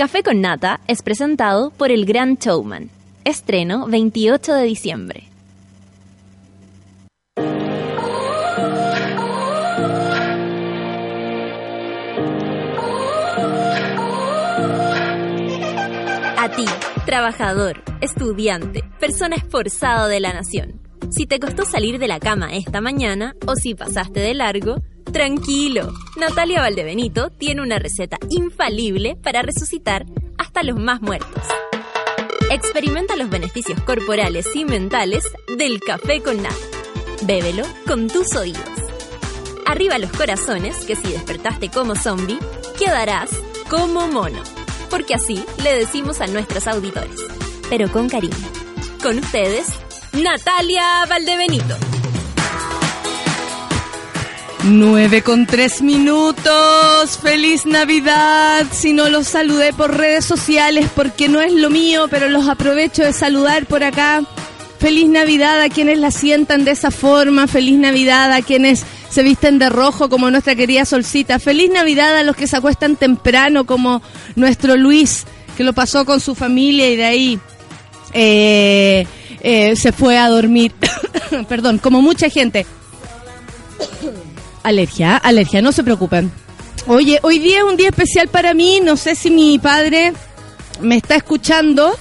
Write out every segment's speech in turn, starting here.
Café con Nata es presentado por El Gran Showman. Estreno 28 de diciembre. A ti, trabajador, estudiante, persona esforzado de la nación. Si te costó salir de la cama esta mañana o si pasaste de largo, tranquilo. Natalia Valdebenito tiene una receta infalible para resucitar hasta los más muertos. Experimenta los beneficios corporales y mentales del café con nata. Bébelo con tus oídos. Arriba los corazones, que si despertaste como zombie, quedarás como mono porque así le decimos a nuestros auditores, pero con cariño. Con ustedes, Natalia Valdebenito. 9 con 3 minutos. Feliz Navidad. Si no los saludé por redes sociales porque no es lo mío, pero los aprovecho de saludar por acá. Feliz Navidad a quienes la sientan de esa forma. Feliz Navidad a quienes se visten de rojo como nuestra querida Solcita. Feliz Navidad a los que se acuestan temprano como nuestro Luis, que lo pasó con su familia y de ahí eh, eh, se fue a dormir. Perdón, como mucha gente. Alergia, alergia, no se preocupen. Oye, hoy día es un día especial para mí, no sé si mi padre me está escuchando.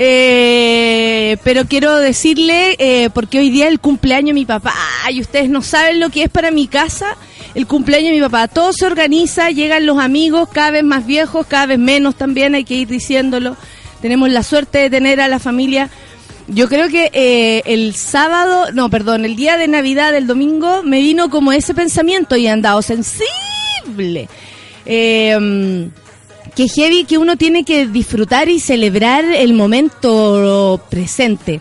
Eh, pero quiero decirle, eh, porque hoy día es el cumpleaños de mi papá, y ustedes no saben lo que es para mi casa el cumpleaños de mi papá. Todo se organiza, llegan los amigos, cada vez más viejos, cada vez menos también, hay que ir diciéndolo. Tenemos la suerte de tener a la familia. Yo creo que eh, el sábado, no, perdón, el día de Navidad, el domingo, me vino como ese pensamiento y andado sensible. Eh, que heavy que uno tiene que disfrutar y celebrar el momento presente.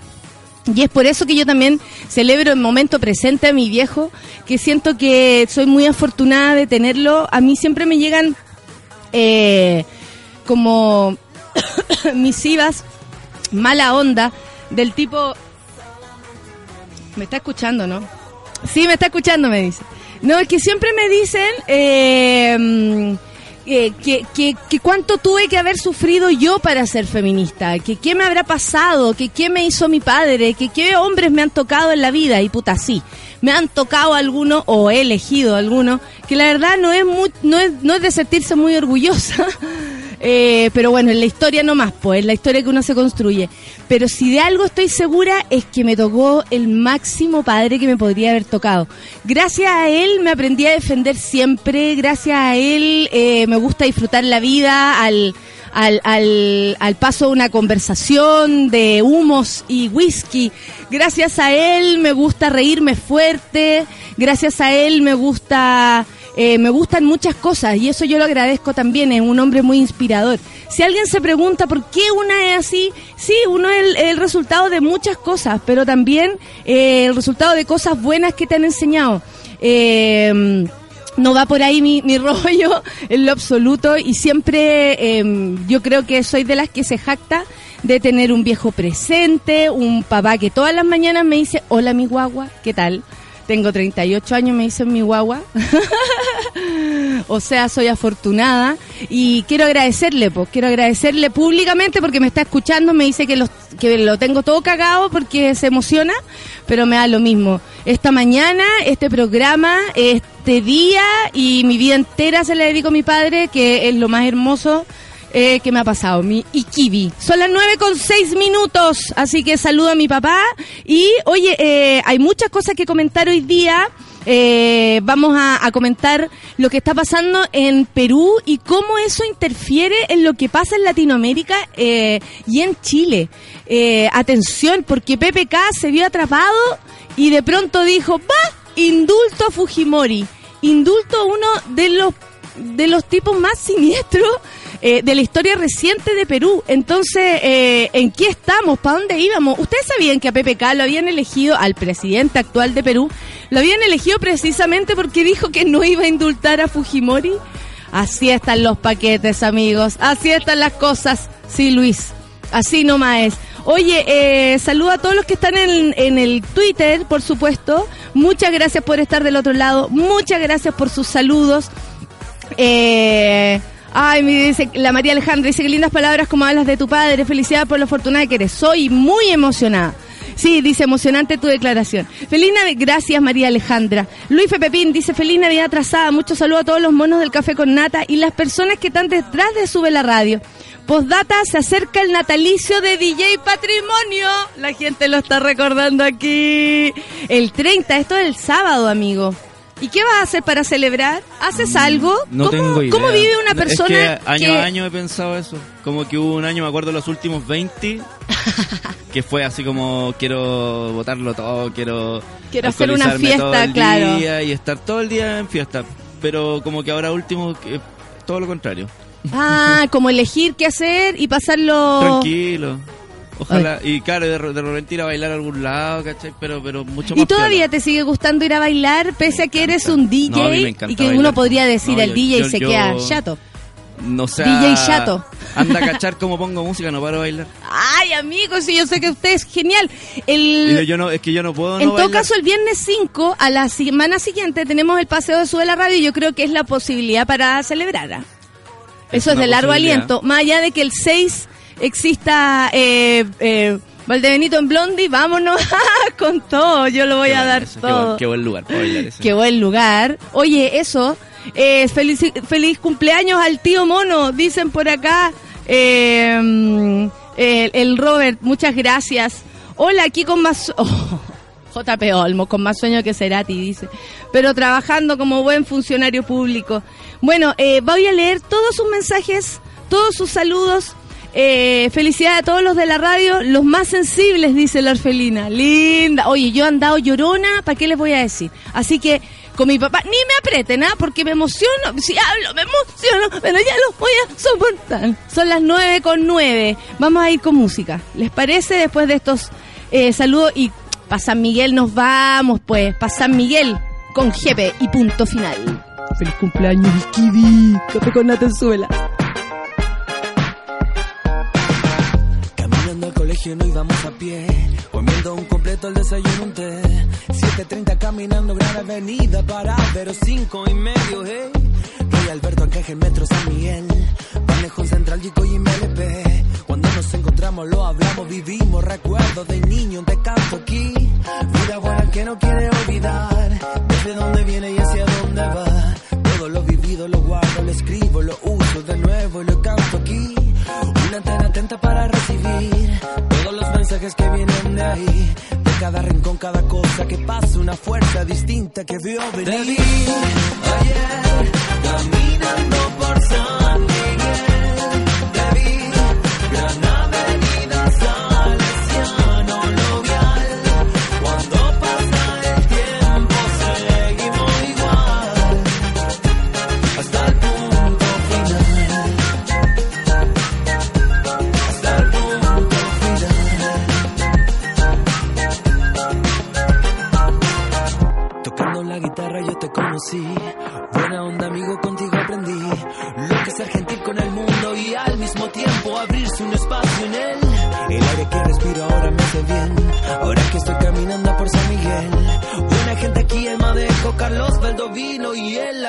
Y es por eso que yo también celebro el momento presente a mi viejo, que siento que soy muy afortunada de tenerlo. A mí siempre me llegan eh, como misivas, mala onda, del tipo... Me está escuchando, ¿no? Sí, me está escuchando, me dice. No, es que siempre me dicen... Eh, eh, que, que, que, cuánto tuve que haber sufrido yo para ser feminista, que qué me habrá pasado, que qué me hizo mi padre, que qué hombres me han tocado en la vida, y puta, sí, me han tocado algunos o he elegido algunos, que la verdad no es, muy, no es, no es de sentirse muy orgullosa, eh, pero bueno, en la historia no más, pues, en la historia que uno se construye. Pero si de algo estoy segura es que me tocó el máximo padre que me podría haber tocado. Gracias a él me aprendí a defender siempre, gracias a él eh, me gusta disfrutar la vida al, al, al, al paso de una conversación de humos y whisky. Gracias a él me gusta reírme fuerte, gracias a él me gusta... Eh, me gustan muchas cosas y eso yo lo agradezco también, es un hombre muy inspirador. Si alguien se pregunta por qué una es así, sí, uno es el, resultado de muchas cosas, pero también eh, el resultado de cosas buenas que te han enseñado. Eh, no va por ahí mi, rollo en lo absoluto y siempre eh, yo creo que soy de las que se jacta de tener un viejo presente, un papá que todas las mañanas me dice, hola mi guagua, ¿qué tal? Tengo 38 años, me dicen mi guagua. o sea, soy afortunada. Y quiero agradecerle, pues, quiero agradecerle públicamente porque me está escuchando, me dice que, los, que lo tengo todo cagado porque se emociona, pero me da lo mismo. Esta mañana, este programa, este día y mi vida entera se la dedico a mi padre, que es lo más hermoso eh, que me ha pasado, mi Ikibi. Son las nueve con seis minutos, así que saludo a mi papá. Y oye, eh, hay muchas cosas que comentar hoy día. Eh, vamos a, a, comentar lo que está pasando en Perú y cómo eso interfiere en lo que pasa en Latinoamérica eh, y en Chile. Eh, atención, porque PPK se vio atrapado y de pronto dijo, va, indulto a Fujimori. Indulto a uno de los, de los tipos más siniestros eh, de la historia reciente de Perú. Entonces, eh, ¿en qué estamos? ¿Para dónde íbamos? Ustedes sabían que a PPK lo habían elegido, al presidente actual de Perú, lo habían elegido precisamente porque dijo que no iba a indultar a Fujimori. Así están los paquetes, amigos. Así están las cosas. Sí, Luis. Así nomás es. Oye, eh, saludo a todos los que están en, en, el Twitter, por supuesto. Muchas gracias por estar del otro lado. Muchas gracias por sus saludos. Eh, Ay, me dice la María Alejandra, dice que lindas palabras como hablas de tu padre, felicidad por lo afortunada que eres. Soy muy emocionada. Sí, dice emocionante tu declaración. Feliz Navidad, gracias María Alejandra. Luis Pepín dice feliz Navidad atrasada. Muchos saludos a todos los monos del café con nata y las personas que están detrás de Sube la Radio. Postdata, se acerca el natalicio de DJ Patrimonio. La gente lo está recordando aquí. El 30, esto es el sábado, amigo. ¿Y qué vas a hacer para celebrar? ¿Haces mm, algo? No ¿Cómo, tengo idea. ¿Cómo vive una persona? Es que año a año he pensado eso. Como que hubo un año, me acuerdo los últimos 20, que fue así como quiero votarlo todo, quiero. Quiero hacer una fiesta, claro. y estar todo el día en fiesta. Pero como que ahora último, todo lo contrario. Ah, como elegir qué hacer y pasarlo. Tranquilo. Ojalá, y claro, de, repente ir a bailar a algún lado, ¿cachai? Pero, pero mucho más. ¿Y todavía te sigue gustando ir a bailar, pese a que eres un DJ? y que uno podría decir, el DJ se queda chato. No sé. DJ chato. Anda a cachar cómo pongo música, no paro de bailar. Ay, amigos, sí, yo sé que usted es genial. El... Yo no, es que yo no puedo. En todo caso, el viernes 5, a la semana siguiente, tenemos el paseo de Sube la Radio y yo creo que es la posibilidad para celebrar. Eso es de largo aliento. Más allá de que el 6 exista eh, eh, Valdebenito en Blondie, vámonos con todo. Yo lo voy a dar todo. Qué buen, lugar Qué buen lugar. Oye, eso. Eh, feliz, feliz cumpleaños al tío mono, dicen por acá. Eh, el, Robert, muchas gracias. Hola, aquí con más... JP Olmo, con más sueño que Cerati, dice. Pero trabajando como buen funcionario público. Bueno, eh, voy a leer todos sus mensajes, todos sus saludos. Eh, felicidades a todos los de la radio, los más sensibles, dice la orfelina. Linda. Oye, yo he andado llorona, ¿para qué les voy a decir? Así que con mi papá, ni me aprieten, ¿ah? Porque me emociono, si hablo me emociono, pero ya lo voy a soportar. Son las nueve con nueve. Vamos a ir con música. ¿Les parece? Después de estos eh, saludos y para San Miguel nos vamos, pues. Para San Miguel con Jepe y punto final. Feliz cumpleaños, Kidi. Café con Natenzuela. Colegio no íbamos a pie. Comiendo un completo el desayuno un té. 7.30 caminando gran avenida para pero cinco y medio, hey. Rey Alberto, Ancaje, Metro, San Miguel. Manejo Central, Chico y MLP. Cuando nos encontramos lo hablamos, vivimos recuerdos de niño, te canto aquí. Vida buena que no quiere que pasa, una fuerza distinta que vio venir. ayer, caminando por San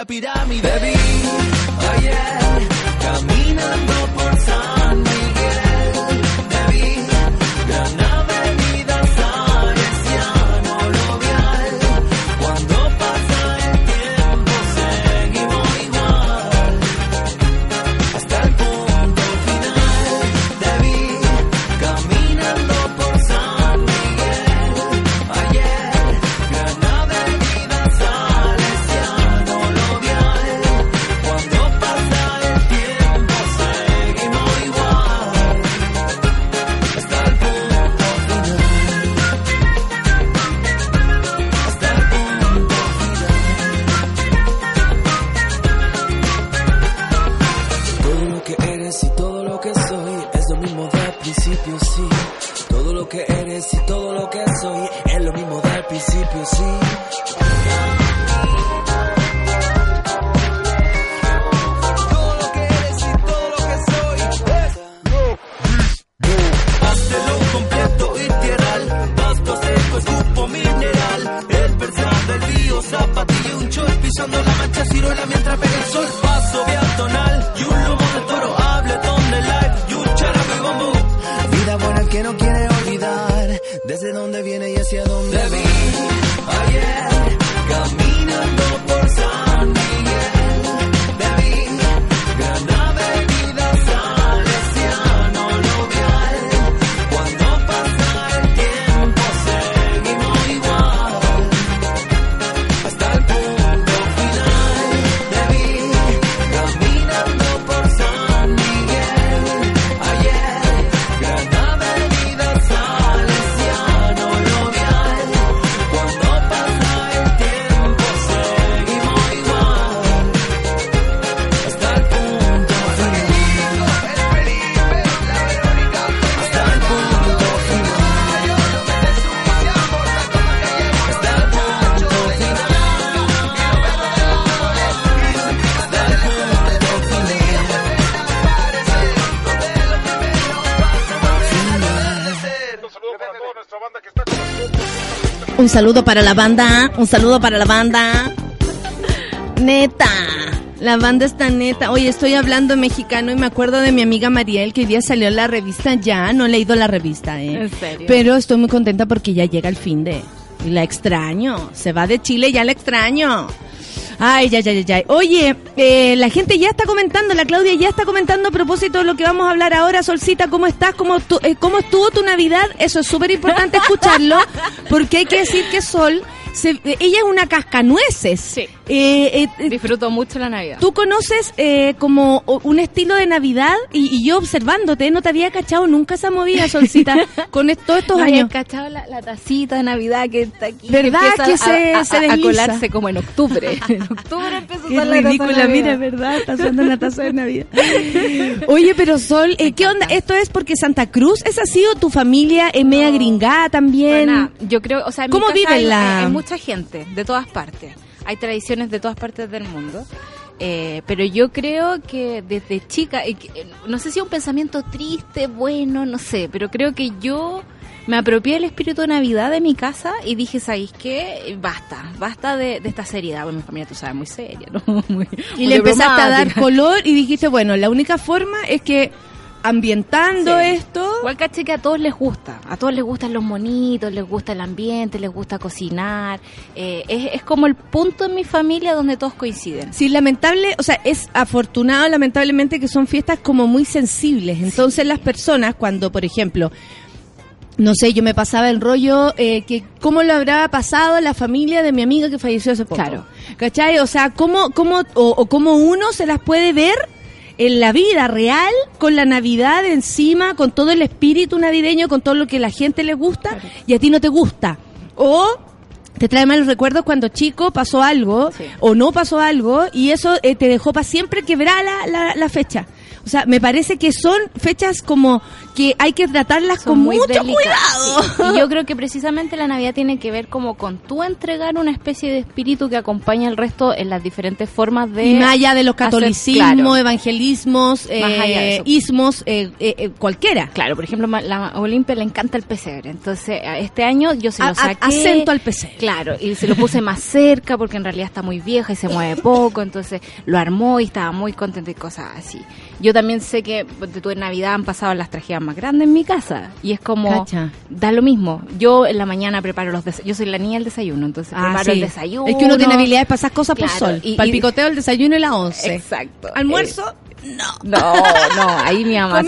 pirámide Un saludo para la banda, un saludo para la banda. Neta. La banda está neta. Oye, estoy hablando mexicano y me acuerdo de mi amiga Mariel que hoy día salió la revista ya. No he leído la revista, ¿eh? ¿En serio? Pero estoy muy contenta porque ya llega el fin de. Y la extraño. Se va de Chile, ya la extraño. Ay, ya, ya, ya, ya. Oye, eh, la gente ya está comentando, la Claudia ya está comentando a propósito de lo que vamos a hablar ahora. Solcita, ¿cómo estás? ¿Cómo, tu- eh, cómo estuvo tu Navidad? Eso es súper importante escucharlo, porque hay que decir que Sol, se- ella es una cascanueces. Sí. Eh, eh, eh, Disfruto mucho la Navidad. Tú conoces eh, como un estilo de Navidad y, y yo observándote, no te había cachado nunca esa movida, Solcita, con todos estos ¿No había años. cachado la, la tacita de Navidad que está aquí? ¿Verdad que se- a, a- se a colarse como en octubre. en octubre empieza a Qué usar la taza de ridícula, mira, ¿verdad? Está usando una taza de Navidad. Oye, pero Sol, eh, ¿qué onda? ¿Esto es porque Santa Cruz es así o tu familia es media gringada también? Nada. Yo creo, o sea, en ¿Cómo viven hay, la- hay mucha gente de todas partes. Hay tradiciones de todas partes del mundo. Eh, pero yo creo que desde chica, eh, no sé si es un pensamiento triste, bueno, no sé, pero creo que yo me apropié del espíritu de Navidad de mi casa y dije, ¿sabéis qué? Basta, basta de, de esta seriedad. Bueno, mi familia, tú sabes, muy seria, ¿no? Muy- Y muy le empezaste a dar color y dijiste, bueno, la única forma es que ambientando Sí. esto... Igual caché que a todos les gusta, a todos les gustan los monitos, les gusta el ambiente, les gusta cocinar. Eh, es, es como el punto en mi familia donde todos coinciden. Sí, lamentable, o sea, es afortunado lamentablemente que son fiestas como muy sensibles. Entonces las personas cuando, por ejemplo, no sé, yo me pasaba el rollo eh, que cómo lo habrá pasado la familia de mi amiga que falleció hace poco. Claro. ¿Cachai? O sea, cómo, cómo, o, o cómo uno se las puede ver en la vida real, con la Navidad encima, con todo el espíritu navideño, con todo lo que la gente le gusta, y a ti no te gusta. O te trae malos recuerdos cuando chico pasó algo Sí. o no pasó algo y eso eh, te dejó para siempre quebrar la, la, la fecha. O sea, me parece que son fechas como que hay que tratarlas Son con muy mucho delicadas, cuidado. sí. Y yo creo que precisamente la Navidad tiene que ver como con tú entregar una especie de espíritu que acompaña al resto en las diferentes formas de... Y más allá de los catolicismos, claro. evangelismos, de eh, ismos, eh, eh, cualquiera. Claro, por ejemplo, la Olimpia le encanta el pesebre. Entonces, este año yo se lo a- saqué. acento al pesebre. Claro, y se lo puse más cerca porque en realidad está muy vieja y se mueve poco. Entonces, lo armó y estaba muy contenta y cosas así. Yo también sé que ponte tú en Navidad han pasado las tragedias más grandes en mi casa. Y es como, Cacha. da lo mismo. Yo en la mañana preparo los desayunos. Yo soy la niña del desayuno, entonces Ah, preparo sí. el desayuno. Es que uno tiene habilidades para esas cosas por Claro, sol. y- para el picoteo, el desayuno y la once. Exacto. Almuerzo, No, no, ahí mi mamá.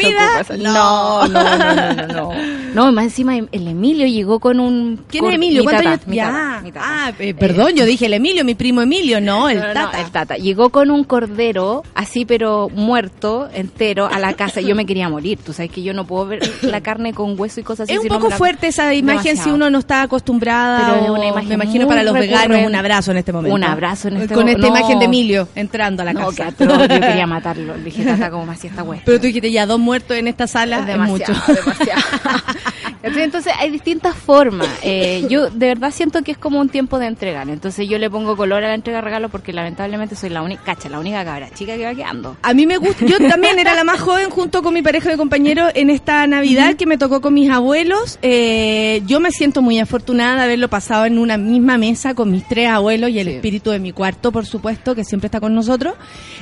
No, no, no, no, no, no. No, más encima el Emilio llegó con un... ¿Quién es Emilio? mi ¿Cuántos tata, años? mi ya. tata, mi tata. Ah, eh, perdón, yo dije el Emilio, mi primo Emilio. No, el No, no, no, tata. el tata. Llegó con un cordero, así pero muerto, entero, a la casa. Yo me quería morir. Tú sabes que yo no puedo ver la carne con hueso y cosas así. Es un no poco la- fuerte esa imagen si uno no está acostumbrada. Pero es o- una imagen me imagino para los veganos un abrazo en este momento. Un abrazo en este Con esta momento. imagen de No. Emilio entrando a la No, casa. atroz, yo quería matarlo. Tata, como me hacía esta hueá. Pero tú dijiste ya dos muertos en esta sala Es es, demasiado, mucho. demasiado. Entonces, entonces, hay distintas formas. Eh, yo de verdad siento que es como un tiempo de entregar. Entonces yo le pongo color a la entrega de regalo porque lamentablemente soy la única, cacha, la única cabra chica que va quedando. A mí me gusta, yo también era la más joven junto con mi pareja de compañeros en esta Navidad que me tocó con mis abuelos. Eh, yo me siento muy afortunada de haberlo pasado en una misma mesa con mis tres abuelos y el Sí. espíritu de mi cuarto, por supuesto, que siempre está con nosotros.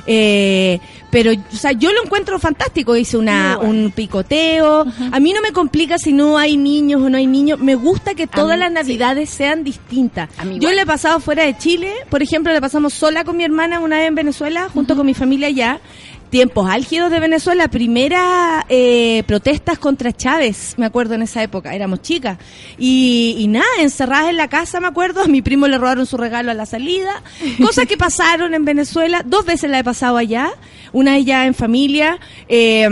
Eh, pero, o sea, yo lo encuentro fantástico. Hice una, bueno. un picoteo. A mí no me complica si no hay niños o no hay niños. Me gusta que todas mí, las sí. navidades sean distintas. Yo igual. le he pasado fuera de Chile, por ejemplo, le pasamos sola con mi hermana una vez en Venezuela, junto con mi familia allá. Tiempos álgidos de Venezuela, primera eh, protestas contra Chávez, me acuerdo en esa época, éramos chicas. Y, y nada, encerradas en la casa, me acuerdo, a mi primo le robaron su regalo a la salida. Cosas que pasaron en Venezuela, dos veces la he pasado allá, una ya en familia, eh,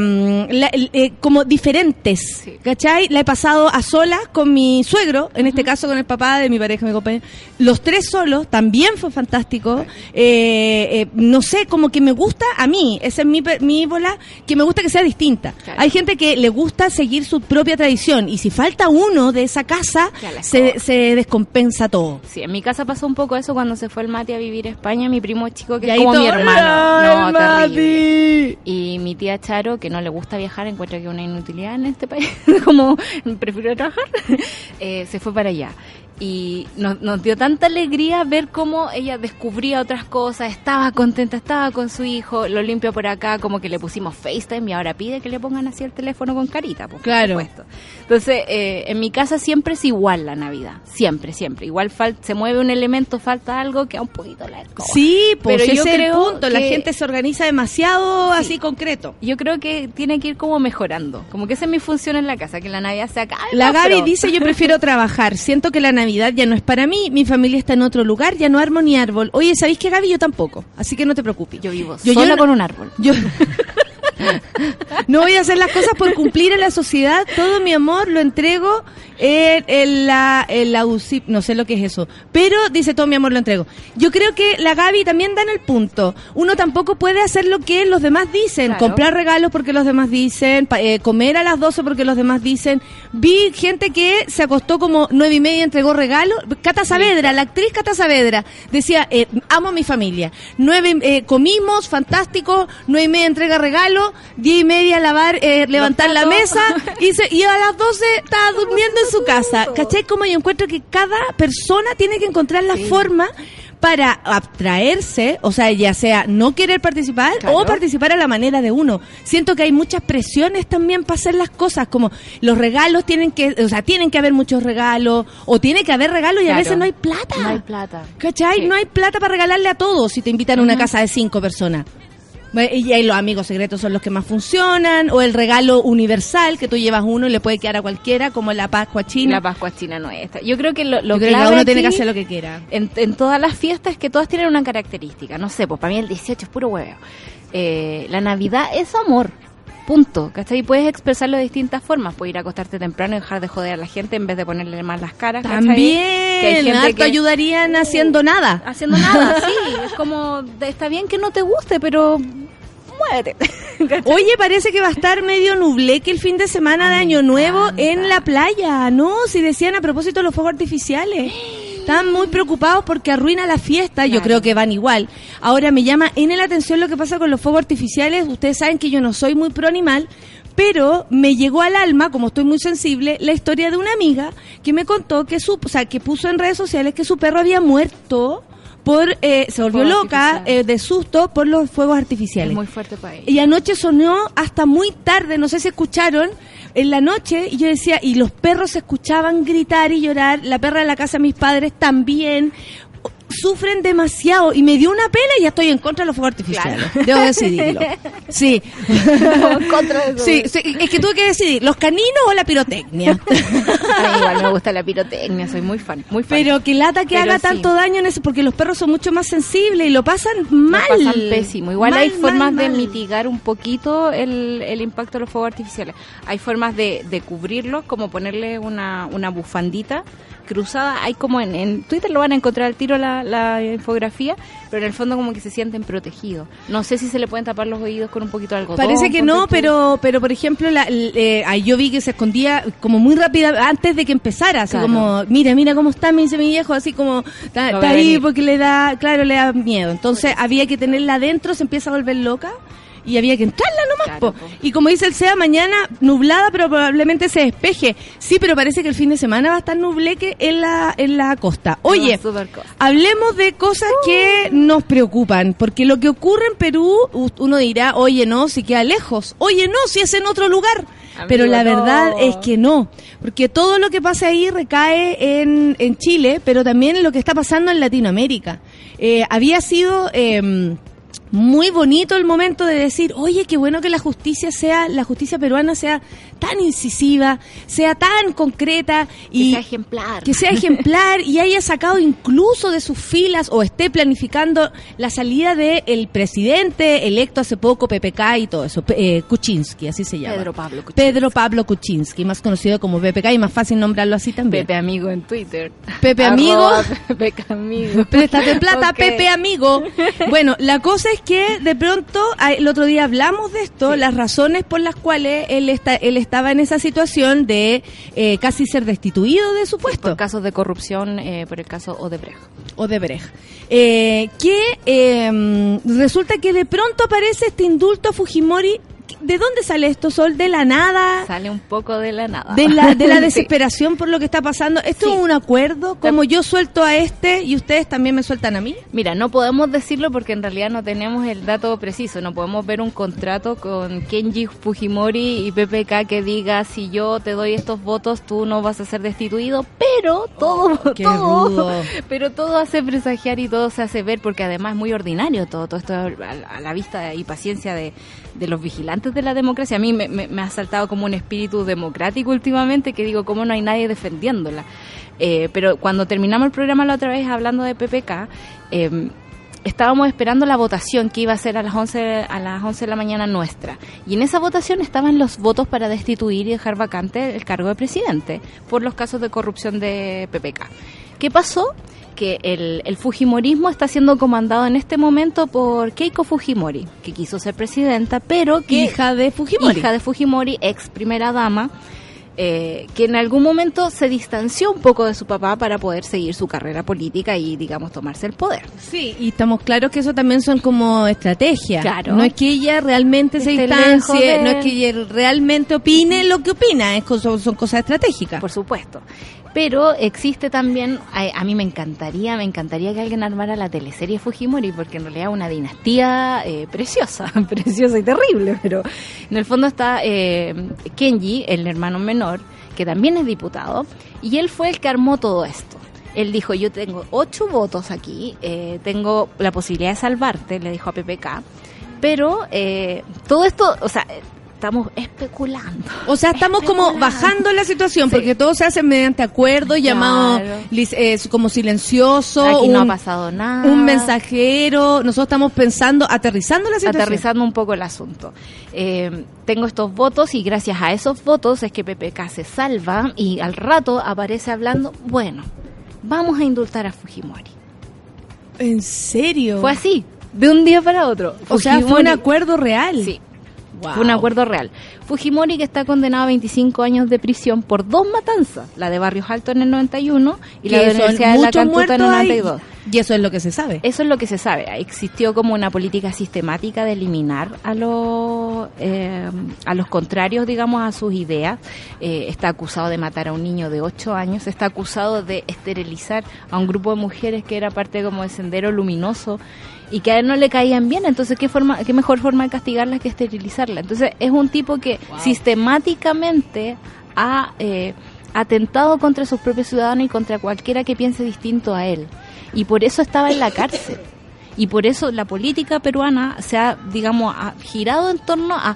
la- eh, como diferentes. ¿cachai? La he pasado a solas con mi suegro, en este caso con el papá de mi pareja, mi compañero. Los tres solos, también fue fantástico. Eh, no sé, como que me gusta a mí, esa es mi, mi bola, que me gusta que sea distinta. Claro. Hay gente que le gusta seguir su propia tradición y si falta uno de esa casa, se, se descompensa todo. Sí, en mi casa pasó un poco eso cuando se fue el Mati a vivir a España, mi primo chico que Y es como mi hermano. ¡Ay, No, terrible. Y mi tía Charo, que no le gusta viajar, encuentra que es una inutilidad en este país, como prefiero trabajar, eh, se fue para allá. Y nos, nos dio tanta alegría ver cómo ella descubría otras cosas, estaba contenta, estaba con su hijo, lo limpio por acá, como que le pusimos FaceTime y ahora pide que le pongan así el teléfono con carita, pues, por Claro. supuesto. Entonces, eh, en mi casa siempre es igual la Navidad, siempre, siempre. Igual fal- se mueve un elemento, falta algo, queda un poquito la escoba. Sí, pues Pero ese yo es el punto. La que- gente se organiza demasiado Sí. así concreto. Yo creo que tiene que ir como mejorando, como que esa es mi función en la casa, que la Navidad se acabe. La Gaby dice, yo prefiero trabajar. Siento que la Navidad ya no es para mí. Mi familia está en otro lugar. Ya no armo ni árbol. Oye, ¿sabéis que Gaby? Yo tampoco. Así que no te preocupes. Yo vivo Yo- yo no- con un árbol. Yo no voy a hacer las cosas por cumplir en la sociedad. Todo mi amor lo entrego en, en la, en la UCI. No sé lo que es eso. Pero dice todo mi amor lo entrego. Yo creo que la Gaby también da en el punto. Uno tampoco puede hacer lo que los demás dicen. Claro. Comprar regalos porque los demás dicen. pa- eh, comer a las 12 porque los demás dicen. Vi gente que se acostó como nueve y media y entregó regalos. Cata Saavedra, la actriz Cata Saavedra, decía, eh, amo a mi familia. Nueve, eh, comimos, fantástico, nueve y media entrega regalo, diez y media lavar, eh, levantar la mesa y, se- y a las 12 estaba durmiendo en su casa. ¿Cachai? Como yo encuentro que cada persona tiene que encontrar la forma para abstraerse, o sea, ya sea no querer participar Claro. o participar a la manera de uno. Siento que hay muchas presiones también para hacer las cosas, como los regalos tienen que, o sea, tienen que haber muchos regalos, o tiene que haber regalos y a veces no hay plata. No hay plata. ¿Cachai? Sí. No hay plata para regalarle a todos si te invitan a una casa de cinco personas. Y ahí los amigos secretos son los que más funcionan, o el regalo universal que tú llevas uno y le puede quedar a cualquiera, como la Pascua China. La Pascua China no es esta. Yo creo que lo, lo Yo creo que cada uno tiene que hacer lo que quiera. En, en todas las fiestas es que todas tienen una característica. No sé, pues para mí el 18 es puro huevo. Eh, la Navidad es amor. Punto. ¿Cachai? Y puedes expresarlo de distintas formas. Puedes ir a acostarte temprano y dejar de joder a la gente en vez de ponerle más las caras. ¿cachai? También, Que hay gente que- ayudarían haciendo nada. Haciendo nada, sí. Es como, está bien que no te guste, pero muévete. Oye, parece que va a estar medio nubleque el fin de semana de Año Nuevo en la playa. No, si decían a propósito de los fuegos artificiales. Están muy preocupados porque arruina la fiesta. Yo creo que van igual. Ahora me llama en la atención lo que pasa con los fuegos artificiales. Ustedes saben que yo no soy muy pro animal. Pero me llegó al alma, como estoy muy sensible, la historia de una amiga que me contó que su, o sea, que puso en redes sociales que su perro había muerto por, eh, se volvió Fuego loca eh, de susto por los fuegos artificiales. Es muy fuerte para ella. Y anoche sonó hasta muy tarde, no sé si escucharon, en la noche, y yo decía, y los perros escuchaban gritar y llorar, la perra de la casa de mis padres también, sufren demasiado, y me dio una pena y ya estoy en contra de los fuegos artificiales, debo decidirlo. Sí. contra de sí, sí, es que tuve que decidir, ¿los caninos o la pirotecnia? Igual me gusta la pirotecnia, soy muy fan, muy fan. Pero que lata que Pero haga sí. tanto daño en eso, porque los perros son mucho más sensibles y lo pasan Lo mal. pasan pésimo. Igual Mal, hay formas mal, de mitigar un poquito el, el impacto de los fuegos artificiales. Hay formas de, de cubrirlos, como ponerle una, una bufandita cruzada. Hay como en, en Twitter lo van a encontrar al tiro la, la infografía, pero en el fondo como que se sienten protegidos. No sé si se le pueden tapar los oídos con un poquito de algodón. Parece que no, pero pero por ejemplo, la, eh, ahí yo vi que se escondía como muy rápida antes de que empezara, así Claro. como, mira, mira cómo está, me dice mi viejo, así como, está, está ahí venir. porque le da, claro, le da miedo. Entonces había que tenerla adentro, se empieza a volver loca. Y había que entrarla nomás, Claro, po. po. Y como dice el SEA, mañana nublada, pero probablemente se despeje. Sí, pero parece que el fin de semana va a estar nubleque en la, en la costa. Oye, cosa. Hablemos de cosas que nos preocupan, porque lo que ocurre en Perú, uno dirá, oye, no, si queda lejos, oye, no, si es en otro lugar. Amigo, pero la no. verdad es que no, porque todo lo que pasa ahí recae en, en Chile, pero también lo que está pasando en Latinoamérica. Eh, había sido... em, muy bonito el momento de decir, oye, qué bueno que la justicia sea, la justicia peruana sea tan incisiva, sea tan concreta Que y sea ejemplar. que sea ejemplar y haya sacado incluso de sus filas o esté planificando la salida del presidente electo hace poco, PPK y todo eso, eh, Kuczynski, así se llama. Pedro Pablo Kuczynski. Pedro Pablo Kuczynski, más conocido como PPK y más fácil nombrarlo así también. Pepe Amigo en Twitter. Pepe Amigo. Pepe Amigo. Préstate plata, Ok. Pepe amigo. Bueno, la cosa es que de pronto, el otro día hablamos de esto, las razones por las cuales él, está, él estaba en esa situación de eh, casi ser destituido de su puesto. Por casos de corrupción, eh, por el caso Odebrecht. Odebrecht. Eh, que eh, resulta que de pronto aparece este indulto a Fujimori ¿De dónde sale esto, Sol? ¿De la nada? Sale un poco de la nada. De la, de la Sí. desesperación por lo que está pasando. ¿Esto Sí. es un acuerdo? Como yo suelto a este y ustedes también me sueltan a mí. Mira, no podemos decirlo porque en realidad no tenemos el dato preciso. No podemos ver un contrato con Kenji Fujimori y PPK que diga si yo te doy estos votos tú no vas a ser destituido. Pero todo, qué todo, rudo. pero todo hace presagiar y todo se hace ver porque además es muy ordinario todo, todo esto a, a la vista y paciencia de, de los vigilantes de la democracia. A mí me, ha saltado como un espíritu democrático últimamente que digo, ¿cómo no hay nadie defendiéndola? Eh, pero cuando terminamos el programa la otra vez hablando de PPK, eh, estábamos esperando la votación que iba a ser a las 11 a las 11 de la mañana nuestra. Y en esa votación estaban los votos para destituir y dejar vacante el cargo de presidente por los casos de corrupción de PPK. ¿Qué pasó? Que el, el Fujimorismo está siendo comandado en este momento por Keiko Fujimori, que quiso ser presidenta, pero que Hija de Fujimori. hija de Fujimori, ex primera dama, eh, que en algún momento se distanció un poco de su papá para poder seguir su carrera política y, digamos, tomarse el poder. Sí, y estamos claros que eso también son como estrategias. Claro. No es que ella realmente se distancie, no es que ella realmente opine lo que opina, es son cosas estratégicas. Por supuesto. Pero existe también, a, mí me encantaría, me encantaría que alguien armara la teleserie Fujimori, porque en realidad es una dinastía eh, preciosa, preciosa y terrible, pero en el fondo está eh, Kenji, el hermano menor, que también es diputado, y él fue el que armó todo esto. Él dijo, yo tengo ocho votos aquí, eh, tengo la posibilidad de salvarte, le dijo a PPK, pero todo esto, o sea, estamos especulando. O sea, estamos como bajando la situación, Sí. porque todo se hace mediante acuerdo, llamado Claro. eh, como silencioso, Aquí no ha un, pasado nada. un mensajero. Nosotros estamos pensando, aterrizando la situación. aterrizando un poco el asunto. Eh, tengo estos votos y gracias a esos votos es que PPK se salva y al rato aparece hablando, bueno, vamos a indultar a Fujimori. ¿En serio? Fue así, de un día para otro. O sea, fue un acuerdo real. Sí, Wow. fue un acuerdo real. Fujimori que está condenado a 25 años de prisión por dos matanzas, la de Barrios Altos en el 91 y la de la Universidad de la Cantuta en el muertos ahí. 92. Y eso es lo que se sabe. Eso es lo que se sabe. Existió como una política sistemática de eliminar a los eh, a los contrarios, digamos, a sus ideas. Eh, está acusado de matar a un niño de 8 años. Está acusado de esterilizar a un grupo de mujeres que era parte como de Sendero Luminoso y que a él no le caían bien. Entonces, ¿qué, forma, qué mejor forma de castigarla que esterilizarla? Entonces, es un tipo que sistemáticamente ha... eh, atentado contra sus propios ciudadanos y contra cualquiera que piense distinto a él. Y por eso estaba en la cárcel. Y por eso la política peruana se ha, digamos, ha girado en torno a,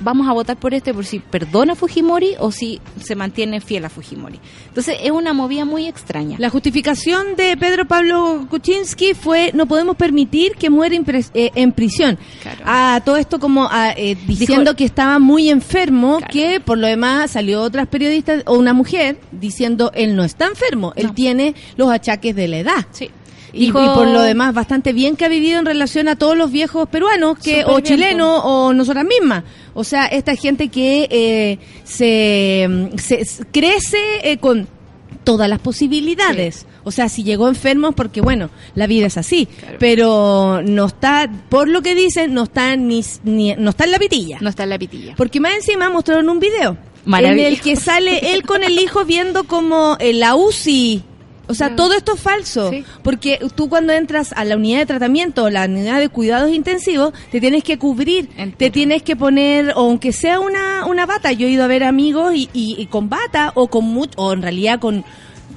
vamos a votar por este por si perdona a Fujimori o si se mantiene fiel a Fujimori. Entonces es una movida muy extraña. La justificación de Pedro Pablo Kuczynski fue no podemos permitir que muera eh, en prisión. Claro. A todo esto como ah, eh, diciendo Dijo- que estaba muy enfermo, Claro. que por lo demás salió otras periodistas o una mujer diciendo él no está enfermo, él No. tiene los achaques de la edad. Sí. Y, Dijo- y por lo demás, bastante bien que ha vivido en relación a todos los viejos peruanos que o chilenos o nosotras mismas. O sea, esta gente que eh, se, mm, se- crece eh, con todas las posibilidades. O sea, si llegó enfermo es porque, bueno, la vida es así. Claro. Pero no está, por lo que dicen, no está ni, ni- no está en la pitilla. No está en la pitilla. Porque más encima mostraron un video en el que sale él con el hijo viendo como eh, la UCI. O sea, todo esto es falso. Sí. Porque tú cuando entras a la unidad de tratamiento o la unidad de cuidados intensivos, te tienes que cubrir, te tienes que poner, o aunque sea una, una bata. Yo he ido a ver amigos y, y- y con bata o con mucho, o en realidad con...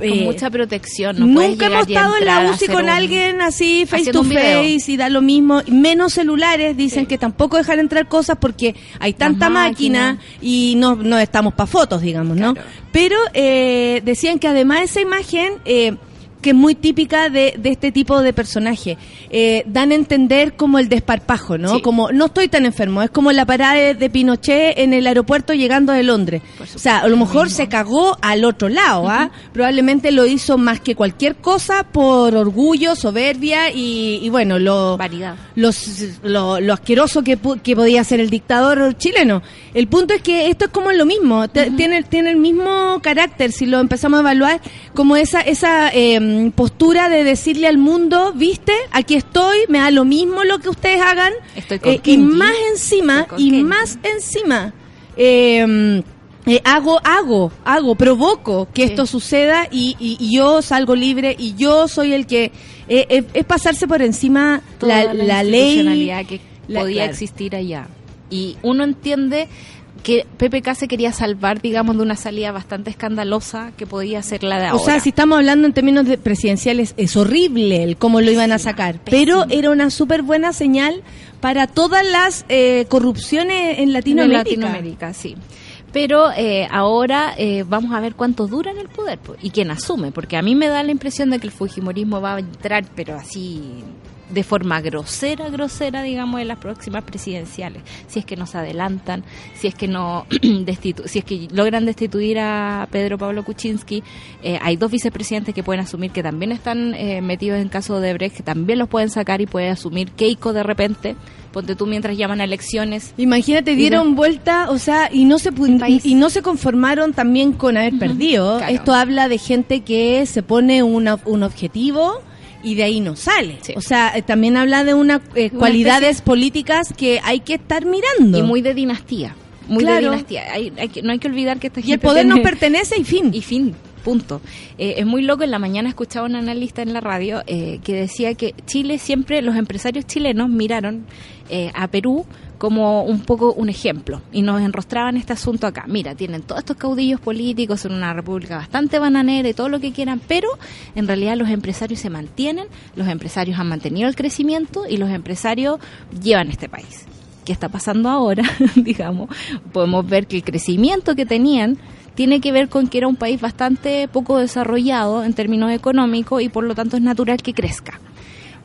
Con eh, mucha protección. No Nunca hemos estado en la UCI con un- alguien así face to face y da lo mismo. Menos celulares, dicen Sí. que tampoco dejar entrar cosas porque hay tanta máquina y no, no estamos para fotos, digamos, ¿no? Claro. Pero eh, decían que además esa imagen... Eh, que es muy típica de, de este tipo de personaje. Eh, dan a entender como el desparpajo, ¿no? Sí. Como no estoy tan enfermo, es como la parada de, de Pinochet en el aeropuerto llegando de Londres. O sea, a lo mejor se cagó al otro lado, ¿ah? Probablemente lo hizo más que cualquier cosa por orgullo, soberbia y, y bueno, lo, los, lo, lo asqueroso que, que podía ser el dictador chileno. El punto es que esto es como lo mismo, te- tiene, tiene el mismo carácter si lo empezamos a evaluar como esa, esa eh, eh, postura de decirle al mundo, viste, aquí estoy, me da lo mismo lo que ustedes hagan, Estoy con eh, y más encima, y Kenji. más encima, eh, eh, hago, hago, hago, provoco que Sí. esto suceda y, y- y yo salgo libre y yo soy el que eh, es pasarse por encima toda la, la, la ley. que la- podía claro. existir allá. Y uno entiende que PPK se quería salvar, digamos, de una salida bastante escandalosa que podía ser la de O ahora. sea, si estamos hablando en términos de presidenciales, es horrible el cómo lo iban a sacar. Pero era una súper buena señal para todas las eh, corrupciones en En Latinoamérica. Latinoamérica, sí. Pero eh, ahora eh, vamos a ver cuánto dura en el poder po, y quién asume, porque a mí me da la impresión de que el Fujimorismo va a entrar, pero así de forma grosera, grosera, digamos, en las próximas presidenciales. Si es que nos adelantan, si es que no destitu si es que logran destituir a Pedro Pablo Kuczynski, eh, hay dos vicepresidentes que pueden asumir que también están eh, metidos en caso de Brecht, que también los pueden sacar y puede asumir Keiko de repente. Ponte tú mientras llaman a elecciones. Imagínate, dieron vuelta, o sea, y no se y no se conformaron también con haber perdido. claro. Esto habla de gente que se pone una- un objetivo y de ahí no sale. Sí. O sea, eh, también habla de una, eh, Una cualidades políticas que hay que estar mirando. Y muy de dinastía. Muy Claro. de dinastía. Hay, hay que, no hay que olvidar que esta Y el poder tiene- nos pertenece y fin. Y fin, punto. Eh, es muy loco, en la mañana escuchaba un analista en la radio eh, que decía que Chile siempre, los empresarios chilenos miraron eh, a Perú como un poco un ejemplo y nos enrostraban este asunto acá. Mira, tienen todos estos caudillos políticos, son una república bastante bananera y todo lo que quieran, pero en realidad los empresarios se mantienen, los empresarios han mantenido el crecimiento y los empresarios llevan este país. ¿Qué está pasando ahora? Digamos, podemos ver que el crecimiento que tenían tiene que ver con que era un país bastante poco desarrollado en términos económicos y por lo tanto es natural que crezca.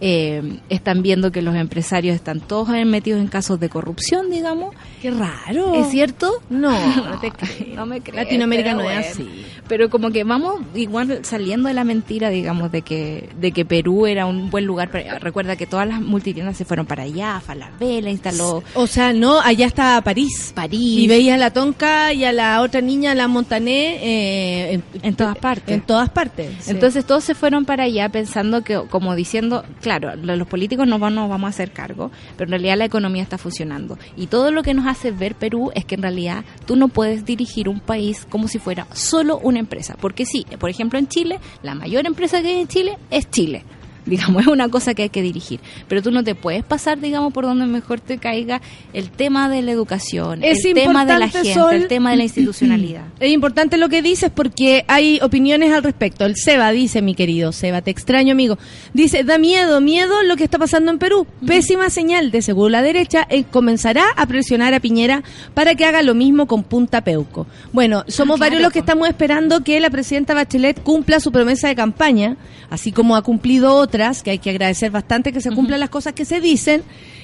Eh, están viendo que los empresarios están todos metidos en casos de corrupción, digamos. Qué raro. ¿Es cierto? No, no te creo, no me creo. Latinoamérica no es así. Pero como que vamos igual saliendo de la mentira, digamos, de que de que Perú era un buen lugar. para- Recuerda que todas las multitiendas se fueron para allá, Falabella instaló O sea, no, allá está París. París. Y veía a la Tonca y a la otra niña, la Montané, eh, en, En todas partes. En todas partes. sí. Entonces todos se fueron para allá pensando que, como diciendo, claro, lo- los políticos no, nos vamos a hacer cargo, pero en realidad la economía está funcionando. Y todo lo que nos hace ver Perú es que en realidad tú no puedes dirigir un país como si fuera solo una empresa. Porque sí, por ejemplo en Chile, la mayor empresa que hay en Chile es Chile. Digamos, es una cosa que hay que dirigir. Pero tú no te puedes pasar, digamos, por donde mejor te caiga el tema de la educación, Es el tema de la gente, Sol, el tema de la institucionalidad. Es importante lo que dices porque hay opiniones al respecto. El Seba dice, mi querido Seba, te extraño amigo. Dice, da miedo, miedo lo que está pasando en Perú. Pésima señal de seguro la derecha eh, comenzará a presionar a Piñera para que haga lo mismo con Punta Peuco. Bueno, somos Ah, claro, varios los que estamos esperando que la presidenta Bachelet cumpla su promesa de campaña, así como ha cumplido otras, que hay que agradecer bastante que se cumplan las cosas que se dicen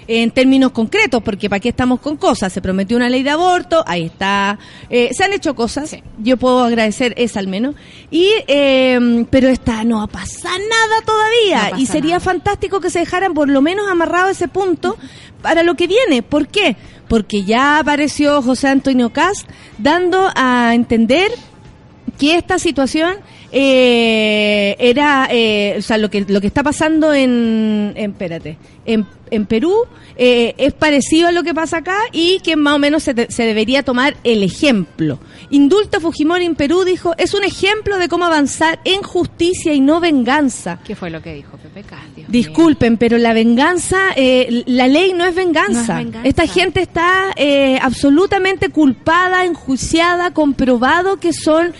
en términos concretos, porque para qué estamos con cosas. Se prometió una ley de aborto, ahí está. Eh, se han hecho cosas, Sí. yo puedo agradecer esa al menos. Y, eh, pero esta no va a pasar nada todavía. No y sería nada. fantástico que se dejaran por lo menos amarrado ese punto para lo que viene. ¿Por qué? Porque ya apareció José Antonio Cast dando a entender que esta situación eh, era, eh, o sea, lo que lo que está pasando en, en espérate, en, en Perú eh, es parecido a lo que pasa acá y que más o menos se, te- se debería tomar el ejemplo. Indulto Fujimori en Perú dijo es un ejemplo de cómo avanzar en justicia y no venganza. ¿Qué fue lo que dijo Pepe Castillo? Disculpen, pero la venganza, eh, la ley no es venganza. No es venganza. Esta gente está eh, absolutamente culpada, enjuiciada, comprobado que son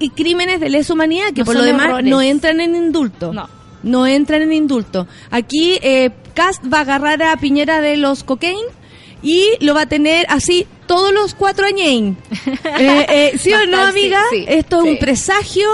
c- crímenes de lesa humanidad, que No por lo demás errores. no entran en indulto. No. No entran en indulto. Aquí eh, Cast va a agarrar a Piñera de los cocaine y lo va a tener así todos los cuatro años. Eh, eh, ¿Sí o no, sí, amiga? sí, Esto es sí. un presagio.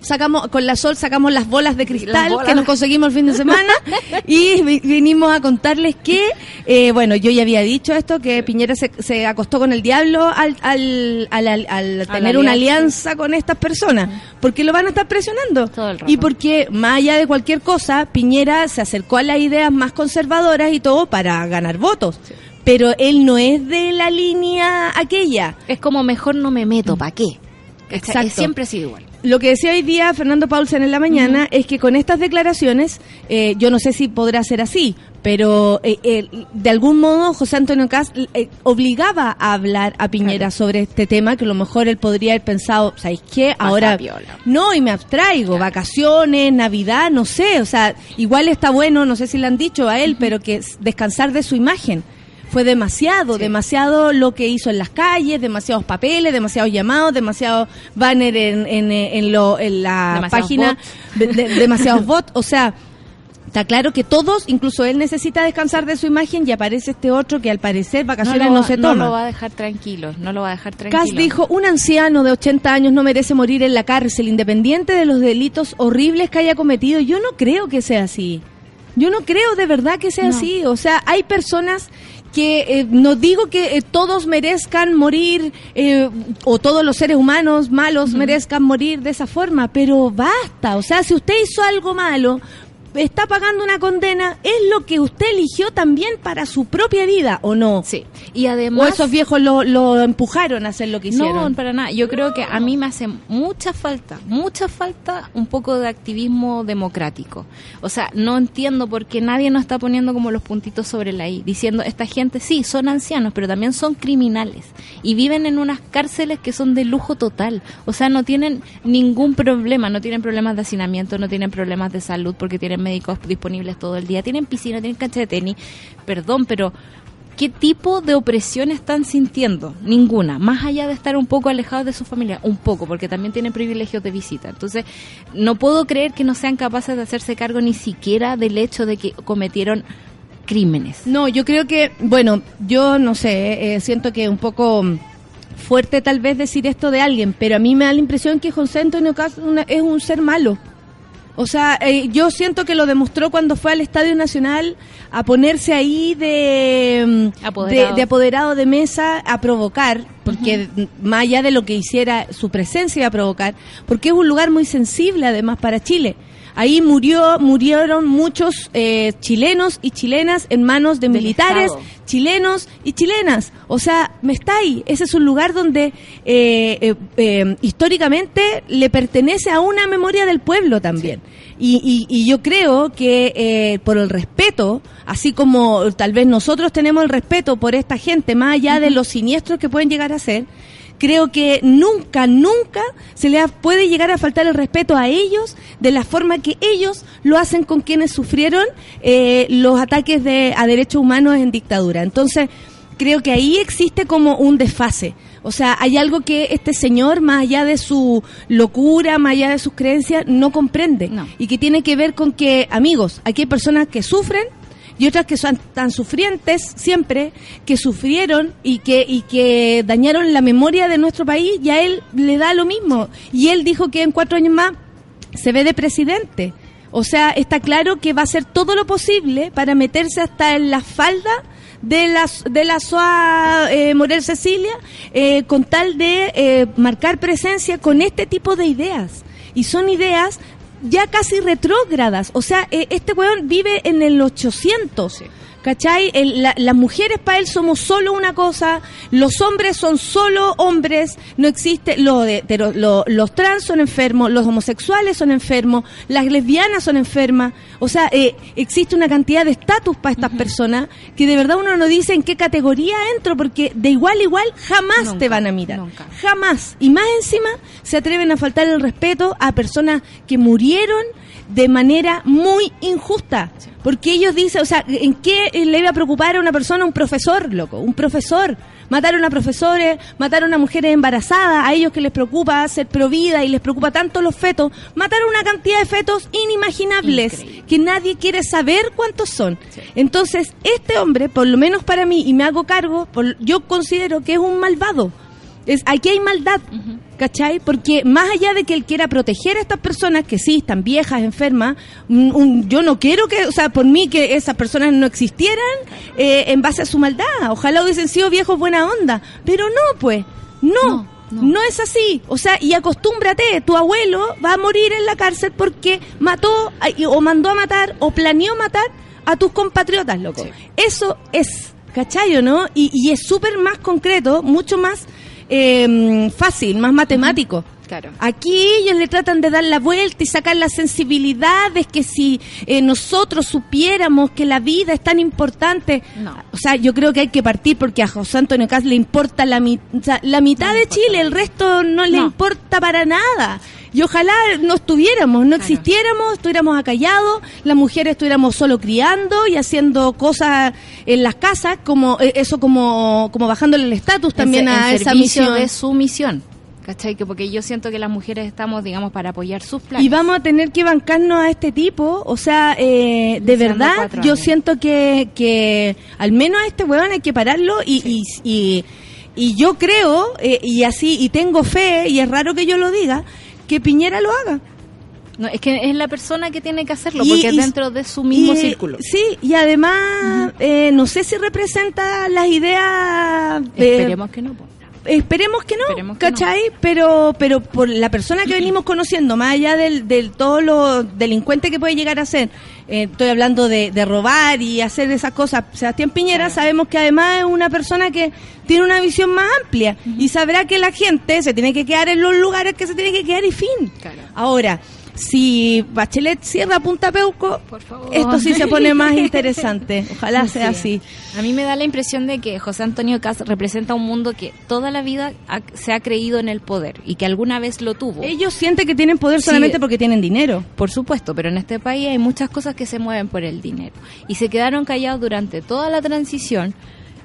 Sacamos con la sol sacamos las bolas de cristal bolas. que nos conseguimos el fin de semana y vi- vinimos a contarles que, eh, bueno, yo ya había dicho esto, que Piñera se, se acostó con el diablo al, al, al, al- al tener una alianza. con estas personas, porque lo van a estar presionando. Todo el rato. Y porque, más allá de cualquier cosa, Piñera se acercó a las ideas más conservadoras y todo para ganar votos. Pero él no es de la línea aquella. Es como mejor no me meto, ¿para qué? ¿cachai? Exacto. Siempre ha sido igual. Lo que decía hoy día Fernando Paulsen en la mañana es que con estas declaraciones, eh, yo no sé si podrá ser así, pero eh, eh, de algún modo José Antonio Cast eh, obligaba a hablar a Piñera Claro. sobre este tema, que a lo mejor él podría haber pensado, ¿sabéis qué? Ahora no, y me abstraigo, vacaciones, Navidad, no sé, o sea, igual está bueno, no sé si le han dicho a él, pero que es descansar de su imagen. Fue demasiado, Sí. demasiado lo que hizo en las calles, demasiados papeles, demasiados llamados, demasiados banner en, en, en lo, en la Demasiados página, de- de- demasiados bots, o sea, está claro que todos, incluso él necesita descansar de su imagen y aparece este otro que al parecer vacaciones no, va- se no toma. lo va a dejar tranquilo, no lo va a dejar tranquilo. Cass dijo, un anciano de 80 años no merece morir en la cárcel, independiente de los delitos horribles que haya cometido. Yo no creo que sea así. Yo no creo de verdad que sea No. así. O sea, hay personas que eh, no digo que eh, todos merezcan morir eh, o todos los seres humanos malos merezcan morir de esa forma, pero basta. O sea, si usted hizo algo malo, está pagando una condena, es lo que usted eligió también para su propia vida, ¿o no? Sí, y O además... esos viejos lo, lo empujaron a hacer lo que hicieron. No, para nada. Yo creo que a mí me hace mucha falta, mucha falta un poco de activismo democrático. O sea, no entiendo por qué nadie nos está poniendo como los puntitos sobre la I, diciendo, esta gente sí, son ancianos, pero también son criminales y viven en unas cárceles que son de lujo total. O sea, no tienen ningún problema, no tienen problemas de hacinamiento, no tienen problemas de salud porque tienen médicos disponibles todo el día, tienen piscina, tienen cancha de tenis. Perdón, pero ¿Qué tipo de opresión están sintiendo? Ninguna. Más allá de estar un poco alejados de su familia, un poco, porque también tienen privilegios de visita. Entonces, no puedo creer que no sean capaces de hacerse cargo ni siquiera del hecho de que cometieron crímenes. No, yo creo que, bueno, yo no sé, eh, siento que un poco fuerte tal vez decir esto de alguien, pero a mí me da la impresión que José Antonio una- es un ser malo. O sea, eh, yo siento que lo demostró cuando fue al Estadio Nacional a ponerse ahí de, mm, Apoderado. de, de apoderado de mesa a provocar, porque más allá de lo que hiciera su presencia a provocar, porque es un lugar muy sensible además para Chile. Ahí murió, murieron muchos eh, chilenos y chilenas en manos de Del militares, Estado. chilenos y chilenas. O sea, me está ahí. Ese es un lugar donde eh, eh, eh, históricamente le pertenece a una memoria del pueblo también. Y, y- y yo creo que eh, por el respeto, así como tal vez nosotros tenemos el respeto por esta gente, más allá de los siniestros que pueden llegar a ser, creo que nunca, nunca se le ha- puede llegar a faltar el respeto a ellos de la forma que ellos lo hacen con quienes sufrieron eh, los ataques de, a derechos humanos en dictadura. Entonces, creo que ahí existe como un desfase. O sea, hay algo que este señor, más allá de su locura, más allá de sus creencias, no comprende. No. Y que tiene que ver con que, amigos, aquí hay personas que sufren y otras que son tan sufrientes siempre, que sufrieron y que, y que dañaron la memoria de nuestro país y a él le da lo mismo. Y él dijo que en cuatro años más se ve de presidente. O sea, está claro que va a hacer todo lo posible para meterse hasta en la falda de la, de la SOA eh, Morel Cecilia eh, con tal de eh, marcar presencia con este tipo de ideas. Y son ideas ya casi retrógradas. O sea, eh, este weón vive en el 800. ¿Cachai? El- la- las mujeres para él somos solo una cosa, los hombres son solo hombres, no existe, lo de- lo- los trans son enfermos, los homosexuales son enfermos, las lesbianas son enfermas, o sea, eh, existe una cantidad de estatus para estas personas que de verdad uno no dice en qué categoría entro, porque de igual a igual jamás Nunca, te van a mirar, nunca. jamás, y más encima se atreven a faltar el respeto a personas que murieron de manera muy injusta. Porque ellos dicen, o sea, ¿en qué le iba a preocupar a una persona, un profesor, loco? Un profesor. Mataron a profesores, mataron a mujeres embarazadas, a ellos que les preocupa ser provida y les preocupa tanto los fetos. Mataron una cantidad de fetos inimaginables Increíble. que nadie quiere saber cuántos son. Entonces, este hombre, por lo menos para mí, y me hago cargo, por- yo considero que es un malvado. Es, aquí hay maldad, ¿cachai? Porque más allá de que él quiera proteger a estas personas que sí están viejas, enfermas, un- un- yo no quiero que, o sea, por mí que esas personas no existieran eh, en base a su maldad. Ojalá hubiesen sido viejos buena onda, pero no, pues, no. No, No, no. es así. O sea, y acostúmbrate, tu abuelo va a morir en la cárcel porque mató o mandó a matar o planeó matar a tus compatriotas, loco. Sí. Eso es, ¿cachai o no? Y, y es súper más concreto, mucho más eh, fácil, más matemático. Claro. Aquí ellos le tratan de dar la vuelta y sacar las sensibilidades que si eh, nosotros supiéramos que la vida es tan importante. No. O sea, yo creo que hay que partir porque a José Antonio Caz le importa la, mi- o sea, la mitad No de Chile, el resto no le importa para nada. Y ojalá no estuviéramos, no Claro. existiéramos, estuviéramos acallados, las mujeres estuviéramos solo criando y haciendo cosas en las casas, como eh, eso como, como bajándole el estatus también en, a esa misión. de su misión. ¿Cachai? Que porque yo siento que las mujeres estamos, digamos, para apoyar sus planes. Y vamos a tener que bancarnos a este tipo, o sea, eh, de verdad, yo años. siento que, que al menos a este weón hay que pararlo y, y, y, y yo creo, eh, y así, y tengo fe, y es raro que yo lo diga, que Piñera lo haga. No, es que es la persona que tiene que hacerlo, Y- porque es dentro de su mismo y, círculo. Sí, y además, eh, no sé si representa las ideas... Esperemos que no. po. Esperemos que no, Esperemos que ¿cachai? Pero, pero por la persona que venimos conociendo, más allá del, del todo lo delincuente que puede llegar a ser, eh, estoy hablando de, de robar y hacer esas cosas, Sebastián Piñera, Claro. sabemos que además es una persona que tiene una visión más amplia y sabrá que la gente se tiene que quedar en los lugares que se tiene que quedar y fin. Claro. Ahora, si Bachelet cierra Punta Peuco, Por favor. esto sí se pone más interesante. Ojalá sea Sí. así. A mí me da la impresión de que José Antonio Caz representa un mundo que toda la vida ha- se ha creído en el poder y que alguna vez lo tuvo. Ellos sienten que tienen poder Sí. solamente porque tienen dinero. Por supuesto, pero en este país hay muchas cosas que se mueven por el dinero. Y se quedaron callados durante toda la transición,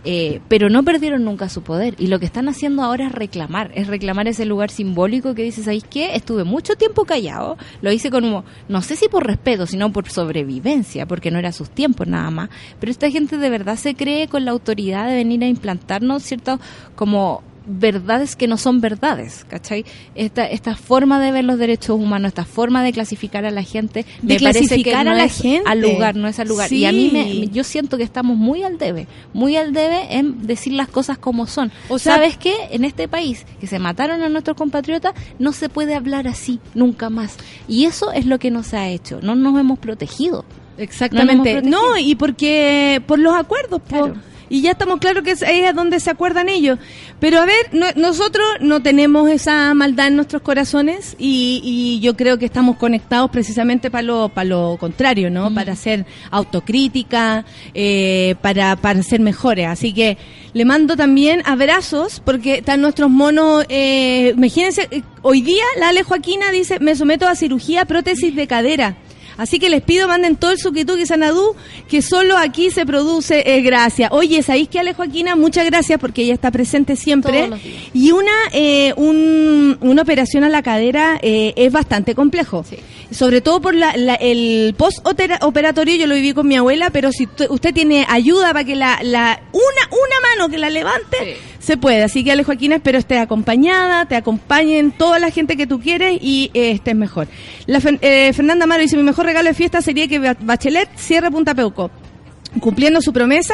eh, pero no perdieron nunca su poder. Y lo que están haciendo ahora es reclamar, es reclamar ese lugar simbólico que dice, ¿sabéis qué? Estuve mucho tiempo callado, lo hice como, no sé si por respeto, sino por sobrevivencia, porque no era sus tiempos nada más. Pero esta gente de verdad se cree con la autoridad de venir a implantarnos cierto como verdades que no son verdades, ¿cachai? Esta, esta forma de ver los derechos humanos, esta forma de clasificar a la gente, De me parece que no a la es gente. al lugar, no es al lugar. Y a mí me, yo siento que estamos muy al debe, muy al debe en decir las cosas como son. O sea- ¿Sabes qué? En este país que se mataron a nuestros compatriotas, no se puede hablar así nunca más. Y eso es lo que nos ha hecho, no nos hemos protegido. Exactamente. No y porque por los acuerdos, po. Claro. Y ya estamos claros que es ahí es donde se acuerdan ellos. Pero a ver, no- nosotros no tenemos esa maldad en nuestros corazones y, y yo creo que estamos conectados precisamente para lo, para lo contrario, ¿no? Para hacer autocrítica, eh, para, para ser mejores. Así que le mando también abrazos porque están nuestros monos. Eh, imagínense, eh, hoy día la Ale Joaquina dice, me someto a cirugía prótesis de cadera. Así que les pido, manden todo el suquituki sanadú, que solo aquí se produce eh, gracia. Oye, ¿sabéis que Ale Joaquina? Muchas gracias porque ella está presente siempre. Y una, eh, un- una operación a la cadera eh, es bastante complejo. Sí. Sobre todo por la, la- el post-operatorio, yo lo viví con mi abuela, pero si usted tiene ayuda para que la, la una, una mano que la levante, Sí. se puede. Así que Ale Joaquina, espero estés acompañada, te acompañen toda la gente que tú quieres y eh, estés mejor. La eh, Fernanda Amaro dice, mi mejor regalo de fiesta sería que Ba- Bachelet cierre Punta Peuco, cumpliendo su promesa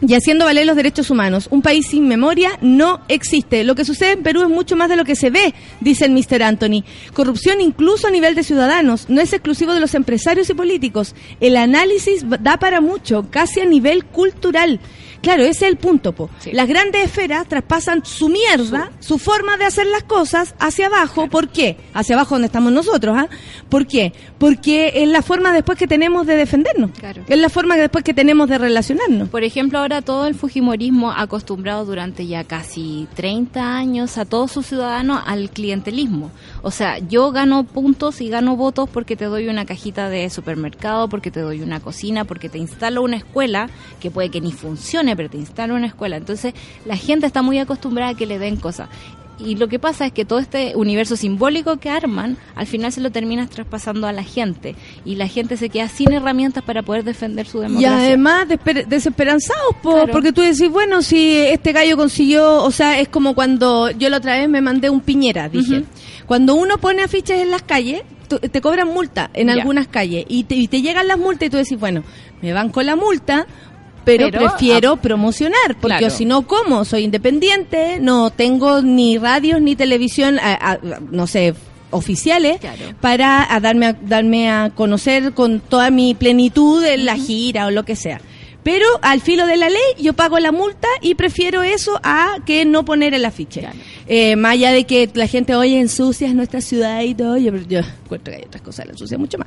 y- haciendo valer los derechos humanos. Un país sin memoria no existe. Lo que sucede en Perú es mucho más de lo que se ve, dice el Mr. Anthony. Corrupción incluso a nivel de ciudadanos. No es exclusivo de los empresarios y políticos. El análisis da para mucho, casi a nivel cultural. Claro, ese es el punto, po. Sí. Las grandes esferas traspasan su mierda, su forma de hacer las cosas hacia abajo. ¿Por qué? Hacia abajo donde estamos nosotros, ¿ah? ¿Por qué? Porque es la forma después que tenemos de defendernos. Claro. Es la forma que después que tenemos de relacionarnos. Por ejemplo, ahora todo el Fujimorismo ha acostumbrado durante ya casi 30 años a todos sus ciudadanos al clientelismo. O sea, yo gano puntos y gano votos porque te doy una cajita de supermercado, porque te doy una cocina, porque te instalo una escuela, que puede que ni funcione, pero te instalo una escuela. Entonces, la gente está muy acostumbrada a que le den cosas. Y lo que pasa es que todo este universo simbólico que arman, al final se lo terminas traspasando a la gente. Y la gente se queda sin herramientas para poder defender su Y democracia. además desper- desesperanzados, po, Claro. porque tú decís, bueno, si este gallo consiguió, o sea, es como cuando yo la otra vez me mandé un piñera, dije. Cuando uno pone afiches en las calles, te cobran multa en algunas calles y te, y te llegan las multas y tú decís, bueno, me van con la multa, pero, Pero, prefiero promocionar, porque claro. si no, ¿cómo? Soy independiente, no tengo ni radios ni televisión, a- a- no sé, oficiales Claro. para a darme a, darme a conocer con toda mi plenitud en la gira o lo que sea. Pero al filo de la ley yo pago la multa y prefiero eso a que no poner el afiche. Claro. Eh, más allá de que la gente, oye, ensucias nuestra ciudad y todo, yo, yo encuentro que hay otras cosas, la ensucia mucho más.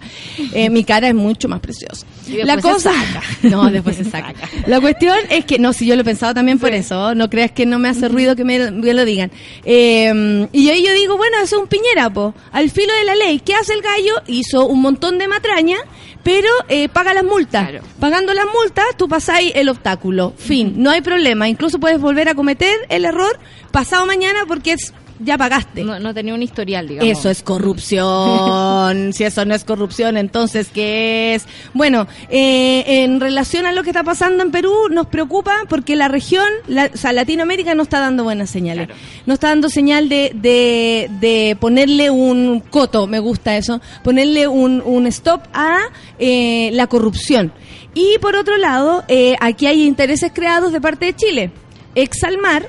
Eh, mi cara es mucho más preciosa. La se cosa... saca. No, después se saca. La cuestión es que, no, si yo lo he pensado también por eso, no creas que no me hace ruido que me, me lo digan. Eh, y ahí yo digo, bueno, eso es un piñera, po. Al filo de la ley, ¿qué hace el gallo? Hizo un montón de matraña, pero eh, paga las multas. Claro. Pagando las multas, tú pasáis el obstáculo. Fin, no hay problema. Incluso puedes volver a cometer el error pasado mañana porque es, ya pagaste. No, no tenía un historial, digamos. Eso es corrupción. si eso no es corrupción, entonces, ¿qué es? Bueno, eh, en relación a lo que está pasando en Perú, nos preocupa porque la región, la- o sea, Latinoamérica no está dando buenas señales. No está dando señal de, de, de ponerle un coto, me gusta eso, ponerle un, un stop a eh, la corrupción. Y por otro lado, eh, aquí hay intereses creados de parte de Chile. Exalmar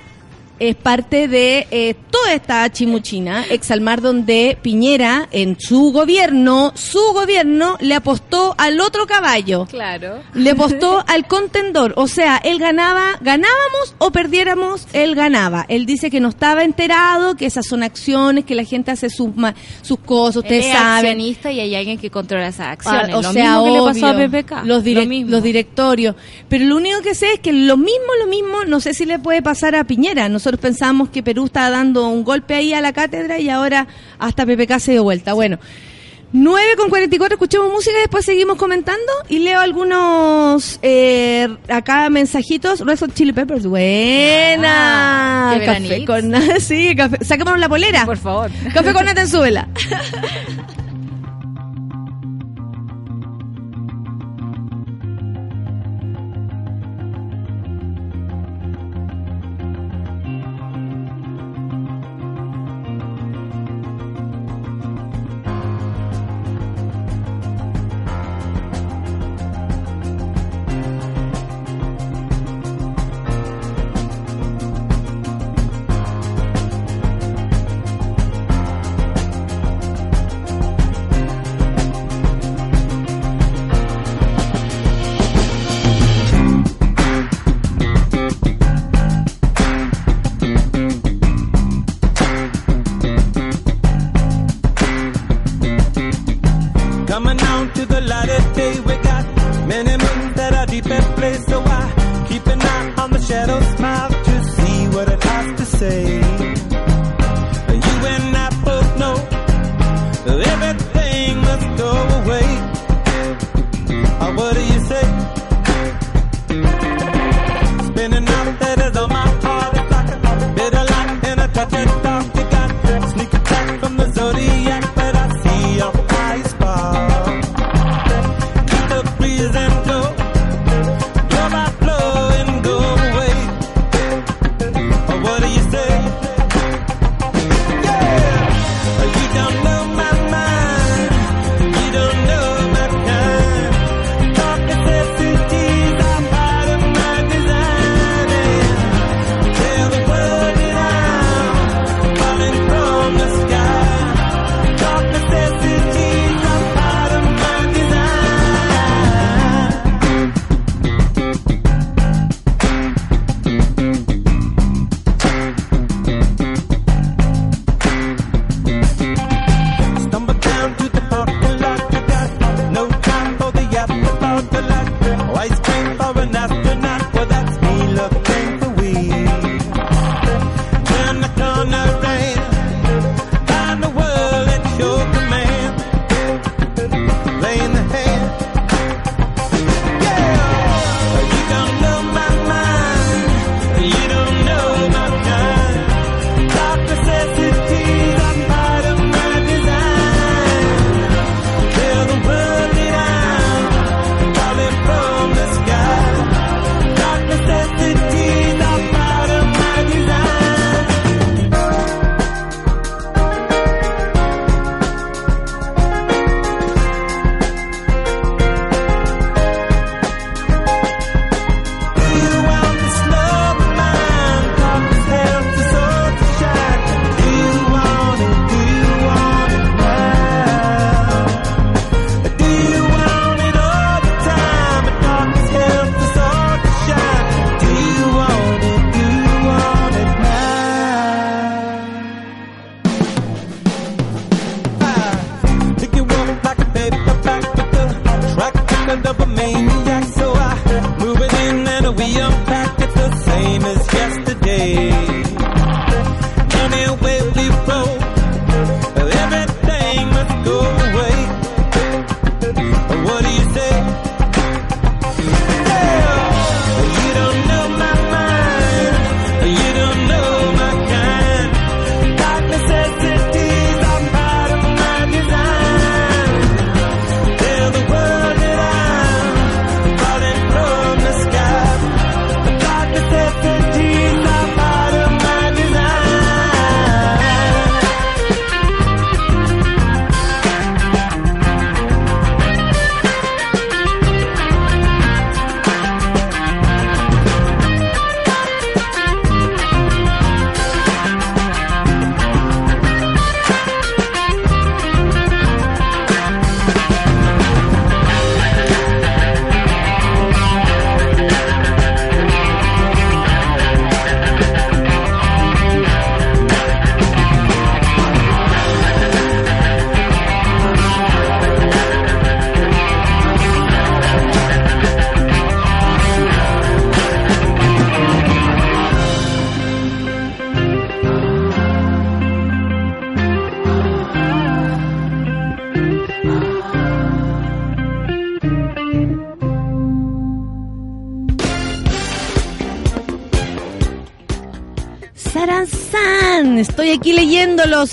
es parte de eh, toda esta chimuchina, Exalmar, donde Piñera, en su gobierno, su gobierno le apostó al otro caballo. Claro. Le apostó al contendor, o sea, él ganaba, ganábamos o perdiéramos, él ganaba. Él dice que no estaba enterado, que esas son acciones, que la gente hace sus, sus cosas, Él ustedes es saben. accionista y hay alguien que controla esas acciones. Ah, o lo sea, mismo que le pasó a PPK. Los, Lo direc- los directorios. Pero lo único que sé es que lo mismo, lo mismo, no sé si le puede pasar a Piñera. Nosotros pensamos que Perú estaba dando un golpe ahí a la cátedra y ahora hasta PPK se dio vuelta. Bueno. 9 con 44, escuchemos música y después seguimos comentando y leo algunos eh, acá mensajitos. Red Hot Chili Peppers, buena. Ah, qué café con nata, sí, café. Saquémonos la polera. Por favor. Café con nata en súbela.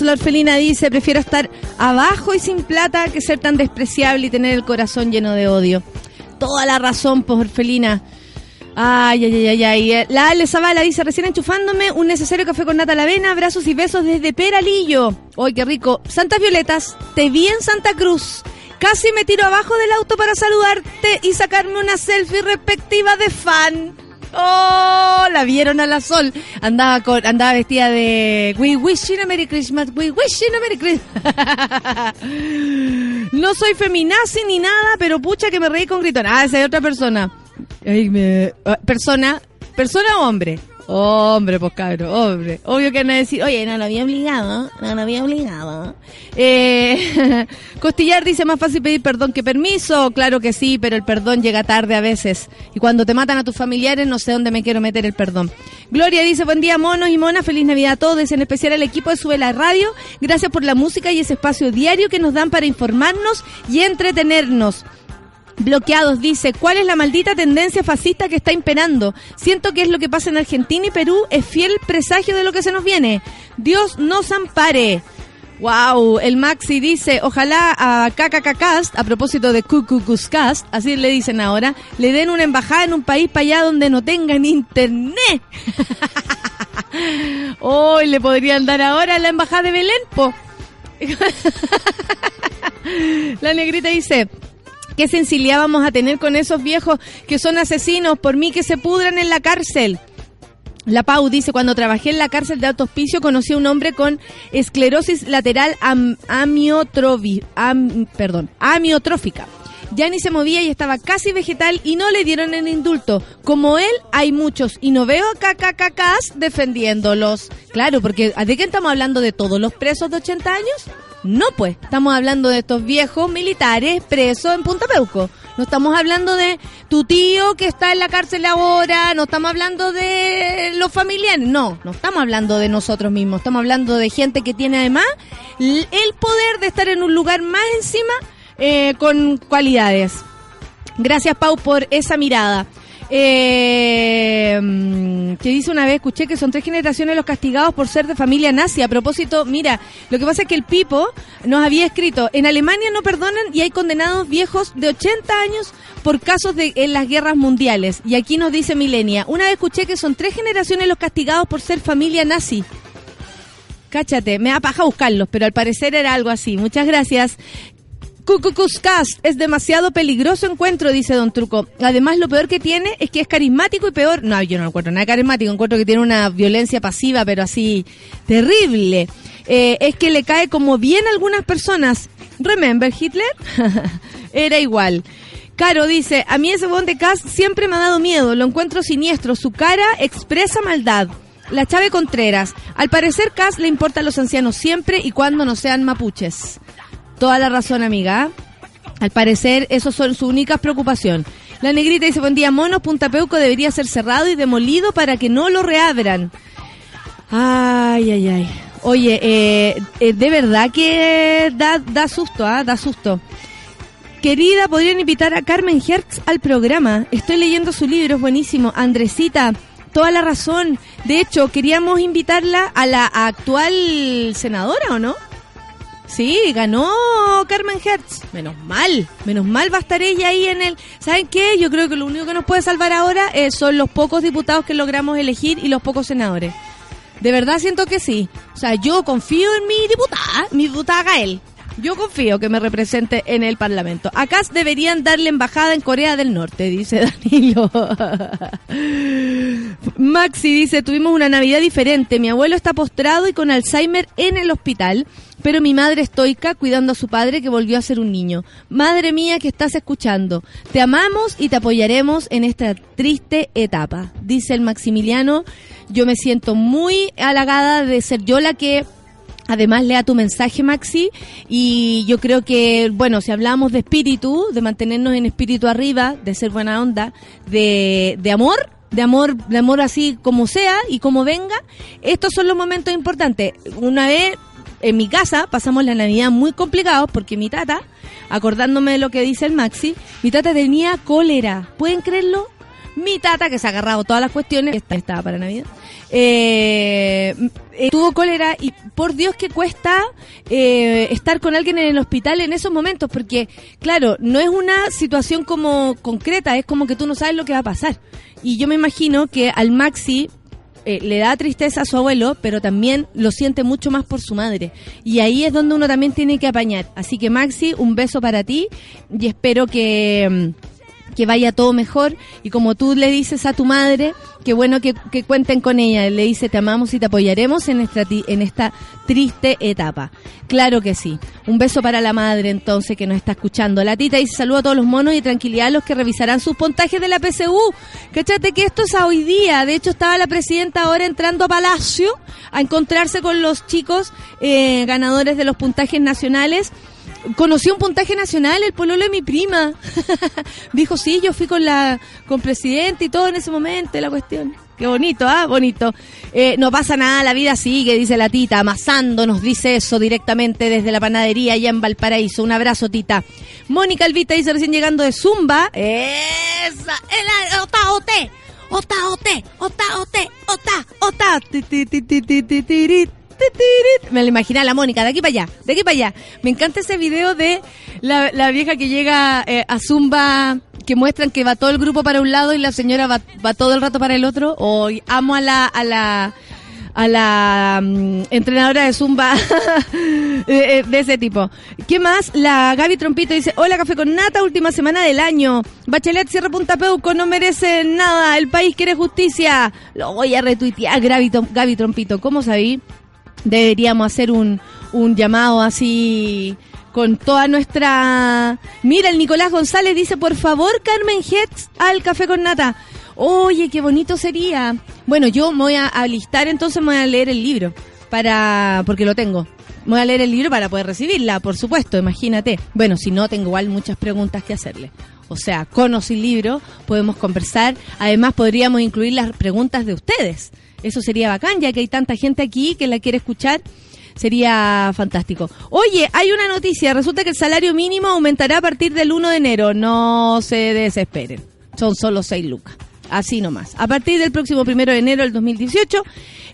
leyéndolos. La orfelina dice, prefiero estar abajo y sin plata que ser tan despreciable y tener el corazón lleno de odio. Toda la razón, pues, orfelina. Ay, ay, ay, ay, ay. La Ale Zavala dice, recién enchufándome un necesario café con nata a la avena, abrazos y besos desde Peralillo. ¡Ay, qué rico! Santas Violetas, te vi en Santa Cruz. Casi me tiro abajo del auto para saludarte y sacarme una selfie respectiva de fan. ¡Oh! La vieron a la sol. Andaba andaba vestida de We wish you a Merry Christmas, we wish you a Merry Christmas. no soy feminazi ni nada, pero pucha que me reí con gritón. Ah, esa es otra persona. Ah, persona, persona o hombre. Hombre, pues cabrón, hombre. Obvio que van a decir, oye, no lo había obligado, no lo había obligado. Eh, Costillar dice, más fácil pedir perdón que permiso. Claro que sí, pero el perdón llega tarde a veces. Y cuando te matan a tus familiares, no sé dónde me quiero meter el perdón. Gloria dice, buen día, monos y monas, feliz Navidad a todos, en especial al equipo de Sube la Radio. Gracias por la música y ese espacio diario que nos dan para informarnos y entretenernos. Bloqueados dice, ¿cuál es la maldita tendencia fascista que está imperando? Siento que es lo que pasa en Argentina y Perú, es fiel presagio de lo que se nos viene. Dios nos ampare. Wow, el Maxi dice, ojalá a KKKcast, a propósito de Cucucuscast, así le dicen ahora, le den una embajada en un país para allá donde no tengan internet. Hoy le podrían dar ahora la embajada de Belén, po. La negrita dice, ¿qué sensibilidad vamos a tener con esos viejos que son asesinos? Por mí que se pudran en la cárcel. La Pau dice, cuando trabajé en la cárcel de Alto Hospicio conocí a un hombre con esclerosis lateral am- amiotrofi- amiotrófica. Ya ni se movía y estaba casi vegetal y no le dieron el indulto. Como él, hay muchos y no veo a KKKs defendiéndolos. Claro, porque ¿de qué estamos hablando? ¿De todos los presos de 80 años? No, pues, estamos hablando de estos viejos militares presos en Punta Peuco. No estamos hablando de tu tío que está en la cárcel ahora, no estamos hablando de los familiares, no, no estamos hablando de nosotros mismos, estamos hablando de gente que tiene además el poder de estar en un lugar más encima eh, con cualidades. Gracias, Pau, por esa mirada. Eh, que dice una vez, escuché que son tres generaciones los castigados por ser de familia nazi. A propósito, mira, lo que pasa es que el Pipo nos había escrito, en Alemania no perdonan y hay condenados viejos de 80 años por casos de en las guerras mundiales. Y aquí nos dice Milenia, una vez escuché que son tres generaciones los castigados por ser familia nazi. Cáchate, me da paja buscarlos, pero al parecer era algo así. Muchas gracias. Cucucuscast es demasiado peligroso encuentro, dice Don Truco. Además, lo peor que tiene es que es carismático y peor. No, yo no encuentro nada carismático, encuentro que tiene una violencia pasiva, pero así terrible. Eh, es que le cae como bien a algunas personas. ¿Remember Hitler? Era igual. Caro dice, a mí ese bon de Cas siempre me ha dado miedo, lo encuentro siniestro, su cara expresa maldad. La Chave Contreras, al parecer Cas le importa a los ancianos siempre y cuando no sean mapuches. Toda la razón, amiga. Al parecer, esos son su única preocupación. La negrita dice, buen día, monos, Punta Peuco debería ser cerrado y demolido para que no lo reabran. Ay, ay, ay. Oye, eh, eh, de verdad que da, da susto, ¿ah? Da susto. Querida, podrían invitar a Carmen Hertz al programa. Estoy leyendo su libro, es buenísimo. Andresita, toda la razón. De hecho, queríamos invitarla a la actual senadora, ¿o no? Sí, ganó Carmen Hertz. Menos mal, menos mal va a estar ella ahí en el... ¿Saben qué? Yo creo que lo único que nos puede salvar ahora eh, son los pocos diputados que logramos elegir y los pocos senadores. De verdad siento que sí. O sea, yo confío en mi diputada, mi diputada Gael. Yo confío que me represente en el Parlamento. Acá deberían darle embajada en Corea del Norte, dice Danilo. Maxi dice, tuvimos una Navidad diferente. Mi abuelo está postrado y con Alzheimer en el hospital, pero mi madre estoica cuidando a su padre que volvió a ser un niño. Madre mía que estás escuchando, te amamos y te apoyaremos en esta triste etapa, dice el Maximiliano. Yo me siento muy halagada de ser yo la que Además, lea tu mensaje, Maxi, y yo creo que, bueno, si hablamos de espíritu, de mantenernos en espíritu arriba, de ser buena onda, de, de amor, de amor, de amor así como sea y como venga, estos son los momentos importantes. Una vez en mi casa pasamos la Navidad muy complicado porque mi tata, acordándome de lo que dice el Maxi, mi tata tenía cólera. ¿Pueden creerlo? Mi tata, que se ha agarrado todas las cuestiones, estaba para Navidad, eh, tuvo cólera y por Dios que cuesta eh, estar con alguien en el hospital en esos momentos, porque claro, no es una situación como concreta, es como que tú no sabes lo que va a pasar. Y yo me imagino que al Maxi eh, le da tristeza a su abuelo, pero también lo siente mucho más por su madre. Y ahí es donde uno también tiene que apañar. Así que Maxi, un beso para ti y espero que... que vaya todo mejor y como tú le dices a tu madre, qué bueno que, que cuenten con ella, le dice te amamos y te apoyaremos en esta, en esta triste etapa. Claro que sí. Un beso para la madre entonces que nos está escuchando. La tita dice saludo a todos los monos y tranquilidad a los que revisarán sus puntajes de la PSU. Cáchate que esto es a hoy día. De hecho estaba la presidenta ahora entrando a Palacio a encontrarse con los chicos eh, ganadores de los puntajes nacionales conocí un puntaje nacional, el pololo de mi prima. Dijo, sí, yo fui con la con presidente y todo en ese momento, la cuestión. Qué bonito, ¿ah? Bonito. Eh, no pasa nada, la vida sigue, dice la tita. Amasando nos dice eso directamente desde la panadería allá en Valparaíso. Un abrazo, tita. Mónica Alvita dice recién llegando de Zumba. Esa, el ota, ote. Ota, ote, ota, ota, Me lo imagina la Mónica, de aquí para allá, de aquí para allá. Me encanta ese video de la, vieja que llega eh, a Zumba, que muestran que va todo el grupo para un lado y la señora va, todo el rato para el otro. O amo a la, a la, a la mm, entrenadora de Zumba eh, eh, de ese tipo. ¿Qué más? La Gaby Trompito dice, hola Café con Nata, última semana del año. Bachelet cierra Punta Peuco, no merece nada, el país quiere justicia. Lo voy a retuitear, Gaby, Gaby Trompito, ¿cómo sabí? Deberíamos hacer un, un llamado así con toda nuestra... Mira, el Nicolás González dice, por favor, Carmen Hetz al café con nata. Oye, qué bonito sería. Bueno, yo me voy a alistar, entonces me voy a leer el libro, para porque lo tengo. Me voy a leer el libro para poder recibirla, por supuesto, imagínate. Bueno, si no, tengo igual muchas preguntas que hacerle. O sea, con o sin libro, podemos conversar. Además, podríamos incluir las preguntas de ustedes. Eso sería bacán, ya que hay tanta gente aquí que la quiere escuchar. Sería fantástico. Oye, hay una noticia. Resulta que el salario mínimo aumentará a partir del 1 de enero. No se desesperen. Son solo 6 lucas. Así nomás. A partir del próximo 1 de enero del 2018,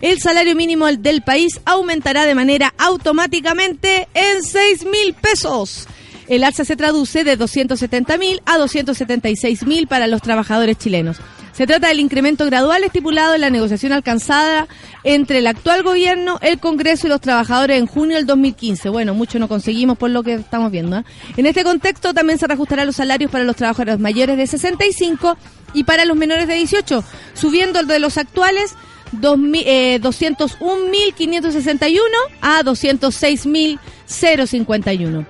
el salario mínimo del país aumentará de manera automáticamente en 6 mil pesos. El alza se traduce de 270 mil a 276 mil para los trabajadores chilenos. Se trata del incremento gradual estipulado en la negociación alcanzada entre el actual gobierno, el Congreso y los trabajadores en junio del 2015. Bueno, mucho no conseguimos por lo que estamos viendo. ¿eh? En este contexto también se reajustarán los salarios para los trabajadores mayores de 65 y para los menores de 18, subiendo el de los actuales 2000, eh, 201.561 a 206.051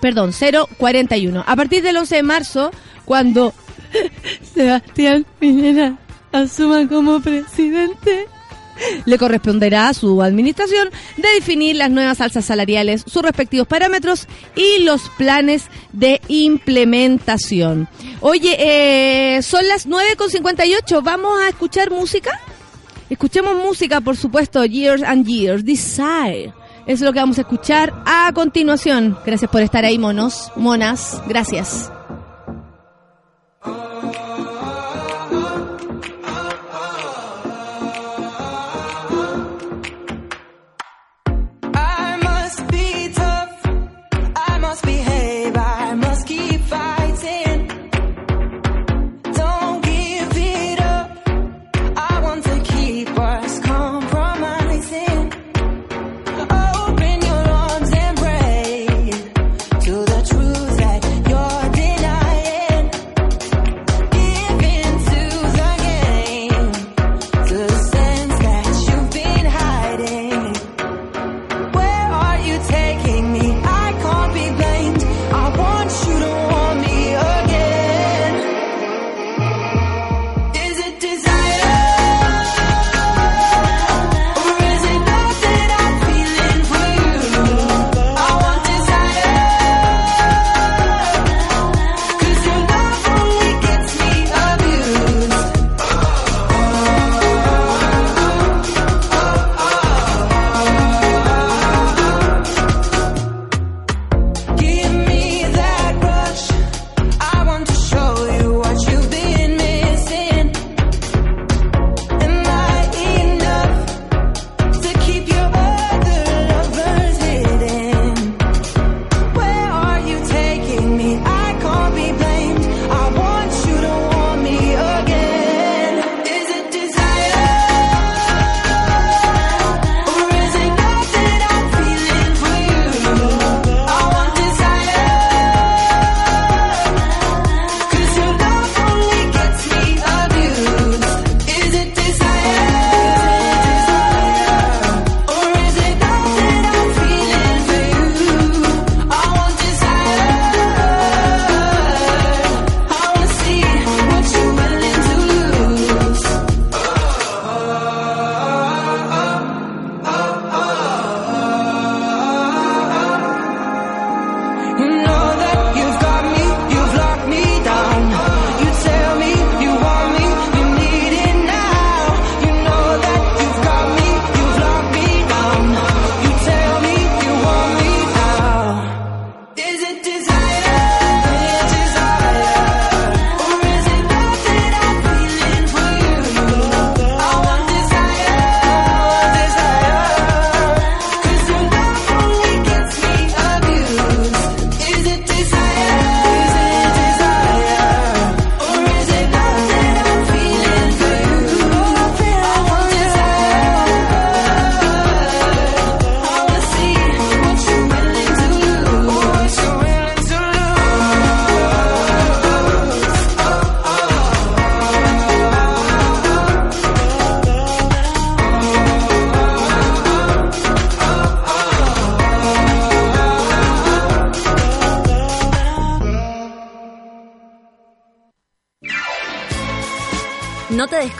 perdón, 041. A partir del 11 de marzo, cuando Sebastián Piñera asuma como presidente. Le corresponderá a su administración de definir las nuevas alzas salariales, sus respectivos parámetros y los planes de implementación. Oye, eh, son las 9.58, ¿vamos a escuchar música? Escuchemos música, por supuesto, Years and Years, Desire. Es lo que vamos a escuchar a continuación. Gracias por estar ahí, monos, monas. Gracias. Oh.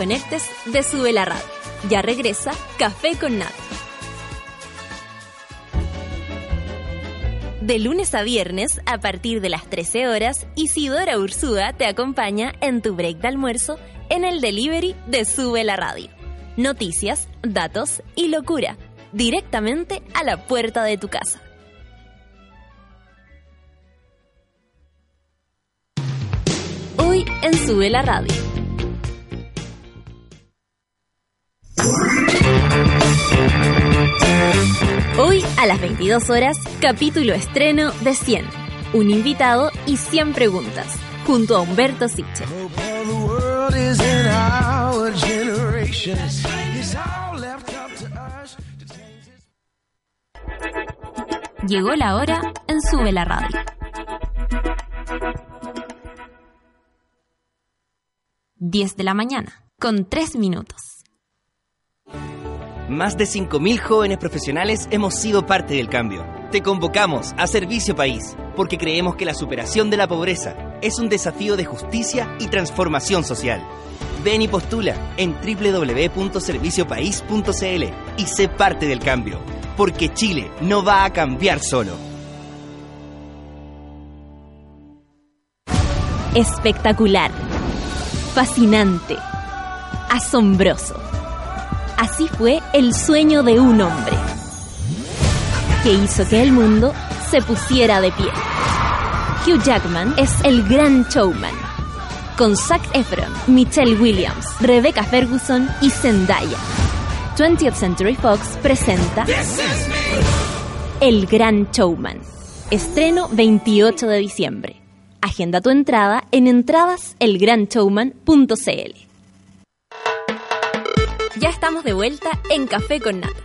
de Sube la Radio. Ya regresa Café con Nat. De lunes a viernes, a partir de las 13 horas, Isidora Ursúa te acompaña en tu break de almuerzo en el delivery de Sube la Radio. Noticias, datos y locura, directamente a la puerta de tu casa. Hoy en Sube la Radio. 22 horas, capítulo estreno de 100. Un invitado y 100 preguntas, junto a Humberto Siche. Llegó la hora en Sube la Radio. Diez de la mañana, con tres minutos. Más de 5.000 jóvenes profesionales hemos sido parte del cambio. Te convocamos a Servicio País porque creemos que la superación de la pobreza es un desafío de justicia y transformación social. Ven y postula en www.serviciopaís.cl y sé parte del cambio, porque Chile no va a cambiar solo. Espectacular, fascinante, asombroso Así fue el sueño de un hombre que hizo que el mundo se pusiera de pie. Hugh Jackman es el gran showman. Con Zac Efron, Michelle Williams, Rebecca Ferguson y Zendaya. 20th Century Fox presenta El Gran Showman. Estreno 28 de diciembre. Agenda tu entrada en entradaselgranshowman.cl. Ya estamos de vuelta en Café con Nata.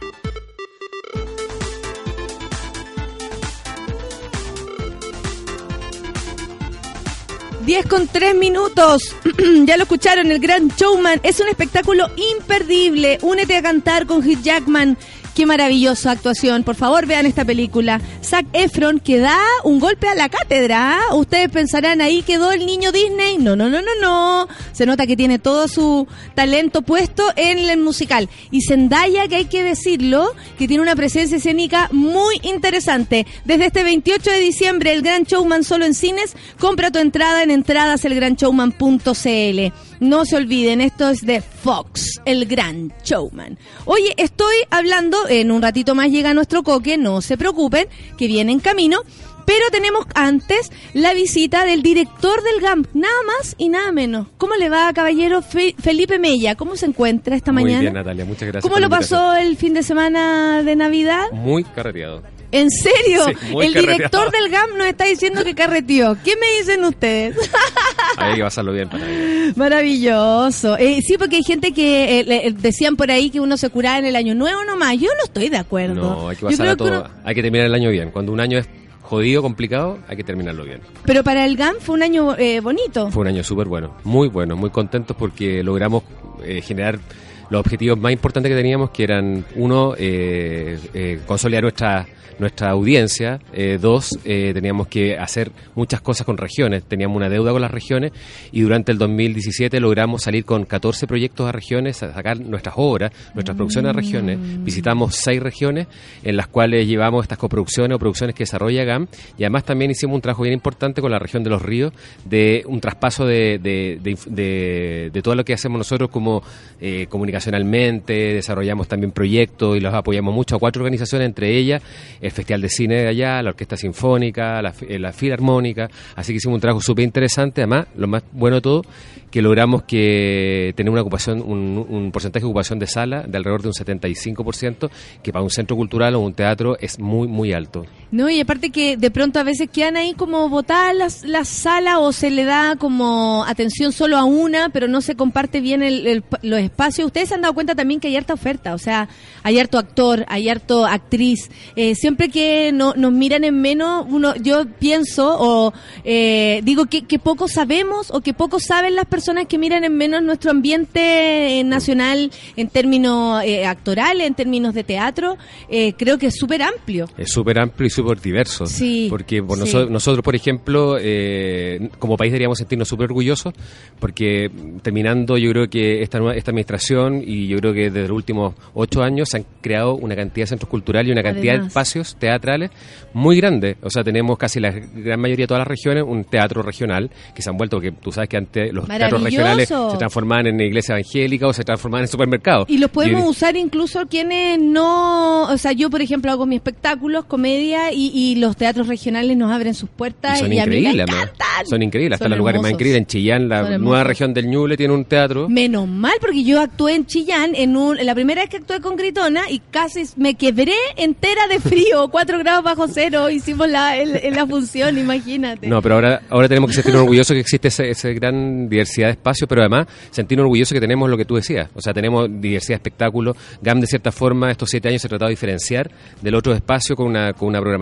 10 con 3 minutos. ya lo escucharon, el Gran Showman. Es un espectáculo imperdible. Únete a cantar con Hugh Jackman. Qué maravillosa actuación. Por favor, vean esta película. Zac Efron que da un golpe a la cátedra. ¿ah? Ustedes pensarán, ahí quedó el niño Disney. No, no, no, no, no. Se nota que tiene todo su talento puesto en el musical. Y Zendaya, que hay que decirlo, que tiene una presencia escénica muy interesante. Desde este 28 de diciembre, el Gran Showman solo en cines. Compra tu entrada en entradaselgranshowman.cl. No se olviden, esto es de Fox, el Gran Showman. Oye, estoy hablando, en un ratito más llega nuestro coque, no se preocupen, que viene en camino. Pero tenemos antes la visita del director del GAMP, nada más y nada menos. ¿Cómo le va, caballero Fe- Felipe Mella? ¿Cómo se encuentra esta Muy mañana? bien, Natalia, muchas gracias. ¿Cómo por lo pasó el fin de semana de Navidad? Muy carreteado. ¿En serio? Sí, el carreteado. director del GAMP nos está diciendo que carreteó. ¿Qué me dicen ustedes? Hay que pasarlo bien para ello. Maravilloso. Eh, sí, porque hay gente que eh, le- decían por ahí que uno se curaba en el año nuevo nomás. Yo no estoy de acuerdo. No, hay que pasar a todo. uno- Hay que terminar el año bien. Cuando un año es jodido, complicado, hay que terminarlo bien. pero para el GAM fue un año eh, bonito. Fue un año súper bueno, muy bueno, muy contentos porque logramos eh, generar los objetivos más importantes que teníamos, que eran, uno, eh, eh, consolidar nuestra nuestra audiencia, eh, dos, teníamos que hacer muchas cosas con regiones, teníamos una deuda con las regiones y durante el 2017 logramos salir con 14 proyectos a regiones, a sacar nuestras obras, nuestras producciones a regiones, visitamos seis regiones en las cuales llevamos estas coproducciones o producciones que desarrolla GAM. Y además también hicimos un trabajo bien importante con la región de los ríos de un traspaso de, de, de todo lo que hacemos nosotros como eh, desarrollamos también proyectos y los apoyamos mucho a cuatro organizaciones, entre ellas el Festival de Cine de allá, la Orquesta Sinfónica, la, eh, la Filarmónica, así que hicimos un trabajo súper interesante, además, lo más bueno de todo, que logramos que tener una ocupación, un, un porcentaje de ocupación de sala de alrededor de un 75%, que para un centro cultural o un teatro es muy, muy alto. No, y aparte que de pronto a veces quedan ahí como botadas las, las salas o se le da como atención solo a una, pero no se comparte bien el- el- los espacios. Ustedes se han dado cuenta también que hay harta oferta, o sea, hay harto actor, hay harto actriz. Eh, siempre que no, nos miran en menos, uno, yo pienso o eh, digo que, que poco sabemos o que poco saben las personas que miran en menos nuestro ambiente eh, nacional en términos eh, actorales, en términos de teatro. Eh, creo que es súper amplio. Es súper amplio y súper diverso. Sí, Porque por sí. noso- nosotros, por ejemplo, eh, como país deberíamos sentirnos súper orgullosos, porque terminando, yo creo que esta, nueva- esta administración, y yo creo que desde los últimos ocho años, se han creado una cantidad de centros culturales y una cantidad de espacios teatrales muy grandes. O sea, tenemos casi la gran mayoría de todas las regiones un teatro regional, que se han vuelto, porque tú sabes que antes los teatros regionales se transformaban en iglesia evangélica o se transformaban en supermercados. Y los podemos Y- usar incluso quienes no, o sea, yo por ejemplo hago mis espectáculos, comedia y, y los teatros regionales nos abren sus Y puertas y, son a mí me increíbles, encantan. Son increíbles. Hasta Son los lugares más increíbles. En Chillán, la nueva región del Ñuble tiene un teatro. Menos mal, porque yo actué en Chillán en un, en la primera vez que actué con Gritona y casi me quebré entera de frío, cuatro grados bajo cero, hicimos la, el- el- la función, imagínate. No, pero ahora, ahora tenemos que sentirnos orgullosos que existe esa ese gran diversidad de espacios, pero además sentirnos orgullosos que tenemos lo que tú decías. O sea, tenemos diversidad de espectáculos. GAM, de cierta forma, estos siete años se ha tratado de diferenciar del otro espacio con una, con una programación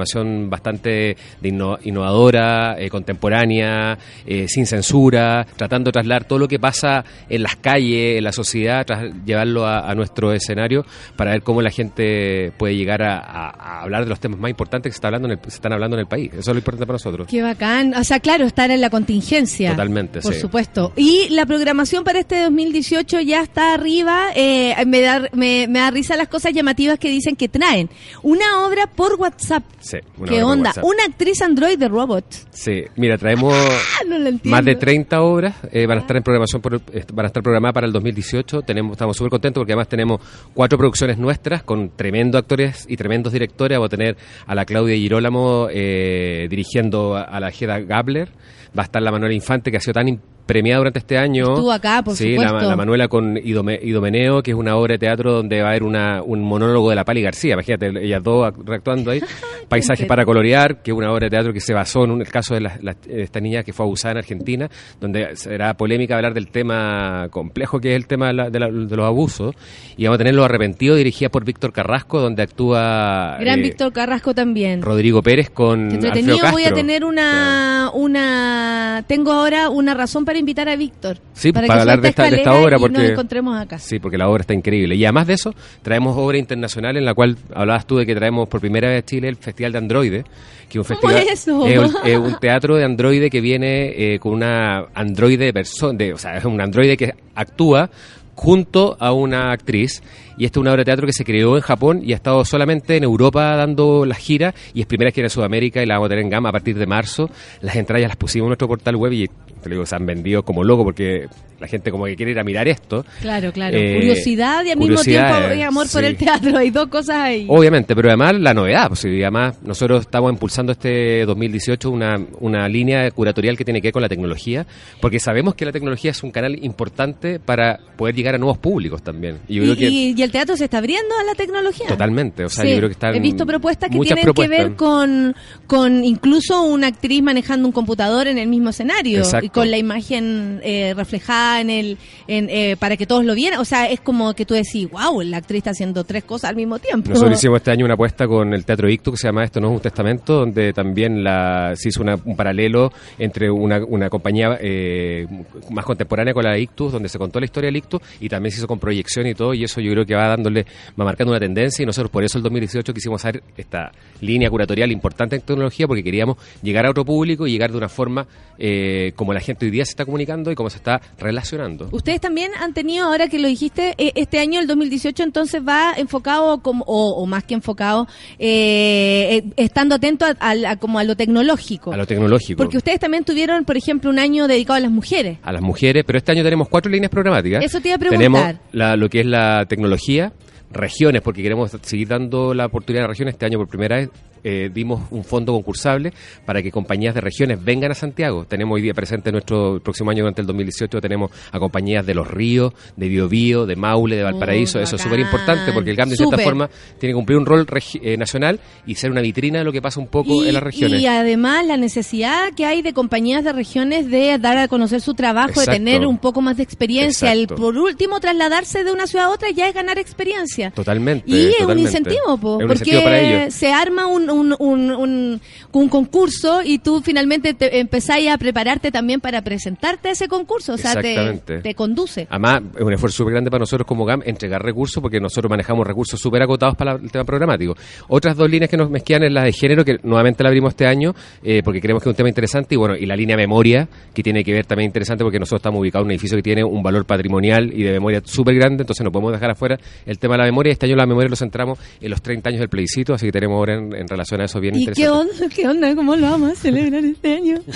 bastante de inno- innovadora, eh, contemporánea, eh, sin censura, tratando de trasladar todo lo que pasa en las calles, en la sociedad, tras llevarlo a, a nuestro escenario para ver cómo la gente puede llegar a, a- a hablar de los temas más importantes que se, está hablando en el- se están hablando en el país. Eso es lo importante para nosotros. Qué bacán. O sea, claro, estar en la contingencia. Totalmente, Por sí. supuesto. Y la programación para este 2018 ya está arriba. Eh, me, da, me, me da risa las cosas llamativas que dicen que traen. Una obra por WhatsApp. Sí, una ¿Qué onda? WhatsApp. Una actriz android de robot. Sí, mira, traemos Ah, no más de 30 obras, eh, van a estar en programación, por- van a estar programadas para el 2018. Tenemos, estamos súper contentos porque además tenemos cuatro producciones nuestras con tremendos actores y tremendos directores. Vamos a tener a la Claudia Girolamo eh, dirigiendo a, a la Geda Gabler. Va a estar la Manuela Infante, que ha sido tan im- premiada durante este año. Estuvo acá, por sí, la- supuesto. La, Manuela con Idome- Idomeneo, que es una obra de teatro donde va a haber una, un monólogo de la Pali García. Imagínate, ellas dos ac- reactuando ahí. Paisajes para colorear, que es una obra de teatro que se basó en un- el caso de la- la- esta niña que fue abusada en Argentina, donde será polémica hablar del tema complejo que es el tema de, la- de la- de los abusos. Y vamos a tener Los Arrepentidos, dirigida por Víctor Carrasco, donde actúa Gran eh, Víctor Carrasco también. Rodrigo Pérez con entretenido, voy a tener una, una, tengo ahora una razón para invitar a Víctor. Sí, para, hablar de esta- de esta escalera obra, y porque- nos encontremos acá. Sí, porque la obra está increíble. Y además de eso, traemos obra internacional en la cual hablabas tú de que traemos por primera vez a Chile el Festival de Androide, que un ¿Cómo festival es eso? un, teatro de androide que viene eh, con una androide de persona, o sea, es un androide que actúa junto a una actriz y esta es una obra de teatro que se creó en Japón y ha estado solamente en Europa dando la gira y es primera gira en Sudamérica y la vamos a tener en gama a partir de marzo. Las entradas las pusimos en nuestro portal web y te digo, se han vendido como loco porque la gente como que quiere ir a mirar esto. Claro, claro. Eh, curiosidad y al mismo tiempo eh, amor por el teatro. Hay dos cosas ahí. Obviamente, pero además la novedad, pues, y además nosotros estamos impulsando este 2018 una, una línea curatorial que tiene que ver con la tecnología, porque sabemos que la tecnología es un canal importante para poder llegar a nuevos públicos también. Y yo creo que y- y el teatro se está abriendo a la tecnología. totalmente, o sea, Sí, yo creo que están He visto propuestas que tienen que ver con, con incluso una actriz manejando un computador en el mismo escenario Exacto. y con la imagen eh, reflejada en el eh, para que todos lo vieran. O sea, es como que tú decís, wow, la actriz está haciendo tres cosas al mismo tiempo. Nosotros hicimos este año una apuesta con el Teatro Ictu que se llama Esto no es un testamento, donde también la, se hizo una- un paralelo entre una, una compañía eh, más contemporánea con la Ictus, donde se contó la historia del Ictus y también se hizo con proyección y todo, y eso yo creo que va dándole, va marcando una tendencia y nosotros por eso el 2018 quisimos hacer esta línea curatorial importante en tecnología porque queríamos llegar a otro público y llegar de una forma eh, como la gente hoy día se está comunicando y cómo se está relacionando. Ustedes también han tenido, ahora que lo dijiste, eh, este año, el 2018, entonces va enfocado, como, o, o más que enfocado, eh, eh, estando atento a, como a lo tecnológico. A lo tecnológico. Porque ustedes también tuvieron, por ejemplo, un año dedicado a las mujeres. a las mujeres, pero este año tenemos cuatro líneas programáticas. Eso te iba a preguntar. Tenemos la- lo que es la tecnología, regiones, porque queremos seguir dando la oportunidad a regiones. Este año por primera vez eh, dimos un fondo concursable para que compañías de regiones vengan a Santiago. Tenemos hoy día presente nuestro el próximo año, durante el 2018, tenemos a compañías de Los Ríos, de Biobío, de Maule, de Valparaíso. Oh, Eso es súper importante porque el GAM de cierta forma tiene que cumplir un rol eh, nacional y ser una vitrina de lo que pasa un poco en las regiones. y además la necesidad que hay de compañías de regiones de dar a conocer su trabajo, Exacto. de tener un poco más de experiencia. El, por último, trasladarse de una ciudad a otra ya es ganar experiencia. Totalmente. Y es un incentivo, po, Es un porque incentivo para ellos. se arma un, un, un, un- un concurso y tú finalmente te empezáis a prepararte también para presentarte a ese concurso, o sea, te, te conduce. Además, es un esfuerzo súper grande para nosotros como GAM entregar recursos porque nosotros manejamos recursos súper acotados para el tema programático. Otras dos líneas que nos mezquean es la de género, que nuevamente la abrimos este año eh, porque creemos que es un tema interesante, y bueno, y la línea memoria, que tiene que ver también interesante porque nosotros estamos ubicados en un edificio que tiene un valor patrimonial y de memoria súper grande, entonces no podemos dejar afuera el tema de la memoria. Este año la memoria lo centramos en los 30 años del plebiscito, así que tenemos ahora en, en relación a eso bien ¿Y interesante. qué onda? ¿Qué onda? ¿Cómo lo vamos a celebrar este año?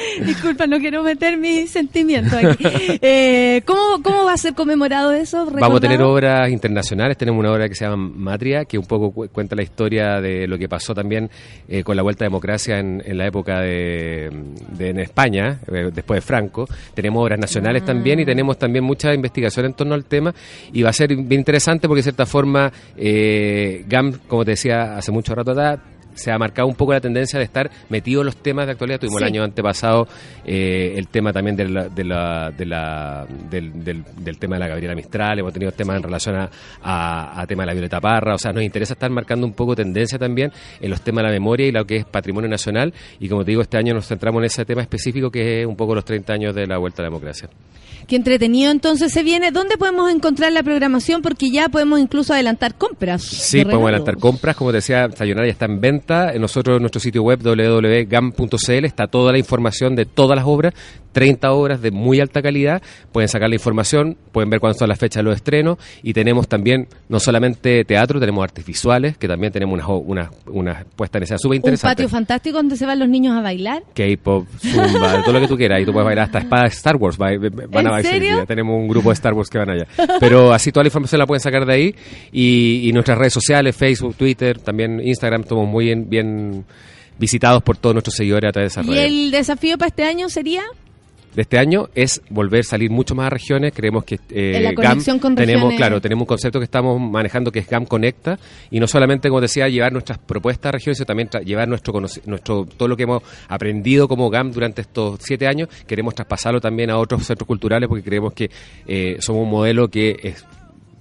Disculpa, no quiero meter mis sentimientos aquí. Eh, ¿cómo, ¿Cómo va a ser conmemorado eso? Vamos a tener obras internacionales. Tenemos una obra que se llama Matria, que un poco cu- cuenta la historia de lo que pasó también eh, con la vuelta a democracia en, en la época de, de- en España, eh, después de Franco. Tenemos obras nacionales también y tenemos también mucha investigación en torno al tema. Y va a ser bien interesante porque, de cierta forma, eh, GAM, como te decía hace mucho rato atrás, se ha marcado un poco la tendencia de estar metido en los temas de actualidad. Tuvimos Sí. el año antepasado eh, el tema también de la- de la- de la- del, del- del tema de la Gabriela Mistral, hemos tenido temas en relación a, a, a tema de la Violeta Parra, o sea, nos interesa estar marcando un poco tendencia también en los temas de la memoria y lo que es patrimonio nacional. Y como te digo, este año nos centramos en ese tema específico que es un poco los 30 años de la Vuelta a la Democracia. Qué entretenido entonces se viene. ¿Dónde podemos encontrar la programación? Porque ya podemos incluso adelantar compras. Sí, de podemos adelantar compras. Como te decía, Sayonara ya está en venta. En nosotros, en nuestro sitio web www.gam.cl está toda la información de todas las obras, 30 obras de muy alta calidad. Pueden sacar la información, pueden ver cuándo son las fechas de los estrenos y tenemos también no solamente teatro, tenemos artes visuales, que también tenemos unas una, una puesta en escena súper Un interesante. patio fantástico donde se van los niños a bailar. K-pop, Zumba, todo lo que tú quieras. Y tú puedes bailar hasta espada Star Wars. va- Van ¿En a bailar. Tenemos un grupo de Star Wars que van allá. Pero así toda la información la pueden sacar de ahí. Y, y nuestras redes sociales, Facebook, Twitter, también Instagram, estamos muy bien, bien visitados por todos nuestros seguidores a través de esas Y redes. el desafío para este año sería de este año es volver a salir mucho más a regiones. Creemos que eh, En la GAM conexión con tenemos, claro, tenemos un concepto que estamos manejando que es GAM Conecta y no solamente, como decía, llevar nuestras propuestas a regiones, sino también llevar nuestro, nuestro todo lo que hemos aprendido como GAM durante estos siete años. Queremos traspasarlo también a otros centros culturales porque creemos que eh, somos un modelo que es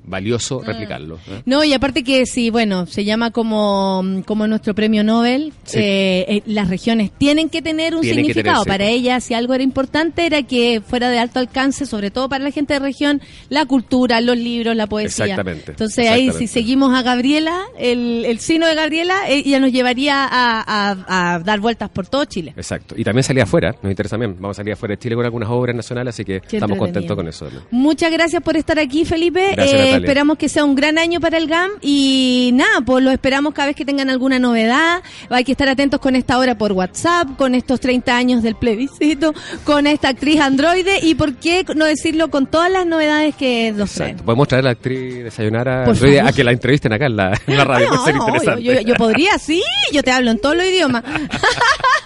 valioso replicarlo. ¿eh? No, y aparte que sí, bueno, se llama como, como nuestro premio Nobel, Sí. eh, eh, las regiones tienen que tener un Tienen significado. tener, sí. Para ellas, si algo era importante, era que fuera de alto alcance, sobre todo para la gente de región, la cultura, los libros, la poesía. Exactamente, Entonces ahí, si seguimos a Gabriela, el, el signo de Gabriela, ella nos llevaría a, a- a dar vueltas por todo Chile. Exacto. Y también salir afuera, nos interesa también. Vamos a salir afuera de Chile con algunas obras nacionales, así que Qué estamos contentos con eso. Muchas gracias por estar aquí, Felipe. Gracias, Eh, Esperamos que sea un gran año para el GAM y nada, pues lo esperamos cada vez que tengan alguna novedad. Hay que estar atentos con esta hora por WhatsApp, con estos 30 años del plebiscito, con esta actriz androide y por qué no decirlo con todas las novedades que nos traen. Exacto. Podemos traer a la actriz de Sayonara Por Android favor. a que la entrevisten acá en la, en la radio. No, puede ser no, interesante. yo, yo- yo podría, sí, yo te hablo en todos los idiomas.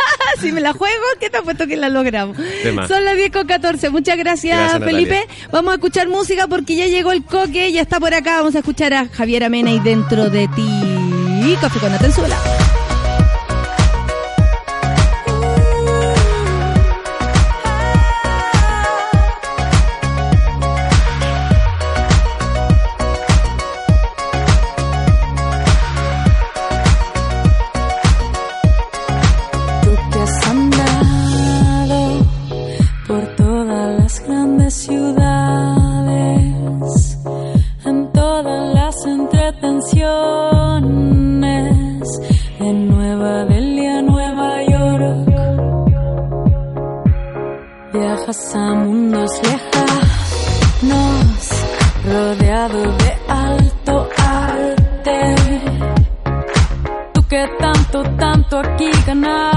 si me la juego, ¿qué te apuesto que la logramos? Son las 10 con 14. Muchas gracias, Gracias, Natalia. Felipe. Vamos a escuchar música porque ya llegó el coque, ya está por acá. Vamos a escuchar a Javier Amena y dentro de ti. Café con Atenzuela. Viajas a mundos lejanos, rodeado de alto arte. Tú que tanto, tanto aquí ganaste.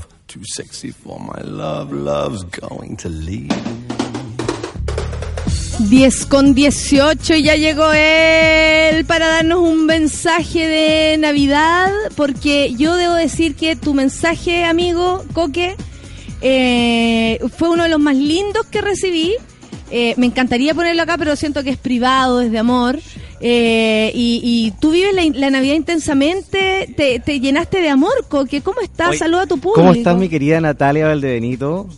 Love, too sexy for my love. Love's going to leave. 10 con 18 y ya llegó él para darnos un mensaje de Navidad, porque yo debo decir que tu mensaje, amigo Coque, eh, fue uno de los más lindos que recibí. Eh, me encantaría ponerlo acá, pero siento que es privado, es de amor. Eh, y, y tú vives la, la Navidad intensamente, te, te llenaste de amor, Coque. ¿Cómo estás? Saluda a tu público. ¿Cómo estás, mi querida Natalia Valdebenito?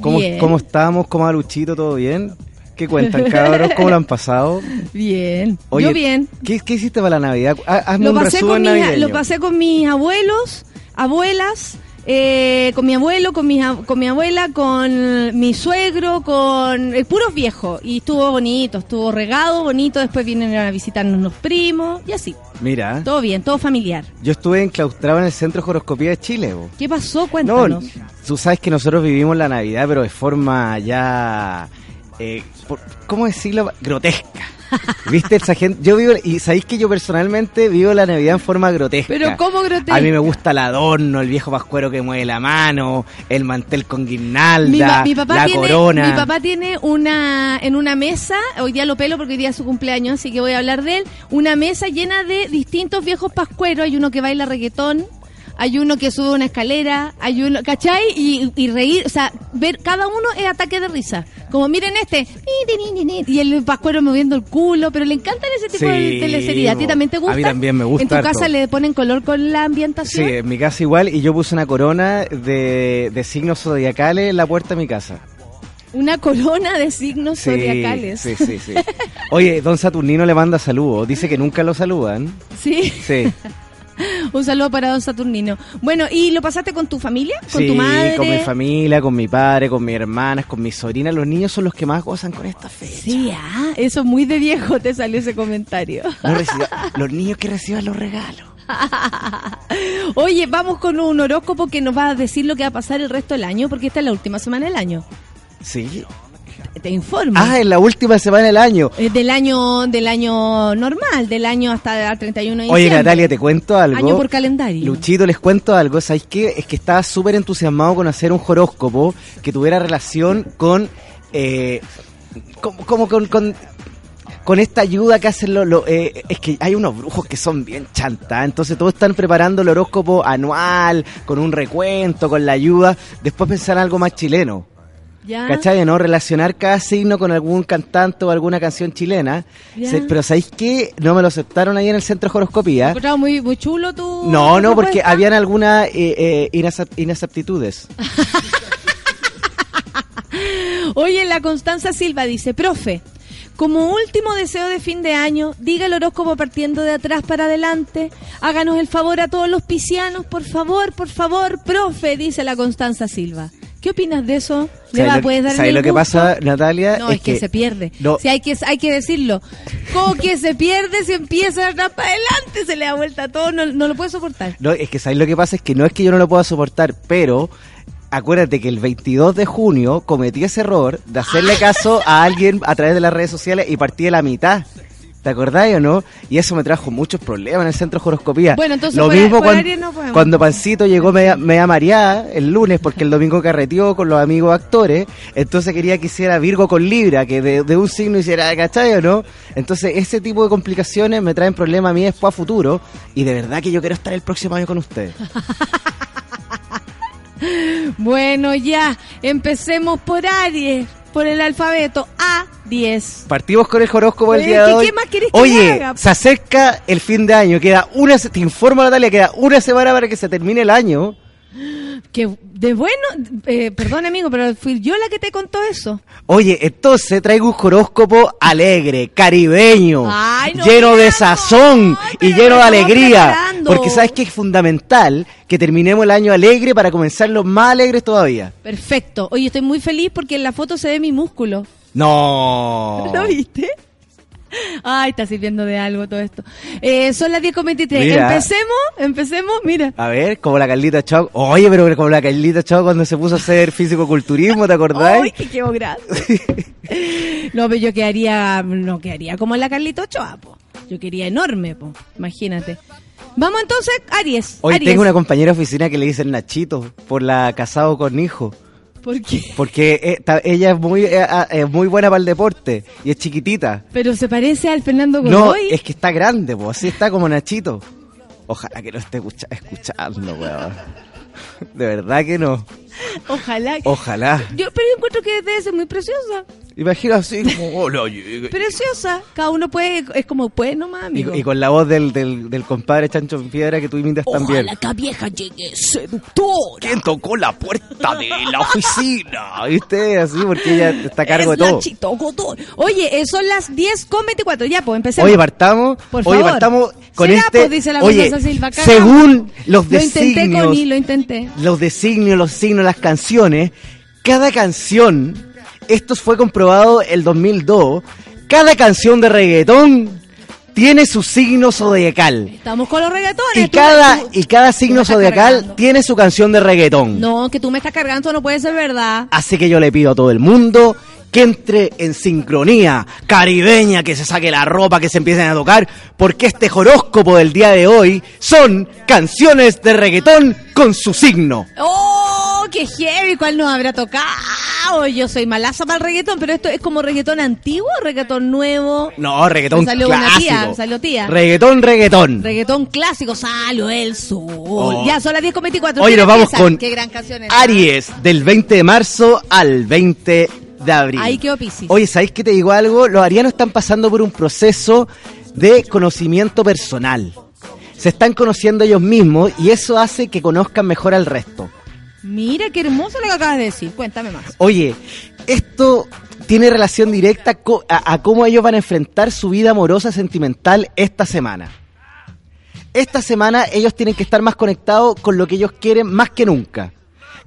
¿Cómo, Bien. ¿Cómo estamos? ¿Cómo va Luchito? ¿Todo bien? ¿Qué cuentan, cabros? ¿Cómo lo han pasado? Bien. Oye, yo bien. ¿qué, qué hiciste para la Navidad? Hazme Lo un pasé, con mis, lo pasé con mis abuelos, abuelas, eh, con mi abuelo, con mi, con mi abuela, con mi suegro, con eh, puros viejos. Y estuvo bonito, estuvo regado, bonito. Después vienen a visitarnos unos primos y así. Mira, Todo bien, todo familiar. yo estuve enclaustrado en el Centro de Horoscopía de Chile. bo. ¿Qué pasó? No, Cuéntanos. tú sabes que nosotros vivimos la Navidad, pero de forma ya... eh, por- ¿Cómo decirlo? Grotesca. ¿Viste esa gente? Yo vivo, y sabéis que yo personalmente vivo la Navidad en forma grotesca. Pero ¿cómo grotesca? A mí me gusta el adorno, el viejo pascuero que mueve la mano, el mantel con guirnalda, Mi, mi papá la tiene, corona. mi papá tiene una en una mesa, hoy día lo pelo porque hoy día es su cumpleaños, así que voy a hablar de él, una mesa llena de distintos viejos pascueros, hay uno que baila reggaetón, hay uno que sube una escalera, hay uno, ¿cachai? Y, y reír, o sea, ver cada uno es ataque de risa. Como miren este, y el pascuero moviendo el culo, pero le encantan ese tipo de Sí, teleserie. ¿A ti también te A mí gusta? también me gusta ¿En tu harto. casa le ponen color con la Sí, ambientación? en mi casa igual, y yo puse una corona de, de signos zodiacales en la puerta de mi casa. Una corona de signos Sí, zodiacales. sí, sí, sí. Oye, don Saturnino le manda saludos, dice que nunca lo saludan. ¿Sí? Sí, Un saludo para don Saturnino. Bueno, ¿y lo pasaste con tu familia? ¿Con sí, tu madre? con mi familia, con mi padre, con mis hermanas, con mis sobrinas. Los niños son los que más gozan con esta fecha. Sí, ah, eso es muy de viejo te salió ese comentario. No reciba- los niños que reciban los regalos. Oye, vamos con un horóscopo que nos va a decir lo que va a pasar el resto del año, porque esta es la última semana del año. Sí. Te informo. Ah, en la última semana del año. Eh, del año del año normal, del año hasta el 31 de Oye, diciembre. Natalia, te cuento algo. Año por calendario. Luchito, les cuento algo. ¿Sabéis qué? Es que estaba súper entusiasmado con hacer un horóscopo que tuviera relación con. Eh, como, como con, con. con esta ayuda que hacen los. los, eh, es que hay unos brujos que son bien chantas. Entonces, todos están preparando el horóscopo anual, con un recuento, con la ayuda. Después pensar algo más chileno. ¿Ya? ¿Cachai? ¿No? Relacionar cada signo con algún cantante o alguna canción chilena. Se- pero ¿sabéis qué? No me lo aceptaron ahí en el centro de horoscopía. Muy, muy chulo tu No, no, porque propuesta. habían algunas eh, eh, inaptitudes. Oye, la Constanza Silva dice, profe, como último deseo de fin de año, diga el horóscopo partiendo de atrás para adelante. Háganos el favor a todos los piscianos, por favor, por favor, profe, dice la Constanza Silva. ¿Qué opinas de eso? ¿Le ¿Sabes va, lo- puedes darle ¿sabes lo que pasa, Natalia? No, es, que, se pierde. No. Si hay que hay que decirlo. Como que se pierde, se empieza de atrás para adelante, se le da vuelta a todo, no, no lo puede soportar. No, es que ¿sabes lo que pasa? Es que no es que yo no lo pueda soportar, pero acuérdate que el 22 de junio cometí ese error de hacerle caso a alguien a través de las redes sociales y partí de la mitad. ¿Te acordás o no? Y eso me trajo muchos problemas en el centro de horoscopía. Bueno, entonces Lo por- mismo por cuan- Aries no cuando Pancito llegó media, media mareada el lunes porque el domingo carreteó con los amigos actores, entonces quería que hiciera Virgo con Libra, que de, de un signo hiciera, ¿cachai o no? Entonces ese tipo de complicaciones me traen problemas a mí después a futuro y de verdad que yo quiero estar el próximo año con ustedes. Bueno, ya, empecemos por Aries, por el alfabeto A10. Partimos con el horóscopo del día de ¿qué- hoy. qué más querés que Oye, haga? se acerca el fin de año, queda una, te informo Natalia, queda una semana para que se termine el año. Que de bueno, eh, perdón amigo, pero fui yo la que te contó eso. Oye, entonces traigo un horóscopo alegre, caribeño, Ay, no lleno de sazón ay, y lleno de alegría. preparando. Porque sabes que es fundamental que terminemos el año alegre para comenzarlo más alegres todavía. Perfecto. Oye, estoy muy feliz porque en la foto se ve mi músculo. No. ¿Lo viste? Ay, está sirviendo de algo todo esto. Eh, son las 10.23. Mira. Empecemos, empecemos, mira. A ver, como la Carlita Chao. Oye, pero como la Carlita Chao cuando se puso a hacer físico-culturismo, ¿te acordás? Ay, grande. no, pero yo quedaría, no quedaría como la Carlito Ochoa, po. Yo quería enorme, po. Imagínate. Vamos entonces, Aries. Hoy Aries. tengo una compañera de oficina que le dicen Nachito por la casado con hijo. ¿Por qué? Porque eh, ella es muy, eh, ah, es muy buena para el deporte y es chiquitita. Pero se parece al Fernando No, Godoy. es que está grande, pues así está como Nachito. Ojalá que lo esté escucha- escuchando, weón. De verdad que no. Ojalá. Ojalá. Yo, pero yo encuentro que debe ser muy preciosa. Imagina así como, hola, llegué". Preciosa. Cada uno puede, es como puede nomás, y, amigo. y con la voz del, del, del compadre Chancho en Piedra que tú imitas también. Que vieja llegue seductora. ¿Quién tocó la puerta de la oficina? ¿Viste? Así porque ella está a cargo Es de todo. Nachito Godoy. Oye, eh, son las 10 con 24. Ya, pues empecemos. Oye, partamos. Por oye, favor. partamos con Será, este. pues, dice la oye, Silva, según los Lo intenté, designios, Connie, lo intenté. los designios, los signos, las canciones, cada canción, esto fue comprobado el 2002, cada canción de reggaetón tiene su signo zodiacal. Estamos con los reggaetones. Y tú- cada, tú- y cada signo zodiacal cargando. tiene su canción de reggaetón. No, que tú me estás cargando, no puede ser verdad. Así que yo le pido a todo el mundo que entre en sincronía caribeña, que se saque la ropa, que se empiecen a tocar, porque este horóscopo del día de hoy son canciones de reggaetón con su signo. ¡Oh, qué heavy! ¿Cuál nos habrá tocado? Yo soy malaza para el reggaetón, pero esto es como reggaetón antiguo o reggaetón nuevo. No, reggaetón Me salió una clásico. tía, me salió tía. Reggaetón, reggaetón. Reggaetón clásico, salió el sol. Ya, son las 10 con 24. Hoy ¿Quién nos vamos con Qué gran canción es. Aries, del 20 de marzo al 20 de abril. Ahí quedó Piscis. Oye, ¿sabéis que te digo algo? Los arianos están pasando por un proceso de conocimiento personal. Se están conociendo ellos mismos y eso hace que conozcan mejor al resto. Mira, qué hermoso lo que acabas de decir. Cuéntame más. Oye, esto tiene relación directa a, a cómo ellos van a enfrentar su vida amorosa sentimental esta semana. Esta semana ellos tienen que estar más conectados con lo que ellos quieren más que nunca.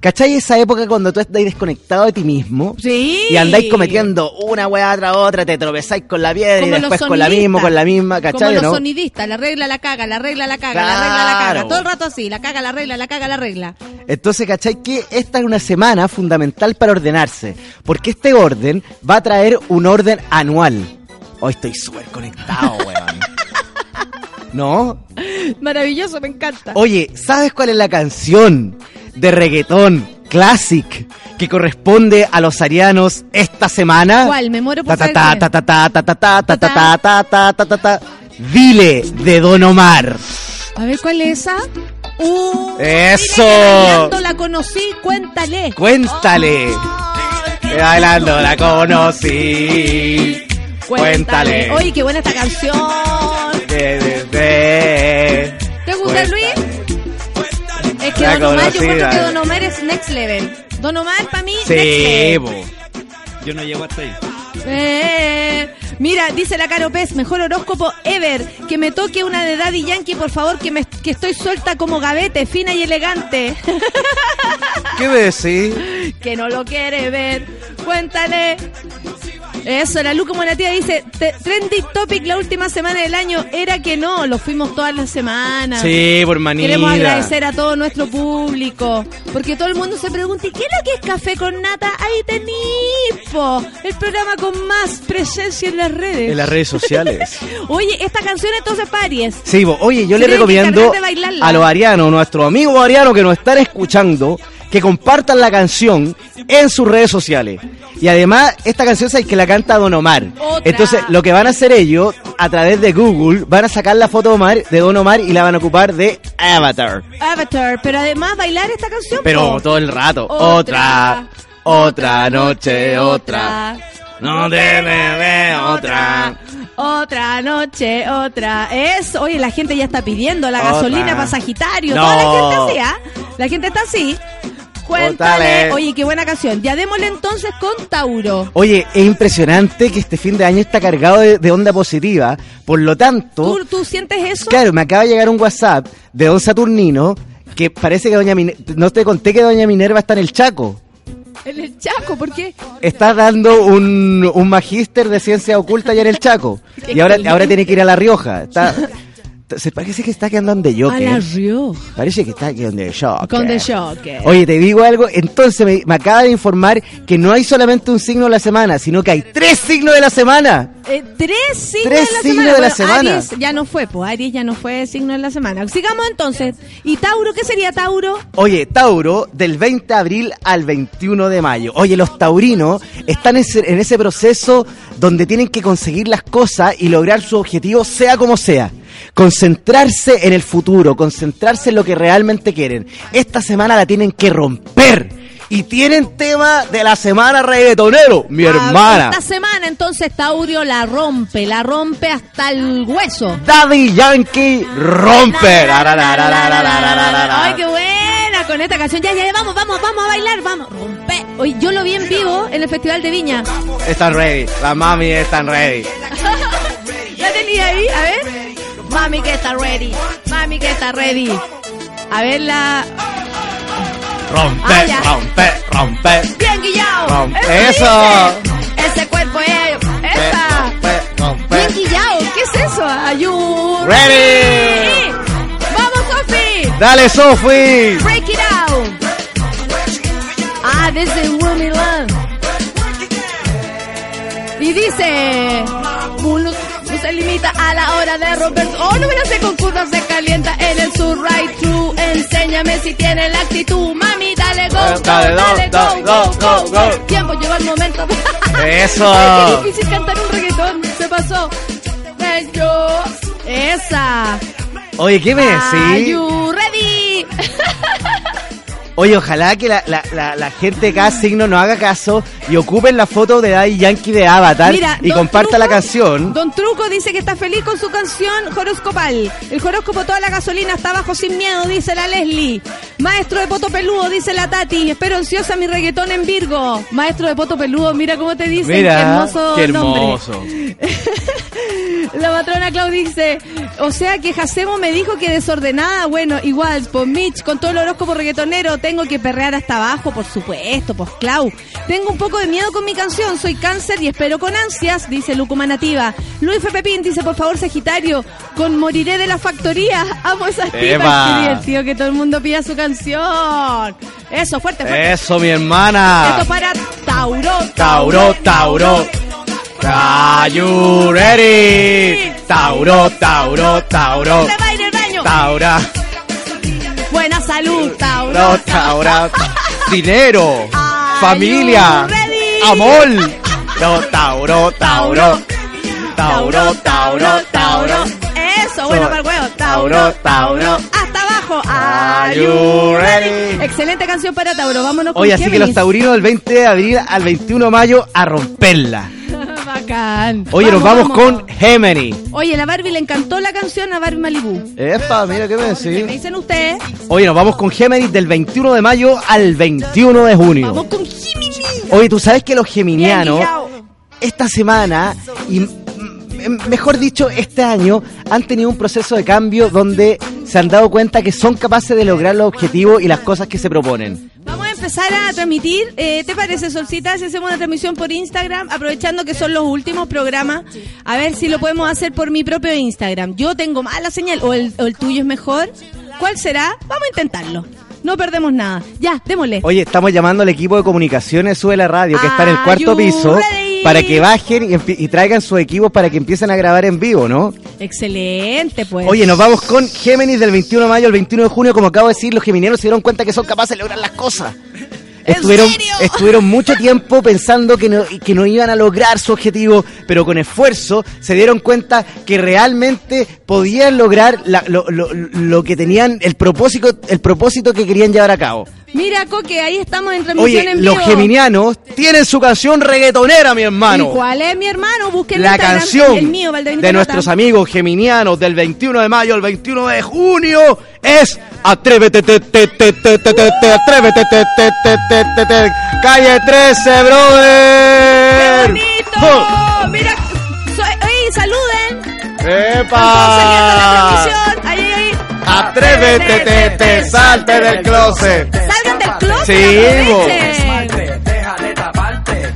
¿Cachai esa época cuando tú estás desconectado de ti mismo? Sí. Y andáis cometiendo una weá tras otra, te tropezáis con la piedra y Como después con la misma, con la misma, Como ¿cachai? los no? sonidistas, la regla la caga, la regla la caga, la regla la caga. Todo el rato así, la caga, la regla, la caga, la regla. Entonces, ¿cachai? Que esta es una semana fundamental para ordenarse. Porque este orden va a traer un orden anual. Hoy estoy súper conectado, weón. ¿No? Maravilloso, me encanta. Oye, ¿sabes cuál es la canción de reggaetón classic que corresponde a los arianos esta semana. ¿Cuál? Me muero por Dile de Don Omar. A ver cuál es esa. Uh, Eso. La conocí, cuéntale. Cuéntale. Bailando la conocí. Cuéntale. Oye, qué buena esta canción. La Don Omar, yo creo que Don Omar es next level. Don Omar para mí, next level. Yo no llego hasta ahí. Eh, mira, dice la Caro Pez, mejor horóscopo ever. Que me toque una de Daddy Yankee, por favor, que, me, que estoy suelta como gavete, fina y elegante. ¿Qué decís? que no lo quiere ver. Cuéntale. Eso, la Lu como la tía dice, "Te- trending topic la última semana del año era que no, lo fuimos todas las semanas. Sí, por manida. Queremos agradecer a todo nuestro público, porque todo el mundo se pregunta, ¿y qué es lo que es café con nata? Ahí po, el programa con más presencia en las redes. En las redes sociales. Oye, esta canción entonces Paries. Sí, bo. oye, yo le recomiendo a los arianos, nuestros amigos arianos que nos están escuchando, que compartan la canción en sus redes sociales. Y además, esta canción sabes que la canta Don Omar. Otra. Entonces, lo que van a hacer ellos, a través de Google, van a sacar la foto de, Omar, de Don Omar y la van a ocupar de Avatar. Avatar, pero además bailar esta canción. Pero todo el rato. Otra, Otra, otra noche, otra. No te ve otra. Otra noche, otra. Es, oye, la gente ya está pidiendo la Otra. gasolina para Sagitario. No. Toda la gente así, ¿ah? La gente está así. Cuéntale. Oye, qué buena canción. Ya démosle entonces con Tauro. Oye, es impresionante que este fin de año está cargado de, de onda positiva. Por lo tanto, ¿Tú, tú sientes eso? claro, me acaba de llegar un WhatsApp de Don Saturnino que parece que Doña Minerva, no te conté que Doña Minerva está en el Chaco. En el Chaco, ¿por qué? Está dando un, un magíster de ciencia oculta allá en el Chaco. Y ahora, ahora tiene que ir a La Rioja. Está, Se parece que está quedando de A la Joker. Rioja. Parece que está quedando de Joker. Con The Joker. Oye, te digo algo, entonces me, me acaba de informar que no hay solamente un signo de la semana, sino que hay tres signos de la semana. Eh, tres signos Tres de la signos semana. de la Bueno, semana. Aries ya no fue, pues Aries ya no fue signo de la semana. Sigamos entonces. ¿Y Tauro? ¿Qué sería Tauro? Oye, Tauro, del 20 de abril al 21 de mayo. Oye, los taurinos están en ese, en ese proceso donde tienen que conseguir las cosas y lograr su objetivo, sea como sea. Concentrarse en el futuro, concentrarse en lo que realmente quieren. Esta semana la tienen que romper. Y tienen tema de la semana reggaetonero, mi hermana. Esta semana entonces Taurio la rompe, la rompe hasta el hueso. Daddy Yankee rompe. Ay, qué buena con esta canción. Ya, ya, vamos, vamos, vamos a bailar, vamos. Rompe. Hoy yo lo vi en vivo en el Festival de Viña. Están ready, la mami están ready. Ya tenía ahí? A ver. Mami que está ready. Mami que está ready. A ver la. Rompe, Ah, rompe, rompe. Bien guillao. Rompe. Eso. Ese cuerpo es. Esa. Rompe, rompe. Bien guillao. ¿Qué es eso? Ayú. Ready. Vamos, Sofi. Dale, Sofi. Break it out. Ah, desde Woman Love. Y dice, se limita a la hora de romper. Oh, no me lo sé con curvas, se calienta en el sur, right through. Enséñame si tiene la actitud, mami, dale go, go, Dale, dale, go, go, go, go. Tiempo, llegó el momento. Eso. Ay, qué difícil cantar un reggaetón, se pasó. Ven yo. Esa. Oye, ¿qué me Are decís? you ready? Oye, ojalá que la, la, la, la gente de cada signo no haga caso y ocupen la foto de Daddy Yankee de Avatar Mira, y comparta Truco- la canción. Don Truco dice que está feliz con su canción horoscopal. El horóscopo toda la gasolina está bajo sin miedo, dice la Leslie. Maestro de poto peludo, dice la Tati. Espero ansiosa mi reggaetón en Virgo. Maestro de poto peludo, mira cómo te dicen. Mira, qué hermoso, qué nombre. hermoso. La patrona Clau dice, o sea que Jacemo me dijo que desordenada, bueno, igual, por Mitch, con todo el horóscopo reggaetonero, tengo que perrear hasta abajo, por supuesto, pues Clau. Tengo un poco de miedo con mi canción, soy cáncer y espero con ansias, dice Lucuma Nativa. Luis F. Pepín dice, por favor, Sagitario, con Moriré de la Factoría, amo esas tipas, divertido que todo el mundo pida su canción. Eso, fuerte, fuerte. Eso, mi hermana. Esto para Tauro, Tauro, Tauro. Are you ready? Tauro, Tauro, Tauro. Taura, salud, Tauro. Tauro. Dinero, Are familia, amor. No, Tauro, Tauro. Tauro, Tauro, Tauro. Eso, bueno para el huevo. Tauro, Tauro. Hasta abajo. Are you ready? Excelente canción para Tauro. Vámonos con Oye, así que los taurinos del 20 de abril al 21 de mayo a romperla. Bacán. Oye, nos vamos con Gemini. Oye, la Barbie le encantó la canción a Barbie Malibu. Epa, mira qué me ¿Me decís. dicen ustedes? Oye, nos vamos con Géminis del 21 de mayo al 21 de junio. Vamos con Géminis. Oye, tú sabes que los geminianos esta semana y mejor dicho este año han tenido un proceso de cambio donde se han dado cuenta que son capaces de lograr los objetivos y las cosas que se proponen. Vamos a empezar a transmitir. Eh, ¿Te parece, Solcita, si hacemos una transmisión por Instagram? Aprovechando que son los últimos programas. A ver si lo podemos hacer por mi propio Instagram. Yo tengo mala señal. ¿O el, o el tuyo es mejor? ¿Cuál será? Vamos a intentarlo. No perdemos nada. Ya, démosle. Oye, estamos llamando al equipo de comunicaciones Sube la Radio, que está en el cuarto piso, ready? Para que bajen y, traigan sus equipos para que empiecen a grabar en vivo, ¿no? Excelente, pues. Oye, nos vamos con Géminis del 21 de mayo al 21 de junio. Como acabo de decir, los geminianos se dieron cuenta que son capaces de lograr las cosas. Estuvieron, serio? estuvieron mucho tiempo pensando que no, que no iban a lograr su objetivo, pero con esfuerzo se dieron cuenta que realmente podían lograr la- lo, lo- lo que tenían, el propósito, el propósito que querían llevar a cabo. Mira, Coque, ahí estamos en transmisión Oye. Los geminianos tienen su canción reggaetonera, mi hermano. Cuál es, mi hermano? Busquen la canción el mío, de nuestros amigos geminianos del 21 de mayo al 21 de junio es Atrévete, te, te, te, te, te, te, atrévete, te, te, te, te, te, calle 13, brother. ¡Qué bonito! Mira, saluden. ¡Epa! Estamos saliendo la transmisión. Atrévete, te, te, salte del closet. Salgan del closet. Sí, bo.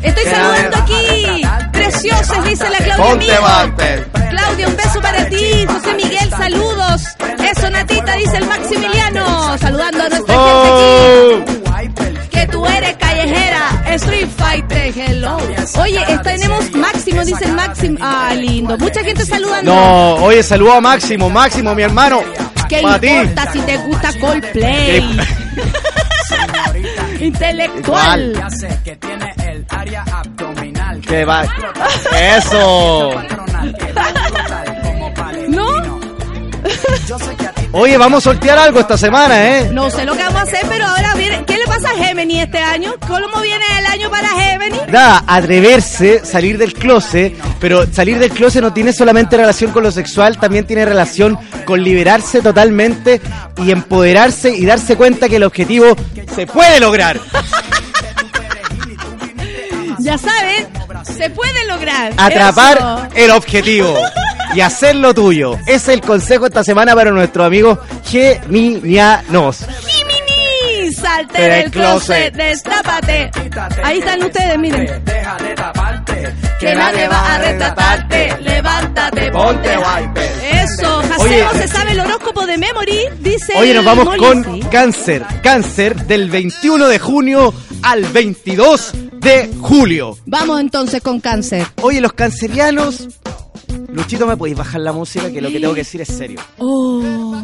Estoy saludando aquí. Preciosos, dice la Claudia. Ponte Claudia, un beso para ti. José Miguel, saludos. Eso, Natita, dice el Maximiliano. Saludando a nuestra gente aquí. Oh. Que tú eres callejera. Street Fighter, hello. Oye, tenemos Máximo, dice el Máximo. Ah, lindo. Mucha gente saludando. No, oye, saludo a Máximo. Máximo, mi hermano. ¿Qué ti. importa si te gusta Coldplay? Intelectual. Ya sé que tiene el área abdominal. Que va. Eso. ¿No? Oye, vamos a sortear algo esta semana, ¿eh? No sé lo que vamos a hacer, pero ahora viene. ¿Qué pasa a Gemini este año? ¿Cómo viene el año para Gemini? Nada, atreverse, salir del closet, pero salir del closet no tiene solamente relación con lo sexual, también tiene relación con liberarse totalmente y empoderarse y darse cuenta que el objetivo se puede lograr. Ya saben, se puede lograr. Atrapar Eso. el objetivo y hacer lo tuyo. Ese es el consejo esta semana para nuestros amigos geminianos. Salte Del del closet, closet. destápate. Ahí están ustedes, miren. Que nadie va a retratarte. Levántate, ponte Eso, Oye. Jaceo se sabe el horóscopo de Memory, dice. Oye, nos vamos con sí. cáncer. Cáncer del 21 de junio al 22 de julio. Vamos entonces con cáncer. Oye, los cancerianos. Luchito, ¿me podéis bajar la música? Que lo que tengo que decir es serio. Oh.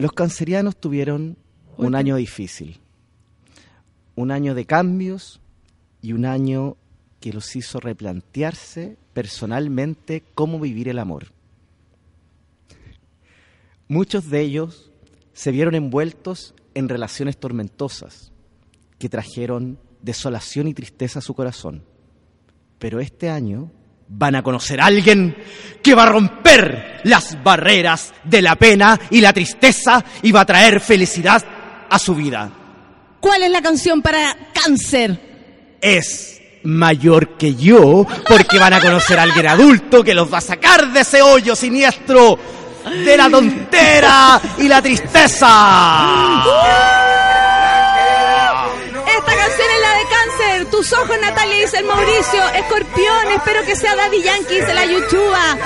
Los cancerianos tuvieron un año difícil. Un año de cambios y un año que los hizo replantearse personalmente cómo vivir el amor. Muchos de ellos se vieron envueltos en relaciones tormentosas que trajeron desolación y tristeza a su corazón. Pero este año van a conocer a alguien que va a romper las barreras de la pena y la tristeza y va a traer felicidad a su vida. ¿Cuál es la canción para cáncer? Es mayor que yo porque van a conocer a alguien adulto que los va a sacar de ese hoyo siniestro de la tontera y la tristeza. Tus ojos, Natalia, dice el Mauricio. Escorpión, espero que sea Daddy Yankee, dice la Yuchuba.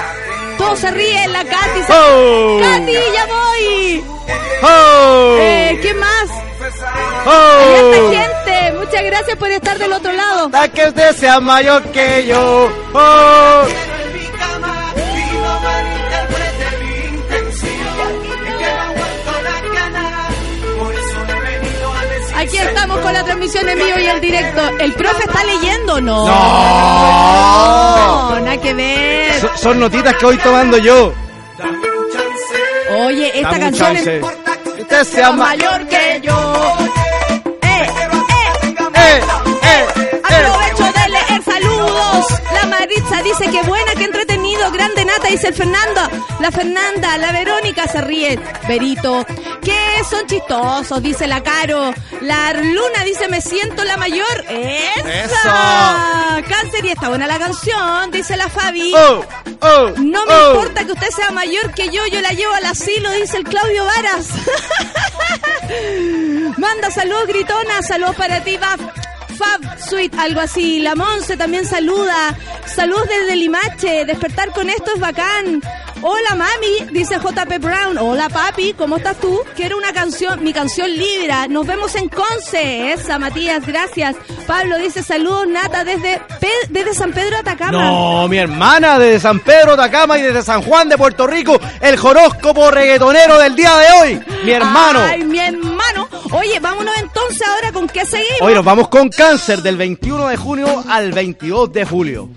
Todos se ríen, la Katy. se- Oh. ¡Katy, ya voy! ¡Oh! Eh, ¿Qué más? ¡Oh! Harta gente. Muchas gracias por estar del otro lado. Hasta que usted sea mayor que yo. ¡Oh! Con la transmisión en vivo y en directo. ¿El profe está leyendo? No. No. No, nada que ver. So- son notitas que voy tomando yo. Oye, esta Dame canción es usted sea mayor. que yo. Eh, ¡Eh! ¡Eh! Aprovecho de leer saludos. La Maritza dice que buena, que grande nata, dice el Fernando. La Fernanda, la Verónica se ríe. Berito, que son chistosos, dice la Caro. La Luna dice me siento la mayor. ¡Esa! Cáncer y está buena la canción, dice la Fabi. ¡Oh! ¡Oh! No me oh. importa que usted sea mayor que yo, yo la llevo al asilo, dice el Claudio Varas. Manda saludos, gritona, saludos para ti, Fab, Fab Sweet, algo así. La Monse también saluda. Saludos desde Limache, despertar con esto es bacán. Hola mami, dice JP Brown. Hola papi, ¿cómo estás tú? Quiero una canción, mi canción Libra. Nos vemos en Conce. Esa, Matías, gracias. Pablo dice saludos, Nata, desde, Pe- desde San Pedro Atacama. No, mi hermana desde San Pedro Atacama y desde San Juan de Puerto Rico, el horóscopo reggaetonero del día de hoy, mi hermano. Ay, mi hermano. Oye, vámonos entonces ahora con qué seguimos. Hoy nos vamos con cáncer del 21 de junio al 22 de julio.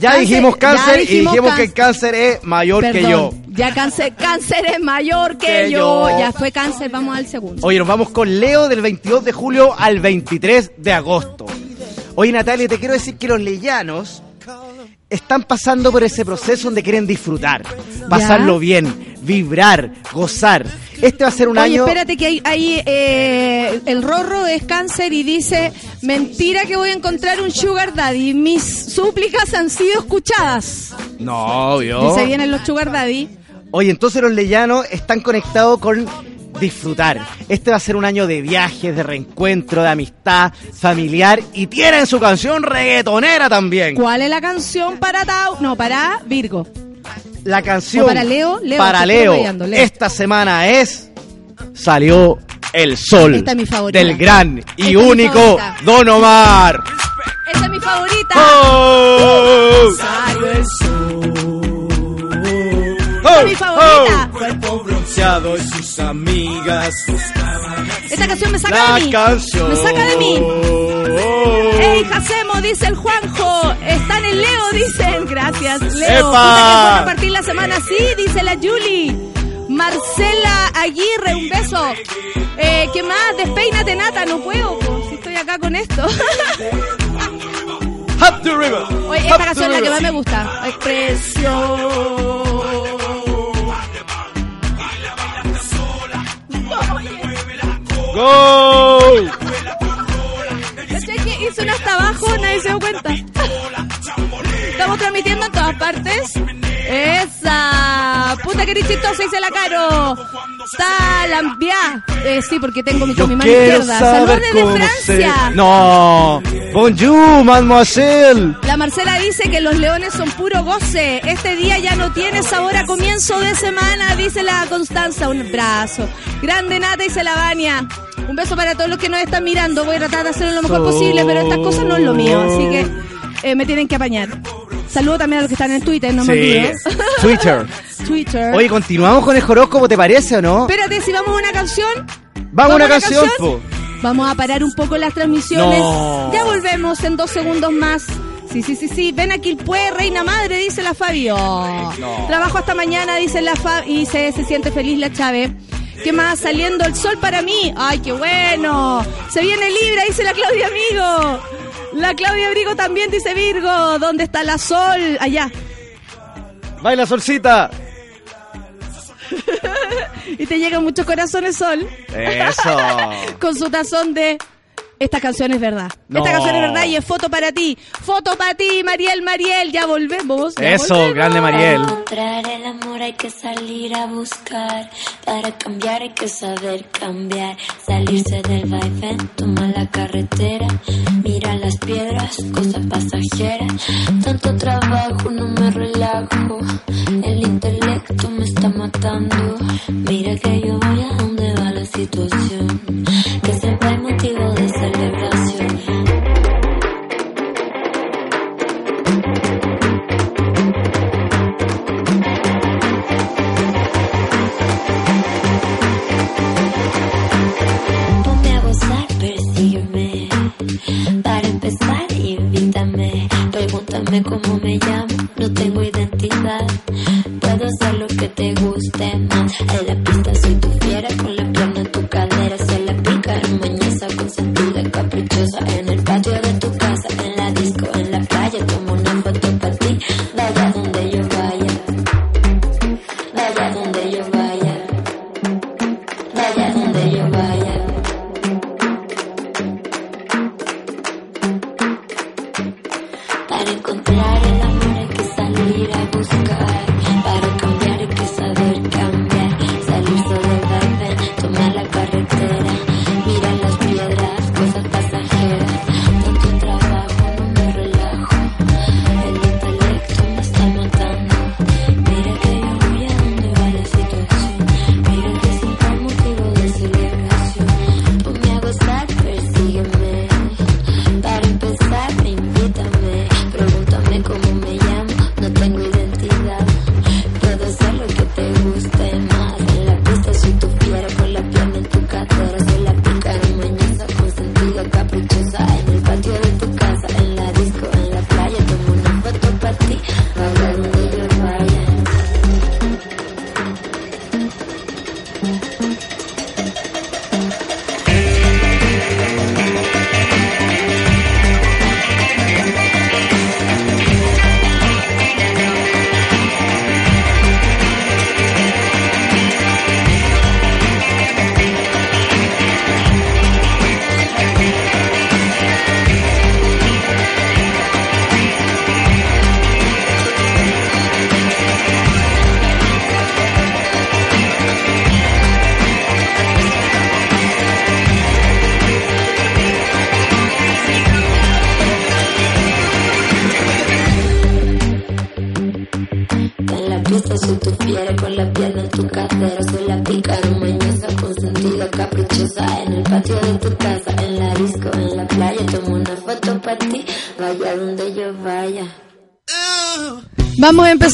Ya Cáncer, dijimos ya cáncer y dijimos dijimos cán- que el cáncer es mayor que yo. Ya cáncer, cáncer es mayor que, Que yo. yo. Ya fue cáncer, vamos al segundo. Oye, nos vamos con Leo del 22 de julio al 23 de agosto. Oye, Natalia, te quiero decir que los leyanos están pasando por ese proceso donde quieren disfrutar, pasarlo bien, vibrar, gozar. Este va a ser un Oye, año... espérate que hay, hay, eh, el Rorro es cáncer y dice, mentira que voy a encontrar un sugar daddy. Mis súplicas han sido escuchadas. No, obvio. Dice, vienen los sugar daddy. Oye, entonces los leyanos están conectados con disfrutar. Este va a ser un año de viajes, de reencuentro, de amistad familiar y tienen su canción reggaetonera también. ¿Cuál es la canción para Tau? No, para Virgo. La canción ¿O para Leo? Leo, para Leo, esta semana es Salió el sol Esta es mi favorita. del gran y Esta único. Don Omar. Esta es mi favorita. ¡Oh! Rosario el ¡Oh! Esta es mi favorita. Cuerpo bronceado y sus amigas. Esta canción me saca La de mí. canción. Me saca de mí. ¡Ey, Jacemo! Dice el Juanjo. Están en Leo, dicen. Gracias, Leo. Que partir la semana así, dice la Julie. Marcela Aguirre, un beso. Eh, ¿Qué más? Despeínate, Nata. No puedo, po, si estoy acá con esto. Up the river. Oye, esta canción es la que más me gusta. Expresión. ¡Go! ¿Cachai que hizo una hasta abajo? Nadie se dio cuenta. Estamos transmitiendo en todas partes. Esa. Puta que eres chistosa, dice la Caro. Está Lambia. Eh, sí, porque tengo mi, con mi mano izquierda. Saludos desde Francia. se- No. Bonjour, mademoiselle. La Marcela dice que los leones son puro goce. Este día ya no tiene sabor a comienzo de semana, dice la Constanza. Un abrazo. Grande Nata, dice la Vania. Un beso para todos los que nos están mirando. Voy a tratar de hacerlo lo mejor posible, pero estas cosas no es lo mío, así que eh, me tienen que apañar. Saludo también a los que están en Twitter, no me olvides. Twitter. Twitter. Oye, continuamos con el horóscopo, ¿te parece o no? Espérate, si vamos a una canción. Vamos a una canción. Vamos a parar un poco las transmisiones. No. Ya volvemos en dos segundos más. Sí, sí, sí, sí. Ven aquí el pue, reina madre, dice la Fabio. Trabajo hasta mañana, dice la Fabio. Y se, se siente feliz la Chave. ¿Qué más? Saliendo el sol para mí. ¡Ay, qué bueno! Se viene Libra, dice la Claudia Amigo. La Claudia Abrigo también dice Virgo. ¿Dónde está la sol? Allá. Baila solcita. Y te llegan muchos corazones sol. Eso. con su tazón de esta canción es verdad. No. Esta canción es verdad y es foto para ti. Foto para ti, Mariel, Mariel. Ya volvemos. ya Eso, volvemos. grande Mariel. encontrar el amor hay que salir a buscar. Para cambiar hay que saber cambiar. Salirse del vaivén, toma la carretera. Mira las piedras, cosa pasajera. Tanto trabajo, no me relajo. El intelecto me está matando. Mira que yo voy a donde va la situación. Que siempre hay motivo de the living.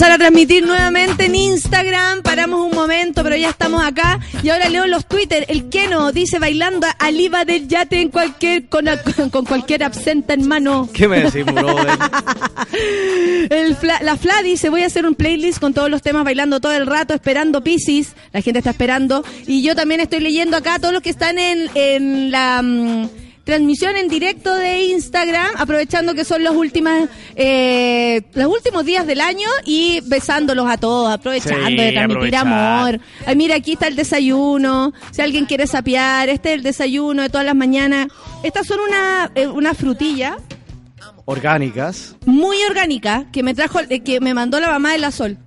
Empezar a transmitir nuevamente en Instagram. Paramos un momento, pero ya estamos acá. Y ahora leo los Twitter. El Keno dice bailando al IVA del yate en cualquier, con, con cualquier absenta en mano. ¿Qué me decís, brother? El Fla- la Fla dice, voy a hacer un playlist con todos los temas bailando todo el rato, esperando Pisces. La gente está esperando. Y yo también estoy leyendo acá todos los que están en, en la mm, transmisión en directo de Instagram, aprovechando que son los últimas, eh, los últimos días del año y besándolos a todos, aprovechando Sí, de transmitir aprovechar. amor. Ay, mira, aquí está el desayuno. Si alguien quiere sapear, este es el desayuno de todas las mañanas. Estas son una, eh, una frutilla Orgánicas. muy orgánica que me trajo, eh, que me mandó la mamá de la Sol.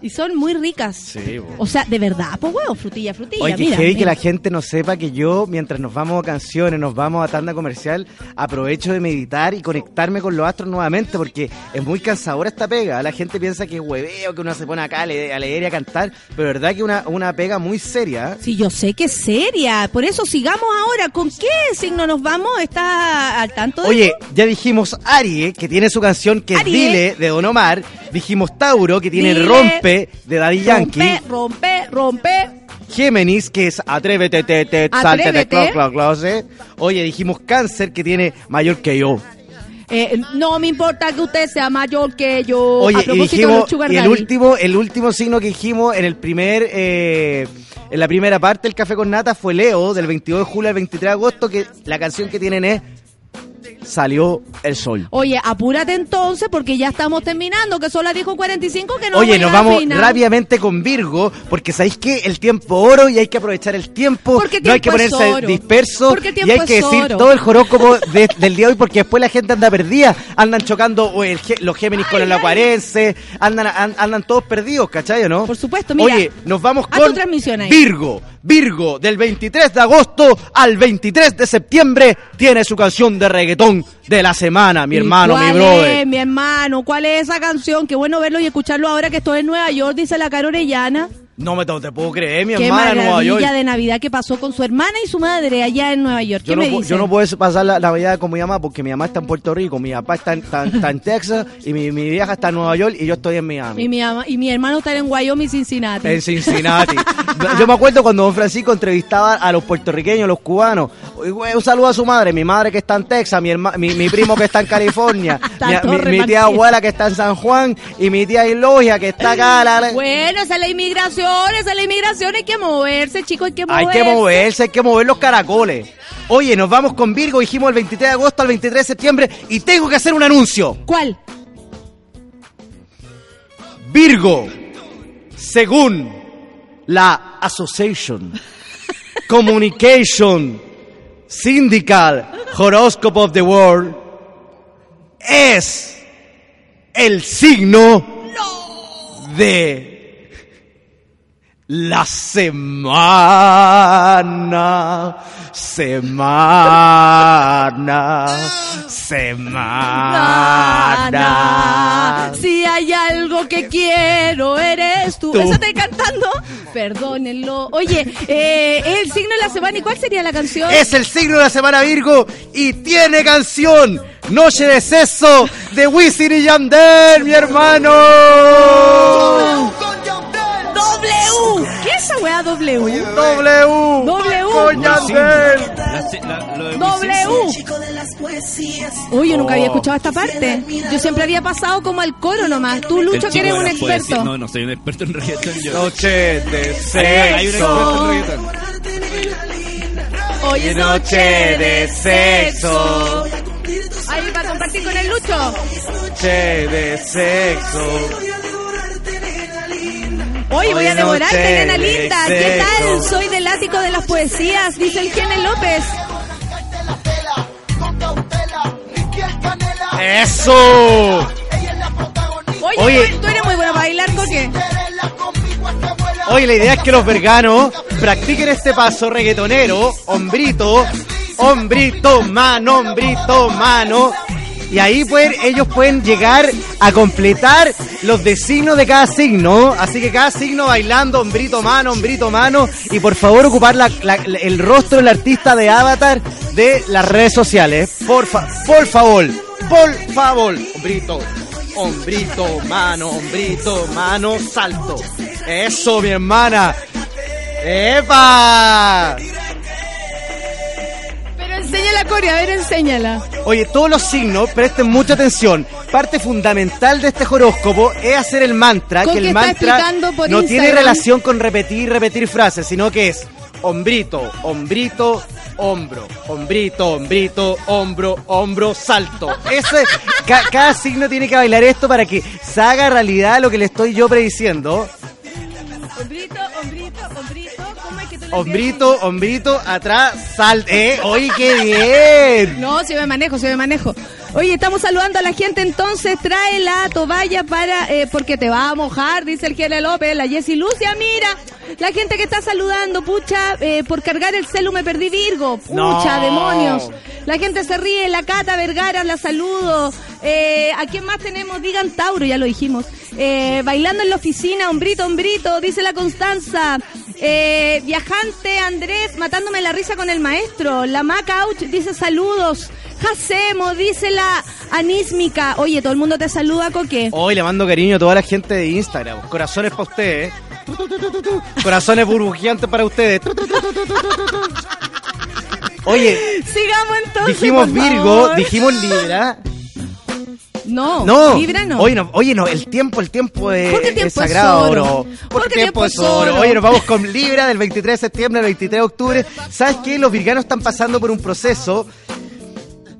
Y son muy ricas. Sí, bo. O sea, de verdad, pues huevo, frutilla, frutilla. Oye, que mira, heavy que mira. la gente no sepa que yo, mientras nos vamos a canciones, nos vamos a tanda comercial, aprovecho de meditar y conectarme con los astros nuevamente, porque es muy cansadora esta pega. La gente piensa que es hueveo, que uno se pone acá a le- a leer y a cantar, pero verdad que una, una pega muy seria. Sí, yo sé que es seria. Por eso sigamos ahora. ¿Con qué signo nos vamos? ¿Estás al tanto de Oye, eso? ya dijimos Arie, que tiene su canción que es. Dile, de Don Omar. Dijimos Tauro, que tiene Dile. Rompe, de Daddy Yankee. Rompe, rompe, rompe. Géminis, que es Atrévete, te, te, salte. Oye, dijimos Cáncer, que tiene Mayor que yo. Eh, no me importa que usted sea mayor que yo. Oye, a y propósito de dijimos, los y el último, el último signo que dijimos en el primer, eh, en la primera parte del Café con Nata fue Leo, del 22 de julio al 23 de agosto, que la canción que tienen es Salió el Sol. Oye, apúrate entonces porque ya estamos terminando, que son las 10 con 45 que no Oye, nos vamos rápidamente con Virgo, porque sabéis que el tiempo oro y hay que aprovechar el tiempo. Porque no hay que tiempo ponerse oro. disperso Porque y tiempo hay que decir oro. todo el horóscopo de- del día de hoy, porque después la gente anda perdida. Andan chocando el los Géminis con el Acuarense, andan, an- andan todos perdidos, ¿cachai o no? Por supuesto, mira, Oye, nos vamos con. Virgo. Virgo, del 23 de agosto al 23 de septiembre, tiene su canción de reggaetón Boom de la semana, mi ¿Y hermano, mi brother. es, mi hermano? ¿Cuál es esa canción? Qué bueno verlo y escucharlo ahora que estoy en Nueva York, dice la Caro Orellana. No me te puedo creer, mi Qué hermana en Nueva York. de Navidad que pasó con su hermana y su madre allá en Nueva York. ¿Qué Yo no, me yo no puedo pasar la Navidad con mi mamá porque mi mamá está en Puerto Rico, mi papá está en, está- está en Texas y mi, mi vieja está en Nueva York y yo estoy en Miami. Y mi, ama- y mi hermano está en Wyoming, Cincinnati. En Cincinnati. Yo me acuerdo cuando don Francisco entrevistaba a los puertorriqueños, los cubanos. Un saludo a su madre, mi madre que está en Texas, mi, herma- mi, mi primo que está en California, mi, tía abuela que está en San Juan y mi tía Ilogia que está acá. la- Bueno, esa es la inmigración, esa es la inmigración, hay que moverse, chicos, hay que Hay moverse. que moverse, hay que mover los caracoles. Oye, nos vamos con Virgo, dijimos el 23 de agosto al 23 de septiembre y tengo que hacer un anuncio. ¿Cuál? Virgo, según la Association Communication Syndical Horoscope of the World, es el signo de la semana, semana, semana. Si hay algo que quiero, eres tú. Tú. ¿Eso estoy cantando? Perdónenlo. Oye, eh, el signo de la semana. ¿Y cuál sería la canción? Es el signo de la semana Virgo y tiene canción Noche de Sexo de Wisin y Yandel, mi hermano. W. ¿Qué es esa weá W? W. W. Con Yandel. W. Uy, yo nunca había escuchado esta parte. Yo siempre había pasado como al coro nomás. Tú, Lucho, que eres un experto. No, no soy un experto en reggaetón. Yo. Noche de Hay un experto en Sexo. reggaetón. Hoy es Noche de sexo. Ahí para compartir con el Lucho. Noche de sexo. Oye, voy a Hoy devorarte, nena linda. ¿Qué tal? Soy del ático de las poesías, dice el Gene López. Eso. Oye, Oye. ¿tú, tú eres muy buena para bailar, Coque. Oye, la idea es que los verganos practiquen este paso reggaetonero, hombrito, hombrito, mano, hombrito, mano. Y ahí pueden, ellos pueden llegar a completar los designos de cada signo. Así que cada signo bailando, hombrito mano, hombrito mano. Y por favor ocupar el rostro del artista de avatar de las redes sociales. Por, fa- por favor, por favor. Hombrito, hombrito, mano, hombrito, mano, salto. Eso, mi hermana. ¡Epa! Enséñala, Corea, a ver, enséñala. Oye, todos los signos, presten mucha atención. Parte fundamental de este horóscopo es hacer el mantra, que el mantra no tiene Instagram. relación con repetir y repetir frases, sino que es hombrito, hombrito, hombro, hombrito, hombrito, hombro, hombro, salto. Ese, ca- cada signo tiene que bailar esto para que se haga realidad lo que le estoy yo prediciendo. Hombrito, Hombrito, hombrito, atrás, salto. ¡Eh! ¡Oye, qué bien! No, si me manejo, si me manejo. Oye, estamos saludando a la gente, entonces trae la toalla para, eh, porque te va a mojar, dice el Gele López, la Jessy Lucia, mira, la gente que está saludando, pucha, eh, por cargar el celu me perdí Virgo, pucha, No. demonios. La gente se ríe, la Cata Vergara, la saludo. Eh, ¿A quién más tenemos? Digan Tauro, ya lo dijimos. Eh, bailando en la oficina, hombrito, hombrito, dice la Constanza. Eh, viajante Andrés, matándome la risa con el maestro. La Macauch dice saludos. Hacemos, dice la Anísmica. Oye, todo el mundo te saluda, Coque. Hoy le mando cariño a toda la gente de Instagram. Corazones para ustedes. Corazones burbujeantes para ustedes. Oye, Sigamos entonces. dijimos Virgo, favor. dijimos Libra. No, No, Libra no. Oye, no, oye, no, el tiempo, el tiempo es, Porque el tiempo es es sagrado, oro. bro. Porque Porque el tiempo es oro. oro. Oye, nos vamos con Libra del 23 de septiembre al 23 de octubre. ¿Sabes qué? Los virganos están pasando por un proceso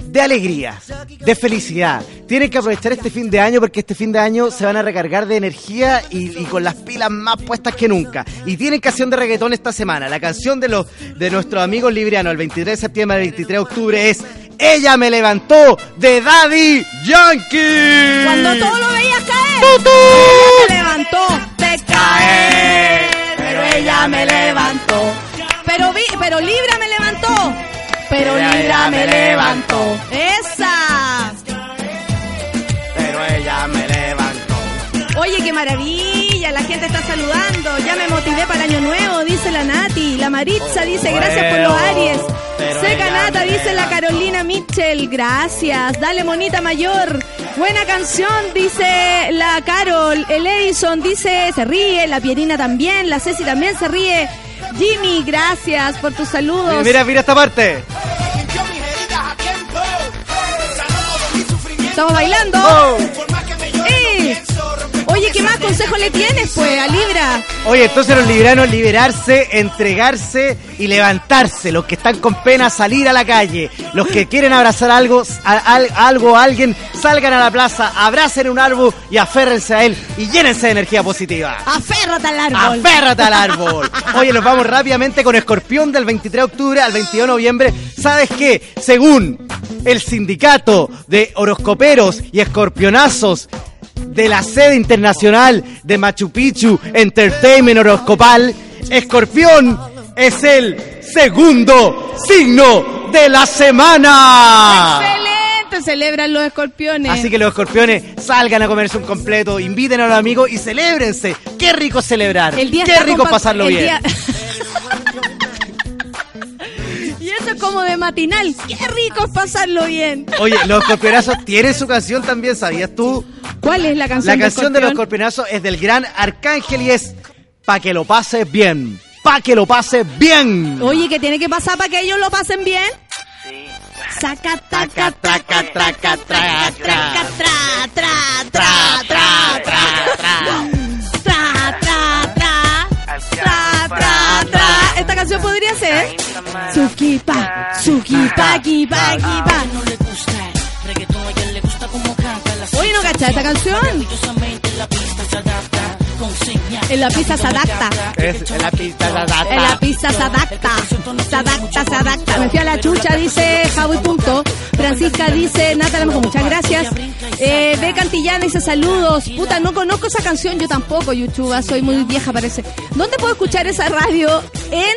de alegría, de felicidad. Tienen que aprovechar este fin de año porque este fin de año se van a recargar de energía y, y con las pilas más puestas que nunca. Y tienen canción de reggaetón esta semana. La canción de los de nuestros amigos librianos el 23 de septiembre al 23 de octubre es Ella me levantó de Daddy Yankee. Cuando todo lo veías caer. ¡Tutú! Ella me levantó de caer. Pero ella me levantó. Pero, vi, pero Libra me levantó. Pero Ella me levantó. Esa. Pero ella me levantó. Oye, qué maravilla. La gente está saludando. Ya me motivé para el año nuevo, dice la Nati. La Maritza dice gracias por los Aries. Seca Nata dice la. Carolina Mitchell. Gracias. Dale, monita mayor. Buena canción, dice la Carol. El Edison dice se ríe. La Pierina también. La Ceci también se ríe. Jimmy, gracias por tus saludos. Mira, mira esta parte. Estamos bailando. Oh. Oye, ¿qué más consejo le tienes, pues, a Libra? Oye, entonces los libranos liberarse, entregarse y levantarse. Los que están con pena salir a la calle. Los que quieren abrazar algo, a, al- algo a alguien, salgan a la plaza, abracen un árbol y aférrense a él y llénense de energía positiva. Aférrate al árbol. Aférrate al árbol. Oye, nos vamos rápidamente con Escorpión del 23 de octubre al 22 de noviembre. ¿Sabes qué? Según el sindicato de horoscoperos y escorpionazos de la sede internacional de Machu Picchu Entertainment Horoscopal, Escorpión es el segundo signo de la semana. Excelente, celebran los escorpiones. Así que los escorpiones salgan a comerse un completo, inviten a los amigos y celébrense. Qué rico celebrar. El día Qué rico pasarlo bien. día- eso es como de matinal. Qué rico es pasarlo bien. Oye, los escorpionazos tienen su canción también, ¿sabías tú? ¿Cuál es la canción? La canción de los escorpión? escorpionazos es del gran Arcángel y es Pa' que lo pases bien. Pa' que lo pases bien. Oye, ¿qué tiene que pasar para que ellos lo pasen bien? Saca, taca, traca, traca, traca, traca, tra, tra, tra, tra, podría ser Sukipa, Sukipa, Kipa, Kipa. Oye, ¿no cachai esta canción? En la pista se adapta. Es en la pista de la data. En la pista se adapta. Se adapta, se adapta. Me fui a la chucha, dice Javi Punto. Francisca dice, Nata muchas gracias. Eh, B. Cantillana dice saludos. Puta, no conozco esa canción, yo tampoco, Yuchuba, soy muy vieja parece. ¿Dónde puedo escuchar esa radio? En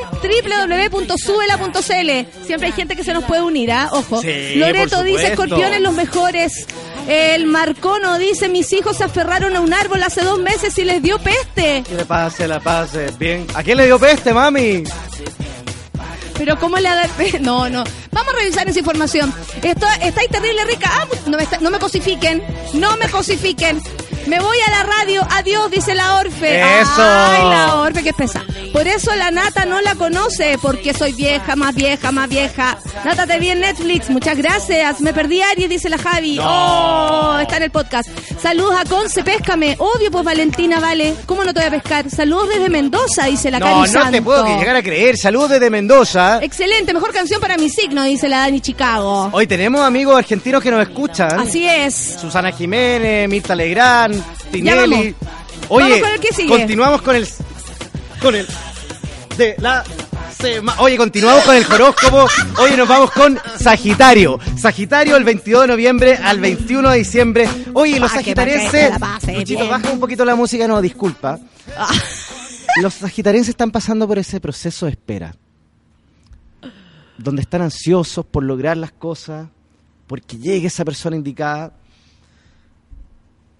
www.subela.cl. Siempre hay gente que se nos puede unir, ¿ah? Ojo. Sí, Loreto dice, escorpiones los mejores. El Marcono dice, mis hijos se aferraron a un árbol hace dos meses y les dio peste. Que le pase, la pase. Bien. ¿A quién le dio peste, mami? Pero ¿cómo le da pe- No, no. Vamos a revisar esa información. Esto está ahí terrible rica. Ah, no, me no me cosifiquen. No me cosifiquen. Me voy a la radio. Adiós, dice la Orfe. Eso. Ay, la Orfe, que pesa. Por eso la Nata no la conoce, porque soy vieja, más vieja, más vieja. Nata, te vi en Netflix. Muchas gracias. Me perdí Aries, dice la Javi. Oh, está en el podcast. Saludos a Conce, péscame. Obvio, pues Valentina, vale. ¿Cómo no te voy a pescar? Saludos desde Mendoza, dice la No, no te puedo llegar a creer. Saludos desde Mendoza. Excelente, mejor canción para mi signo, dice la Dani Chicago. Hoy tenemos amigos argentinos que nos escuchan. Así es. Susana Jiménez, Mirta Legrand, Tinelli. Oye, Vamos con el que sigue. continuamos con el con el de la. Oye, continuamos con el horóscopo. Oye, nos vamos con Sagitario. Sagitario el 22 de noviembre al 21 de diciembre. Oye, los la pases Luchito, baja un poquito la música, no, disculpa. Ah. Los sagitarienses están pasando por ese proceso de espera. Donde están ansiosos por lograr las cosas, porque llegue esa persona indicada.